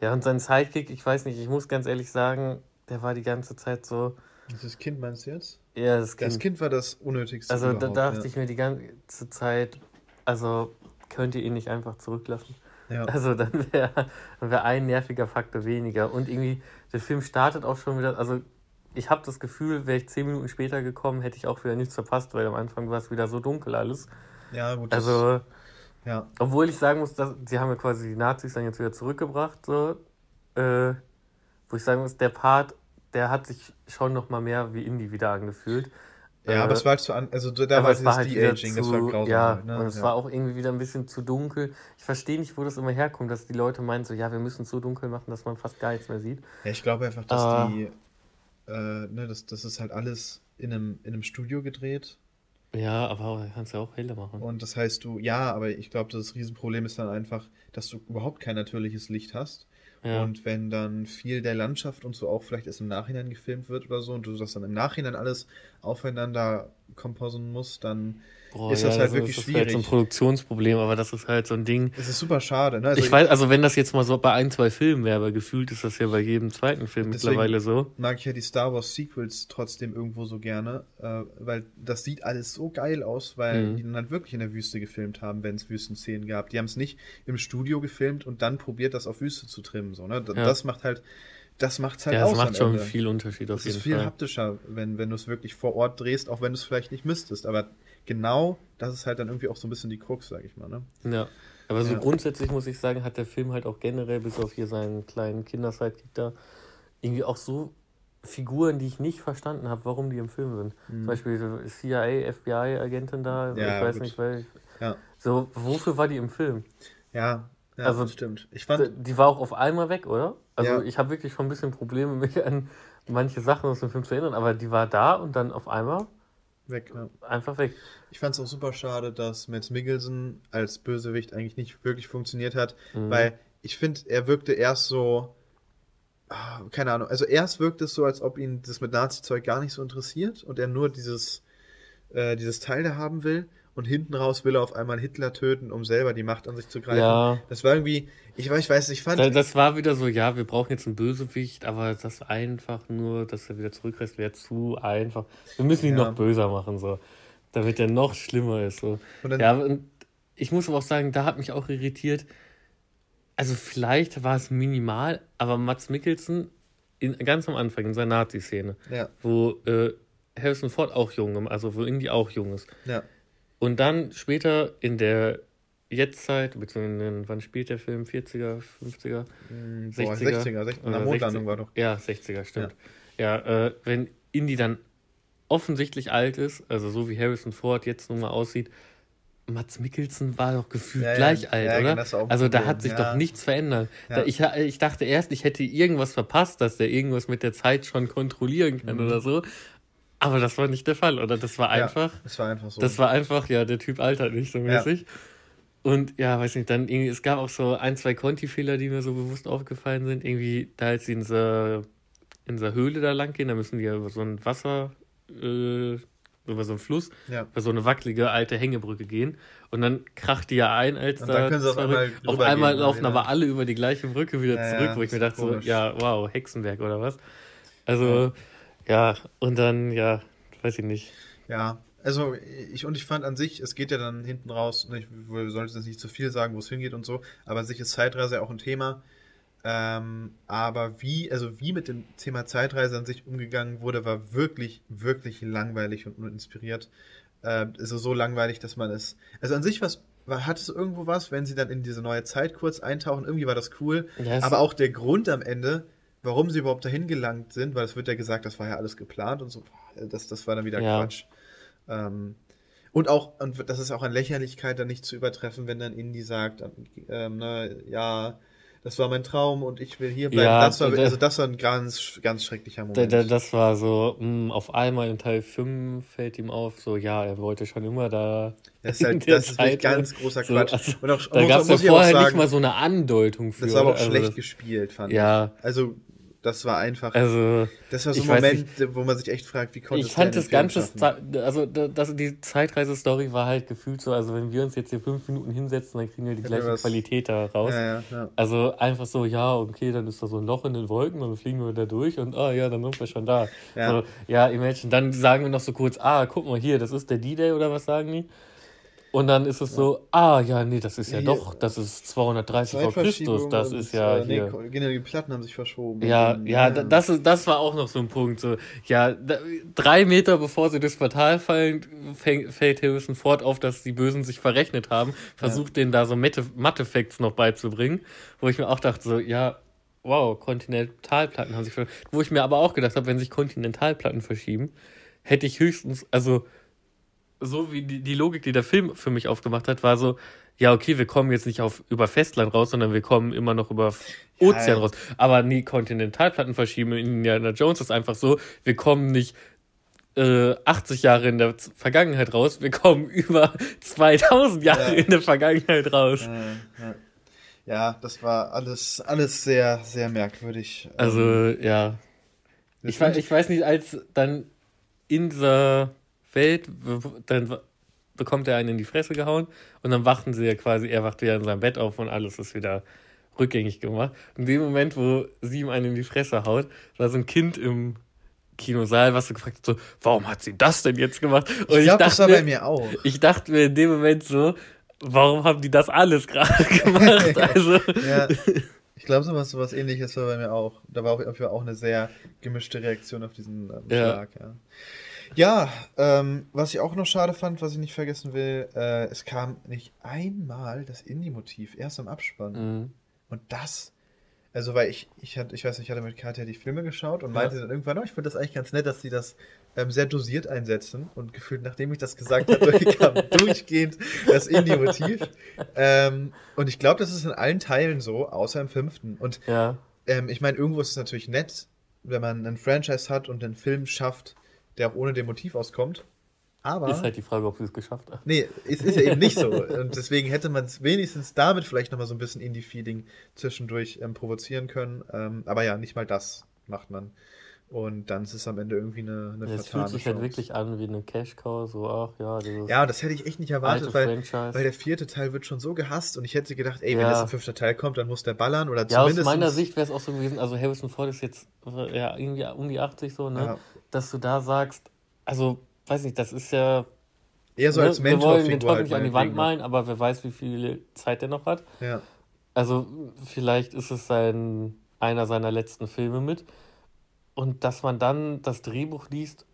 ja, und sein Sidekick, ich weiß nicht, ich muss ganz ehrlich sagen, der war die ganze Zeit so. Das Kind meinst du jetzt? Ja, das Kind. Das Kind war das Unnötigste. Also da dachte ja. ich mir die ganze Zeit, also könnt ihr ihn nicht einfach zurücklassen? Ja. Also dann wäre wär ein nerviger Faktor weniger. Und irgendwie, der Film startet auch schon wieder, also ich habe das Gefühl, wäre ich zehn Minuten später gekommen, hätte ich auch wieder nichts verpasst, weil am Anfang war es wieder so dunkel alles. Ja, gut. Also, ja. Obwohl ich sagen muss, dass, sie haben ja quasi die Nazis dann jetzt wieder zurückgebracht, so, äh, wo ich sagen muss, der Part der hat sich schon noch mal mehr wie Indie wieder angefühlt. Ja, äh, aber es war halt zu an, also da war dieses halt De-Aging, das war grausam. Ja, halt, ne? und es ja. war auch irgendwie wieder ein bisschen zu dunkel. Ich verstehe nicht, wo das immer herkommt, dass die Leute meinen so, ja, wir müssen es so dunkel machen, dass man fast gar nichts mehr sieht. Ja, ich glaube einfach, dass uh, die, äh, ne, das, das ist halt alles in einem, in einem Studio gedreht. Ja, aber kannst ja auch helle machen. Und das heißt du, ja, aber ich glaube, das Riesenproblem ist dann einfach, dass du überhaupt kein natürliches Licht hast. Ja. Und wenn dann viel der Landschaft und so auch vielleicht erst im Nachhinein gefilmt wird oder so und du das dann im Nachhinein alles aufeinander komposen musst, dann Boah, ist das halt das wirklich ist, schwierig. Das ist halt so ein Produktionsproblem, aber das ist halt so ein Ding. Es ist super schade. Ne? Also ich weiß, also wenn das jetzt mal so bei ein, zwei Filmen wäre, aber gefühlt ist das ja bei jedem zweiten Film mittlerweile so. Mag ich ja die Star Wars Sequels trotzdem irgendwo so gerne, äh, weil das sieht alles so geil aus, weil mhm. die dann halt wirklich in der Wüste gefilmt haben, wenn es Wüstenszenen gab. Die haben es nicht im Studio gefilmt und dann probiert, das auf Wüste zu trimmen. So, ne? Ja. Das macht halt das macht's halt ja, aus. Das macht schon viel Unterschied auf jeden Fall. Es ist viel Fall. haptischer, wenn, wenn du es wirklich vor Ort drehst, auch wenn du es vielleicht nicht müsstest. Aber genau das ist halt dann irgendwie auch so ein bisschen die Krux, sag ich mal. Ne? Ja. Aber so ja. grundsätzlich muss ich sagen, hat der Film halt auch generell, bis auf hier seinen kleinen Kindersidekick da, irgendwie auch so Figuren, die ich nicht verstanden habe, warum die im Film sind. Mhm. Zum Beispiel CIA, FBI-Agentin da, ja, ich weiß gut. nicht, weil. Ja. So, wofür war die im Film? Ja, ja also, stimmt. Ich fand, die war auch auf einmal weg, oder? Also ja. ich habe wirklich schon ein bisschen Probleme, mich an manche Sachen aus dem Film zu erinnern, aber die war da und dann auf einmal weg. Ja. Einfach weg. Ich fand es auch super schade, dass Matt Mikkelsen als Bösewicht eigentlich nicht wirklich funktioniert hat, mhm. weil ich finde, er wirkte erst so, ah, keine Ahnung, also erst wirkt es so, als ob ihn das mit Nazi-Zeug gar nicht so interessiert und er nur dieses, äh, dieses Teil da haben will. Und hinten raus will er auf einmal Hitler töten, um selber die Macht an sich zu greifen. Ja. Das war irgendwie, ich weiß, ich weiß, ich fand. Das, das war wieder so, ja, wir brauchen jetzt einen Bösewicht, aber das einfach nur, dass er wieder zurückreist, wäre zu einfach. Wir müssen ihn ja. noch böser machen, so. Damit er noch schlimmer ist. So. Und dann, ja, und ich muss aber auch sagen, da hat mich auch irritiert. Also vielleicht war es minimal, aber Mats Mikkelsen in, ganz am Anfang in seiner Nazi-Szene, ja. wo äh, Harrison Ford auch jung, also wo Indy auch jung ist. Ja. Und dann später in der Jetztzeit, beziehungsweise wann spielt der Film? 40er, 50er? Boah, 60er? 60er, 60er. Nach Mondlandung war doch. Ja, 60er, stimmt. Ja, ja äh, wenn Indy dann offensichtlich alt ist, also so wie Harrison Ford jetzt nun mal aussieht, Mats Mikkelsen war doch gefühlt ja, gleich ja, alt, ja, oder? Genau, also da hat sich doch nichts verändert. Da, ich, ich dachte erst, ich hätte irgendwas verpasst, dass der irgendwas mit der Zeit schon kontrollieren kann mhm. oder so. Aber das war nicht der Fall, oder? Das war einfach. Ja, das war einfach so. Das war einfach, ja, der Typ altert nicht so mäßig. Ja. Und ja, weiß nicht, dann irgendwie, es gab auch so ein, zwei Conti-Fehler, die mir so bewusst aufgefallen sind. Irgendwie, da als sie in dieser, in dieser Höhle da lang gehen, da müssen die ja über so ein Wasser, äh, über so einen Fluss, ja. über so eine wackelige alte Hängebrücke gehen. Und dann kracht die ja ein, als und da auf einmal, auf einmal laufen aber alle über die gleiche Brücke wieder ja, zurück, wo ich mir dachte, so, ja, wow, Hexenwerk oder was. Also, ja, und dann, ja, weiß ich nicht. Ja, also ich und ich fand an sich, es geht ja dann hinten raus, ne, ich sollte jetzt nicht zu viel sagen, wo es hingeht und so, aber an sich ist Zeitreise auch ein Thema. Ähm, aber wie, also wie mit dem Thema Zeitreise an sich umgegangen wurde, war wirklich, wirklich langweilig und uninspiriert. Äh, also so langweilig, dass man es. Also an sich was war, hat es irgendwo was, wenn sie dann in diese neue Zeit kurz eintauchen, irgendwie war das cool. Yes. Aber auch der Grund am Ende, warum sie überhaupt dahin gelangt sind, weil es wird ja gesagt, das war ja alles geplant und so, das, das war dann wieder ja. Quatsch. Ähm, und auch, und das ist auch an Lächerlichkeit dann nicht zu übertreffen, wenn dann Indy sagt, ähm, ne, ja, das war mein Traum und ich will hier bleiben. Ja, das war, also das war ein ganz, ganz schrecklicher Moment. das war so, mh, hm, auf einmal in Teil 5 fällt ihm auf, so, ja, er wollte schon immer da. Das ist halt, das ist wirklich ganz großer Quatsch. So, also, und auch, da gab es ja vorher sagen, nicht mal so eine Andeutung für. Das war aber auch also schlecht gespielt, fand ja. ich. Also, das war einfach. Also, das war so ein Moment, nicht, wo man sich echt fragt, wie konnte Ich fand das Ganze, also das, die Zeitreise-Story war halt gefühlt so, also wenn wir uns jetzt hier fünf Minuten hinsetzen, dann kriegen wir die gleiche was, Qualität da raus. Ja, ja, ja. Also einfach so, ja, okay, dann ist da so ein Loch in den Wolken, dann fliegen wir da durch und ah ja, dann sind wir schon da. Ja, so, ja imagine, dann sagen wir noch so kurz, ah, guck mal hier, das ist der D-Day oder was sagen die? Und dann ist es so, ah ja, nee, das ist ja, ja doch, das ist 230 vor Christus, das ist ja äh, hier. Nee, die Platten haben sich verschoben. Ja, ja, ja, das, ist, das war auch noch so ein Punkt. So, ja, da, drei Meter bevor sie das Portal fallen, fällt Harrison Ford auf, dass die Bösen sich verrechnet haben, versucht ja. denen da so Mathe-Facts noch beizubringen, wo ich mir auch dachte, so, ja, wow, Kontinentalplatten haben sich verschoben. Wo ich mir aber auch gedacht habe, wenn sich Kontinentalplatten verschieben, hätte ich höchstens, also so wie die, die Logik, die der Film für mich aufgemacht hat, war so, ja, okay, wir kommen jetzt nicht auf über Festland raus, sondern wir kommen immer noch über Ozean ja, raus. Aber nie Kontinentalplatten verschieben. In Indiana Jones ist einfach so, wir kommen nicht äh, 80 Jahre in der Vergangenheit raus, wir kommen über 2000 Jahre ja. in der Vergangenheit raus. Ja, ja, das war alles, alles sehr, sehr merkwürdig. Also, ähm, ja. Ich, ich weiß nicht, als dann in dieser fällt, dann bekommt er einen in die Fresse gehauen und dann wachten sie ja quasi, er wacht wieder in seinem Bett auf und alles ist wieder rückgängig gemacht. In dem Moment, wo sie ihm einen in die Fresse haut, war so ein Kind im Kinosaal, was du gefragt hast, so, warum hat sie das denn jetzt gemacht? Und ich, glaube, das war bei mir auch. Ich dachte mir in dem Moment so, warum haben die das alles gerade gemacht? also. ja. Ich glaube, sowas, sowas ähnliches war bei mir auch. Da war auch, auch eine sehr gemischte Reaktion auf diesen ähm, Schlag, ja. ja. Ja, ähm, was ich auch noch schade fand, was ich nicht vergessen will, äh, es kam nicht einmal das Indie-Motiv, erst am Abspann. Mhm. Und das, also weil ich, ich hatte, ich weiß nicht, ich hatte mit Katja die Filme geschaut und meinte dann irgendwann, oh, ich finde das eigentlich ganz nett, dass sie das ähm, sehr dosiert einsetzen. Und gefühlt, nachdem ich das gesagt habe, kam durchgehend das Indie-Motiv. Ähm, und ich glaube, das ist in allen Teilen so, außer im fünften. Und ja. ähm, ich meine, irgendwo ist es natürlich nett, wenn man ein Franchise hat und einen Film schafft, der auch ohne dem Motiv auskommt. Aber. Ist halt die Frage, ob sie es geschafft haben. Nee, es ist ja eben nicht so. Und deswegen hätte man es wenigstens damit vielleicht nochmal so ein bisschen Indie-Feeling zwischendurch ähm, provozieren können. Ähm, aber ja, nicht mal das macht man. Und dann ist es am Ende irgendwie eine, eine ja, Es fühlt sich halt wirklich an wie eine Cash-Cow, so ach ja. Ja, das hätte ich echt nicht erwartet, weil, weil der vierte Teil wird schon so gehasst und ich hätte gedacht, ey, wenn ja. jetzt ein fünfter Teil kommt, dann muss der ballern oder zumindest. Ja, aus meiner Sicht wäre es auch so gewesen, also Harrison Ford ist jetzt ja irgendwie um die 80 so, ne? Ja. Dass du da sagst, also, weiß nicht, das ist ja. Eher so ne? als Mentor. Wir wollen den Teufel nicht an die Wand malen, aber wer weiß, wie viel Zeit der noch hat. Ja. Also, vielleicht ist es sein, einer seiner letzten Filme mit. Und dass man dann das Drehbuch liest,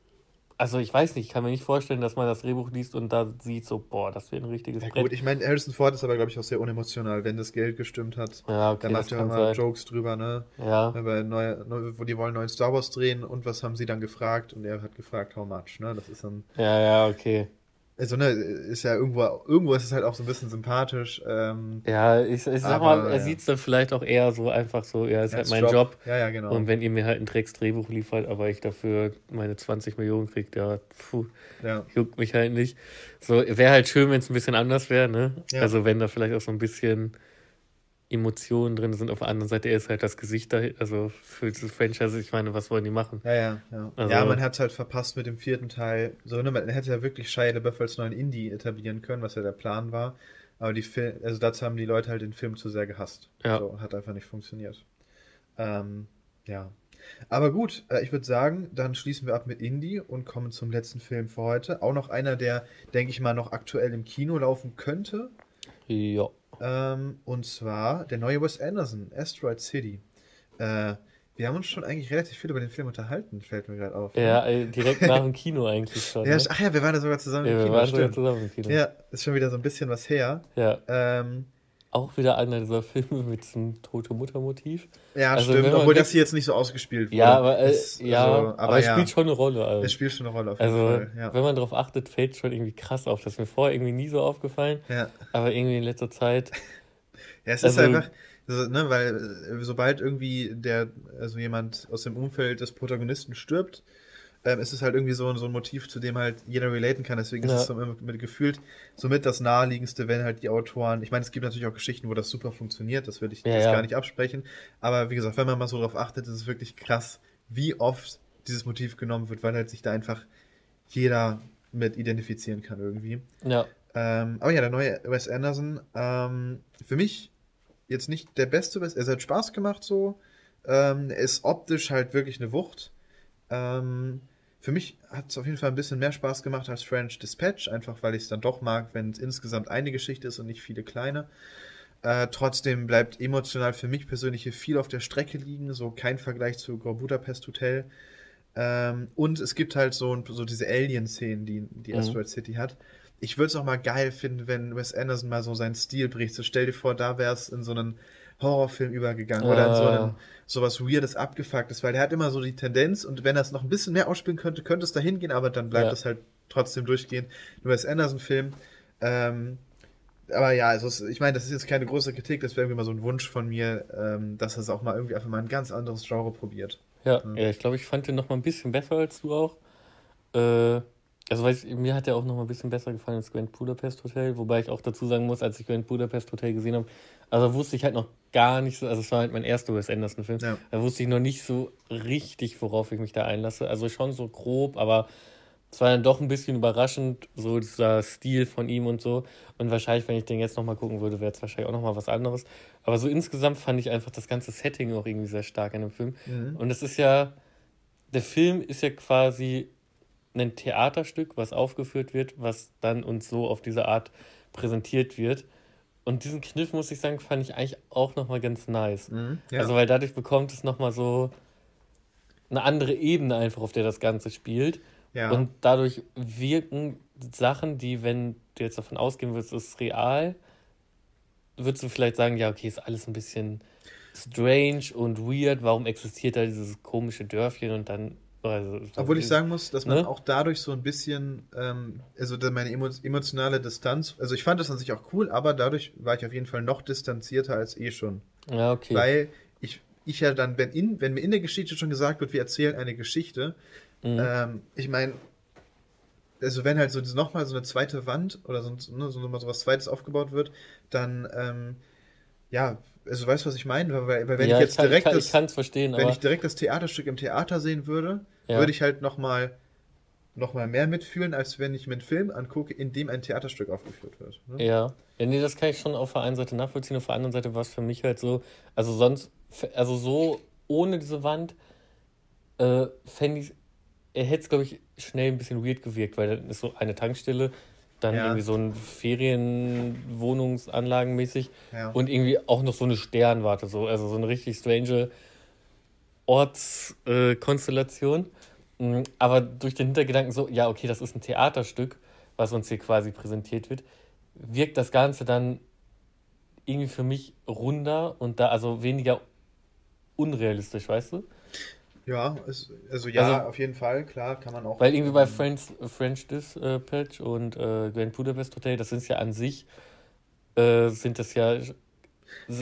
also ich weiß nicht, ich kann mir nicht vorstellen, dass man das Drehbuch liest und da sieht so, boah, das wäre ein richtiges ja, Brett. Gut, ich meine, Harrison Ford ist aber, glaube ich, auch sehr unemotional, wenn das Geld gestimmt hat. Ja, okay, dann macht er immer sein. Jokes drüber, ne? Ja. Weil neue, wo die wollen neuen Star Wars drehen und was haben sie dann gefragt? Und er hat gefragt, how much, ne? Das ist dann. Ja, ja, okay. Also, ne, ist ja irgendwo, irgendwo ist es halt auch so ein bisschen sympathisch. Ähm, ja, ich, ich sag aber, mal, er ja. sieht es dann vielleicht auch eher so einfach so, ja, ist halt mein Job. Job. Ja, ja, genau. Und wenn ihr mir halt ein Drecks-Drehbuch liefert, aber ich dafür meine 20 Millionen kriegt, ja, puh, ja. juckt mich halt nicht. So, wäre halt schön, wenn es ein bisschen anders wäre, ne? Ja. Also, wenn da vielleicht auch so ein bisschen Emotionen drin sind. Auf der anderen Seite, er ist halt das Gesicht da, also für das Franchise, ich meine, was wollen die machen? Ja, ja, ja. Also, ja, man hat es halt verpasst mit dem vierten Teil. So, ne, man hätte ja wirklich Shia LaBeouf als neuen Indie etablieren können, was ja der Plan war. Aber die Film, also dazu haben die Leute halt den Film zu sehr gehasst. Ja. So, hat einfach nicht funktioniert. Ähm, ja. Aber gut, äh, ich würde sagen, dann schließen wir ab mit Indie und kommen zum letzten Film für heute. Auch noch einer, der, denke ich mal, noch aktuell im Kino laufen könnte. Ja. Ähm, und zwar der neue Wes Anderson, Asteroid City. Äh, wir haben uns schon eigentlich relativ viel über den Film unterhalten, fällt mir gerade auf. Ne? Ja, ne? direkt nach dem Kino eigentlich schon. ja, ne? Ach ja, wir waren ja sogar zusammen ja, im Kino. Wir waren sogar zusammen im Kino. Ja, ist schon wieder so ein bisschen was her. Ja. Ähm, auch wieder einer dieser Filme mit diesem tote Mutter-Motiv. Ja, also, stimmt, obwohl das hier jetzt nicht so ausgespielt wurde. Ja, aber, äh, ist, ja, also, aber, aber es ja. spielt schon eine Rolle. Also. Es spielt schon eine Rolle auf jeden also, Fall. Ja. Wenn man darauf achtet, fällt es schon irgendwie krass auf. Das ist mir vorher irgendwie nie so aufgefallen. Ja. Aber irgendwie in letzter Zeit. ja, es also, ist einfach. Also, ne, weil äh, sobald irgendwie der, also jemand aus dem Umfeld des Protagonisten stirbt, ähm, ist es halt irgendwie so, so ein Motiv, zu dem halt jeder relaten kann. Deswegen ja. ist es so mit, gefühlt somit das naheliegendste, wenn halt die Autoren. Ich meine, es gibt natürlich auch Geschichten, wo das super funktioniert, das würde ich ja, ja. gar nicht absprechen. Aber wie gesagt, wenn man mal so darauf achtet, ist es wirklich krass, wie oft dieses Motiv genommen wird, weil halt sich da einfach jeder mit identifizieren kann irgendwie. Ja. Ähm, aber ja, der neue Wes Anderson, ähm, für mich jetzt nicht der beste Wes, er hat Spaß gemacht so. Ähm, er ist optisch halt wirklich eine Wucht. Ähm, für mich hat es auf jeden Fall ein bisschen mehr Spaß gemacht als French Dispatch, einfach weil ich es dann doch mag, wenn es insgesamt eine Geschichte ist und nicht viele kleine. Äh, trotzdem bleibt emotional für mich persönlich hier viel auf der Strecke liegen, so kein Vergleich zu Grand Budapest Hotel. Ähm, und es gibt halt so, so diese Alien-Szenen, die, die mhm. Asteroid City hat. Ich würde es auch mal geil finden, wenn Wes Anderson mal so seinen Stil bricht. So stell dir vor, da wäre es in so einen Horrorfilm übergegangen. Oder in so, einem, so was Weirdes, Abgefucktes, weil der hat immer so die Tendenz und wenn er es noch ein bisschen mehr ausspielen könnte, könnte es da hingehen, aber dann bleibt es halt trotzdem durchgehend. Nur als Anderson-Film. Ähm, aber ja, also ich meine, das ist jetzt keine große Kritik, das wäre irgendwie mal so ein Wunsch von mir, ähm, dass er es auch mal irgendwie einfach mal ein ganz anderes Genre probiert. Ja, ja. ja ich glaube, ich fand den noch mal ein bisschen besser als du auch. Äh, also weiß ich, mir hat der auch noch mal ein bisschen besser gefallen als Grand Budapest Hotel, wobei ich auch dazu sagen muss, als ich Grand Budapest Hotel gesehen habe, also wusste ich halt noch gar nicht so, also es war halt mein erster Wes Anderson-Film, ja. da wusste ich noch nicht so richtig, worauf ich mich da einlasse. Also schon so grob, aber es war dann doch ein bisschen überraschend, so dieser Stil von ihm und so. Und wahrscheinlich, wenn ich den jetzt nochmal gucken würde, wäre es wahrscheinlich auch nochmal was anderes. Aber so insgesamt fand ich einfach das ganze Setting auch irgendwie sehr stark in dem Film. Mhm. Und es ist ja, der Film ist ja quasi ein Theaterstück, was aufgeführt wird, was dann uns so auf diese Art präsentiert wird. Und diesen Kniff, muss ich sagen, fand ich eigentlich auch nochmal ganz nice. Mhm, ja. Also, weil dadurch bekommt es nochmal so eine andere Ebene einfach, auf der das Ganze spielt. Ja. Und dadurch wirken Sachen, die, wenn du jetzt davon ausgehen würdest, es ist real, würdest du vielleicht sagen, ja, okay, ist alles ein bisschen strange und weird, warum existiert da dieses komische Dörfchen und dann also, Obwohl ich sagen muss, dass man ne? auch dadurch so ein bisschen, ähm, also meine emotionale Distanz, also ich fand das an sich auch cool, aber dadurch war ich auf jeden Fall noch distanzierter als eh schon. Ja, okay. Weil ich, ich ja dann, wenn, in, wenn mir in der Geschichte schon gesagt wird, wir erzählen eine Geschichte, mhm. ähm, ich meine, also wenn halt so nochmal so eine zweite Wand oder so, ne, so, so was Zweites aufgebaut wird, dann, ähm, ja, also weißt du, was ich meine? Weil, weil wenn ja, ich jetzt ich kann, direkt ich kann, das, ich wenn ich direkt das Theaterstück im Theater sehen würde, ja. würde ich halt nochmal noch mal mehr mitfühlen, als wenn ich mir einen Film angucke, in dem ein Theaterstück aufgeführt wird. Ne? Ja. ja, nee, das kann ich schon auf der einen Seite nachvollziehen, auf der anderen Seite war es für mich halt so, also sonst, also so ohne diese Wand, äh, fände ich, er hätte es, glaube ich, schnell ein bisschen weird gewirkt, weil dann ist so eine Tankstelle, dann ja. irgendwie so ein Ferienwohnungsanlagenmäßig ja. und irgendwie auch noch so eine Sternwarte, so, also so eine richtig strange Ortskonstellation. Äh, Aber durch den Hintergedanken so, ja, okay, das ist ein Theaterstück, was uns hier quasi präsentiert wird, wirkt das Ganze dann irgendwie für mich runder und da also weniger unrealistisch, weißt du? Ja, es, also ja, also, auf jeden Fall, klar, kann man auch. Weil irgendwie bei French, French Dispatch und äh, Grand Budapest Hotel, das sind ja an sich, äh, sind das ja.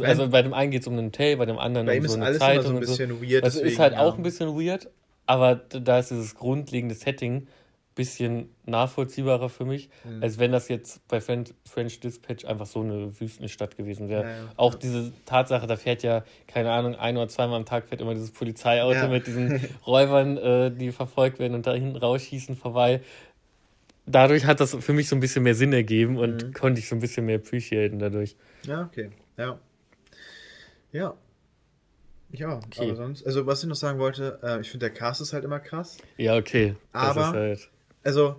Also bei dem einen geht es um ein Hotel, bei dem anderen bei um so eine Zeitung. So ein bisschen so. weird. Also deswegen, ist halt ja. auch ein bisschen weird, aber da ist dieses grundlegende Setting bisschen nachvollziehbarer für mich, mhm. als wenn das jetzt bei French, Dispatch einfach so eine Wüstenstadt gewesen wäre. Ja, ja. Auch diese Tatsache, da fährt ja, keine Ahnung, ein oder zweimal am Tag fährt immer dieses Polizeiauto ja. mit diesen Räubern, äh, die verfolgt werden und da hinten rausschießen vorbei. Dadurch hat das für mich so ein bisschen mehr Sinn ergeben und mhm. konnte ich so ein bisschen mehr appreciaten dadurch. Ja, okay. Ja. Ja. Ja, okay. aber sonst, also was ich noch sagen wollte, äh, ich finde der Cast ist halt immer krass. Ja, okay. Das aber halt also,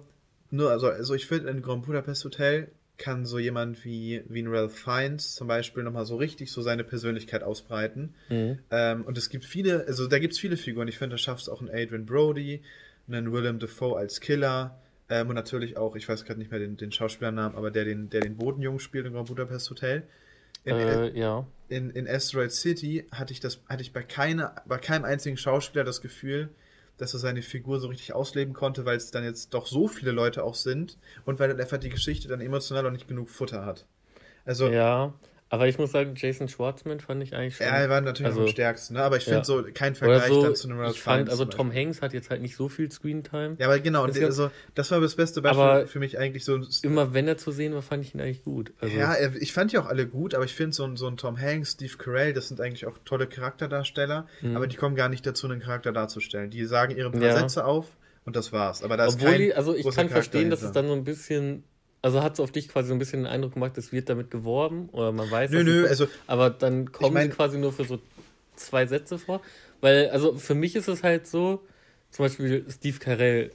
nur, also, also ich finde, in Grand Budapest Hotel kann so jemand wie, wie ein Ralph Fiennes zum Beispiel nochmal so richtig so seine Persönlichkeit ausbreiten. Mhm. Ähm, und es gibt viele, also da gibt es viele Figuren. Ich finde, da schafft es auch ein Adrian Brody, einen Willem Dafoe als Killer. Ähm, und natürlich auch, ich weiß gerade nicht mehr den, den Schauspielernamen, aber der den, der den Bodenjungen spielt in Grand Budapest Hotel. In, äh, ja. in, in Asteroid City hatte ich das, hatte ich bei keiner, bei keinem einzigen Schauspieler das Gefühl, dass er seine Figur so richtig ausleben konnte, weil es dann jetzt doch so viele Leute auch sind und weil dann einfach die Geschichte dann emotional auch nicht genug Futter hat. Also, ja, aber ich muss sagen, Jason Schwartzman fand ich eigentlich schon. Ja, er war natürlich also, am stärksten, ne? aber ich finde ja. so kein Vergleich so, dann zu einem Ralph ich fand, Also Tom Hanks hat jetzt halt nicht so viel Screentime. Ja, aber genau, das, also, das war das beste Beispiel für mich eigentlich so. Immer wenn er zu sehen war, fand ich ihn eigentlich gut. Also, ja, ich fand die auch alle gut, aber ich finde so, ein, so ein Tom Hanks, Steve Carell, das sind eigentlich auch tolle Charakterdarsteller, mhm. aber die kommen gar nicht dazu, einen Charakter darzustellen. Die sagen ihre paar ja. Sätze auf und das war's. Aber da Obwohl ist kein die, also ich kann verstehen, dass es dann so ein bisschen also hat es auf dich quasi so ein bisschen den Eindruck gemacht, es wird damit geworben oder man weiß Nö, nö, also. Aber dann kommen ich mein, sie quasi nur für so zwei Sätze vor. Weil, also für mich ist es halt so, zum Beispiel Steve Carell,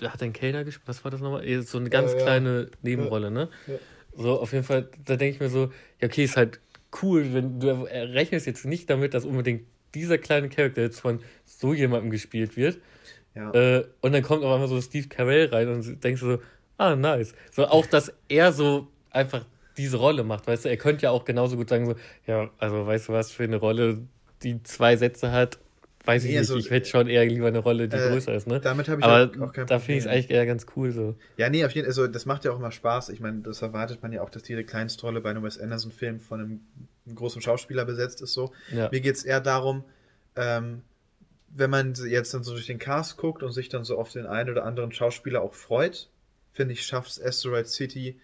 der hat ein Kellner gespielt, was war das nochmal? So eine ganz kleine ja. Nebenrolle, ne? Ja. So, auf jeden Fall, da denke ich mir so, ja, okay, ist halt cool, wenn du rechnest jetzt nicht damit, dass unbedingt dieser kleine Charakter jetzt von so jemandem gespielt wird. Ja. Äh, und dann kommt auf einmal so Steve Carell rein und denkst du so, ah, nice. So auch, dass er so einfach diese Rolle macht, weißt du, er könnte ja auch genauso gut sagen, so, ja, also weißt du was für eine Rolle, die zwei Sätze hat, weiß ich nee, nicht, also, ich hätte schon eher lieber eine Rolle, die äh, größer ist, ne? Damit habe ich Aber halt auch kein Da finde ich es eigentlich eher ganz cool so. Ja, nee, auf jeden Fall, also das macht ja auch immer Spaß. Ich meine, das erwartet man ja auch, dass jede Kleinstrolle bei einem Wes Anderson-Film von einem, einem, großen Schauspieler besetzt ist so. Ja. Mir geht es eher darum, ähm, wenn man jetzt dann so durch den Cast guckt und sich dann so auf den einen oder anderen Schauspieler auch freut, finde ich, schafft es Asteroid City.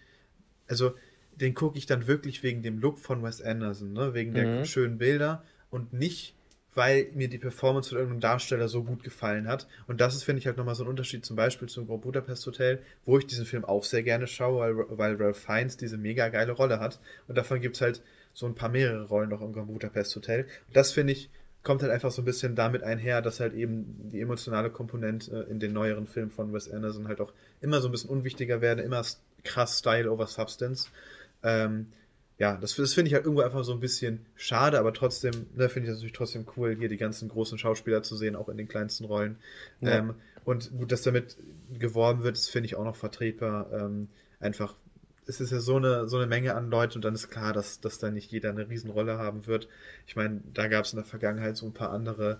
Also, den gucke ich dann wirklich wegen dem Look von Wes Anderson, ne? wegen der mhm. schönen Bilder und nicht, weil mir die Performance von irgendeinem Darsteller so gut gefallen hat. Und das ist, finde ich, halt nochmal so ein Unterschied zum Beispiel zum Grand Budapest Hotel, wo ich diesen Film auch sehr gerne schaue, weil, weil Ralph Fiennes diese mega geile Rolle hat. Und davon gibt es halt so ein paar mehrere Rollen noch im Grand Budapest Hotel. Und das, finde ich, kommt halt einfach so ein bisschen damit einher, dass halt eben die emotionale Komponente in den neueren Filmen von Wes Anderson halt auch immer so ein bisschen unwichtiger werden, immer krass Style over Substance. Ähm, ja, das, das finde ich halt irgendwo einfach so ein bisschen schade, aber trotzdem, ne, finde ich das natürlich trotzdem cool, hier die ganzen großen Schauspieler zu sehen, auch in den kleinsten Rollen. Ja. Ähm, und gut, dass damit geworben wird, das finde ich auch noch vertretbar. Ähm, einfach es ist ja so eine, so eine Menge an Leuten und dann ist klar, dass, dass da nicht jeder eine Riesenrolle haben wird. Ich meine, da gab es in der Vergangenheit so ein paar andere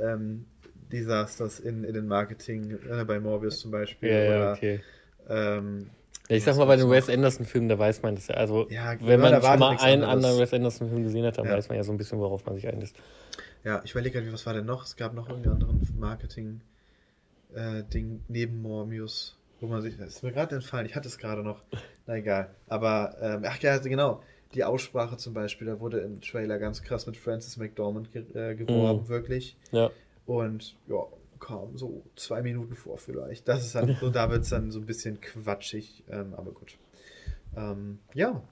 ähm, Desasters in, in den Marketing, äh, bei Morbius zum Beispiel. Ja, ja, okay. Ähm, ich sag mal, bei den Wes Anderson-Filmen, da weiß man das ja. Also, ja, wenn man schon mal einen anderen Wes Anderson-Film gesehen hat, dann ja. weiß man ja so ein bisschen, worauf man sich einlässt. Ja, ich überlege gerade, was war denn noch? Es gab noch irgendeinen anderen Marketing-Ding äh, neben Morbius. Wo man sich, das ist mir gerade entfallen, ich hatte es gerade noch. Na egal. Aber, ähm, ach ja, genau. die Aussprache zum Beispiel, da wurde im Trailer ganz krass mit Francis McDormand ge äh, geworben, mhm. wirklich. Ja. Und ja, kam so zwei Minuten vor vielleicht. Das ist dann so, da wird es dann so ein bisschen quatschig, ähm, aber gut. Ähm, ja,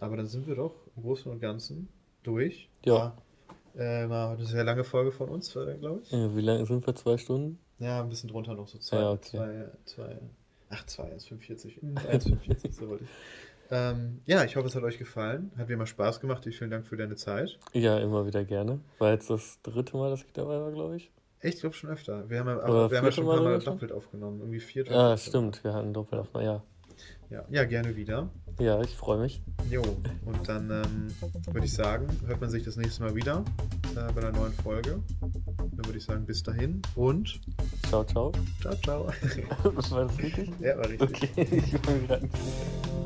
aber dann sind wir doch im Großen und Ganzen durch. Ja. Äh, war eine sehr lange Folge von uns, äh, glaube ich. Ja, wie lange sind wir? Zwei Stunden? Ja, ein bisschen drunter noch, so zwei. Ja, okay. zwei, zwei ach, zwei, 1,45. 1,45, so wollte ich. Ähm, ja, ich hoffe, es hat euch gefallen. Hat mir immer Spaß gemacht. Vielen Dank für deine Zeit. Ja, immer wieder gerne. War jetzt das dritte Mal, dass ich dabei war, glaube ich. Echt? Ich glaube schon öfter. Wir haben ja, aber, wir haben ja schon ein paar Mal doppelt aufgenommen. Irgendwie vier Ja, stimmt. Wir hatten doppelt aufgenommen, ja. Ja, ja, gerne wieder. Ja, ich freue mich. Jo, und dann ähm, würde ich sagen, hört man sich das nächste Mal wieder äh, bei einer neuen Folge. Dann würde ich sagen, bis dahin und. Ciao, ciau. Ciao, ciao. war das richtig? Ja, war richtig. Okay, ich war mir gerade nicht sicher.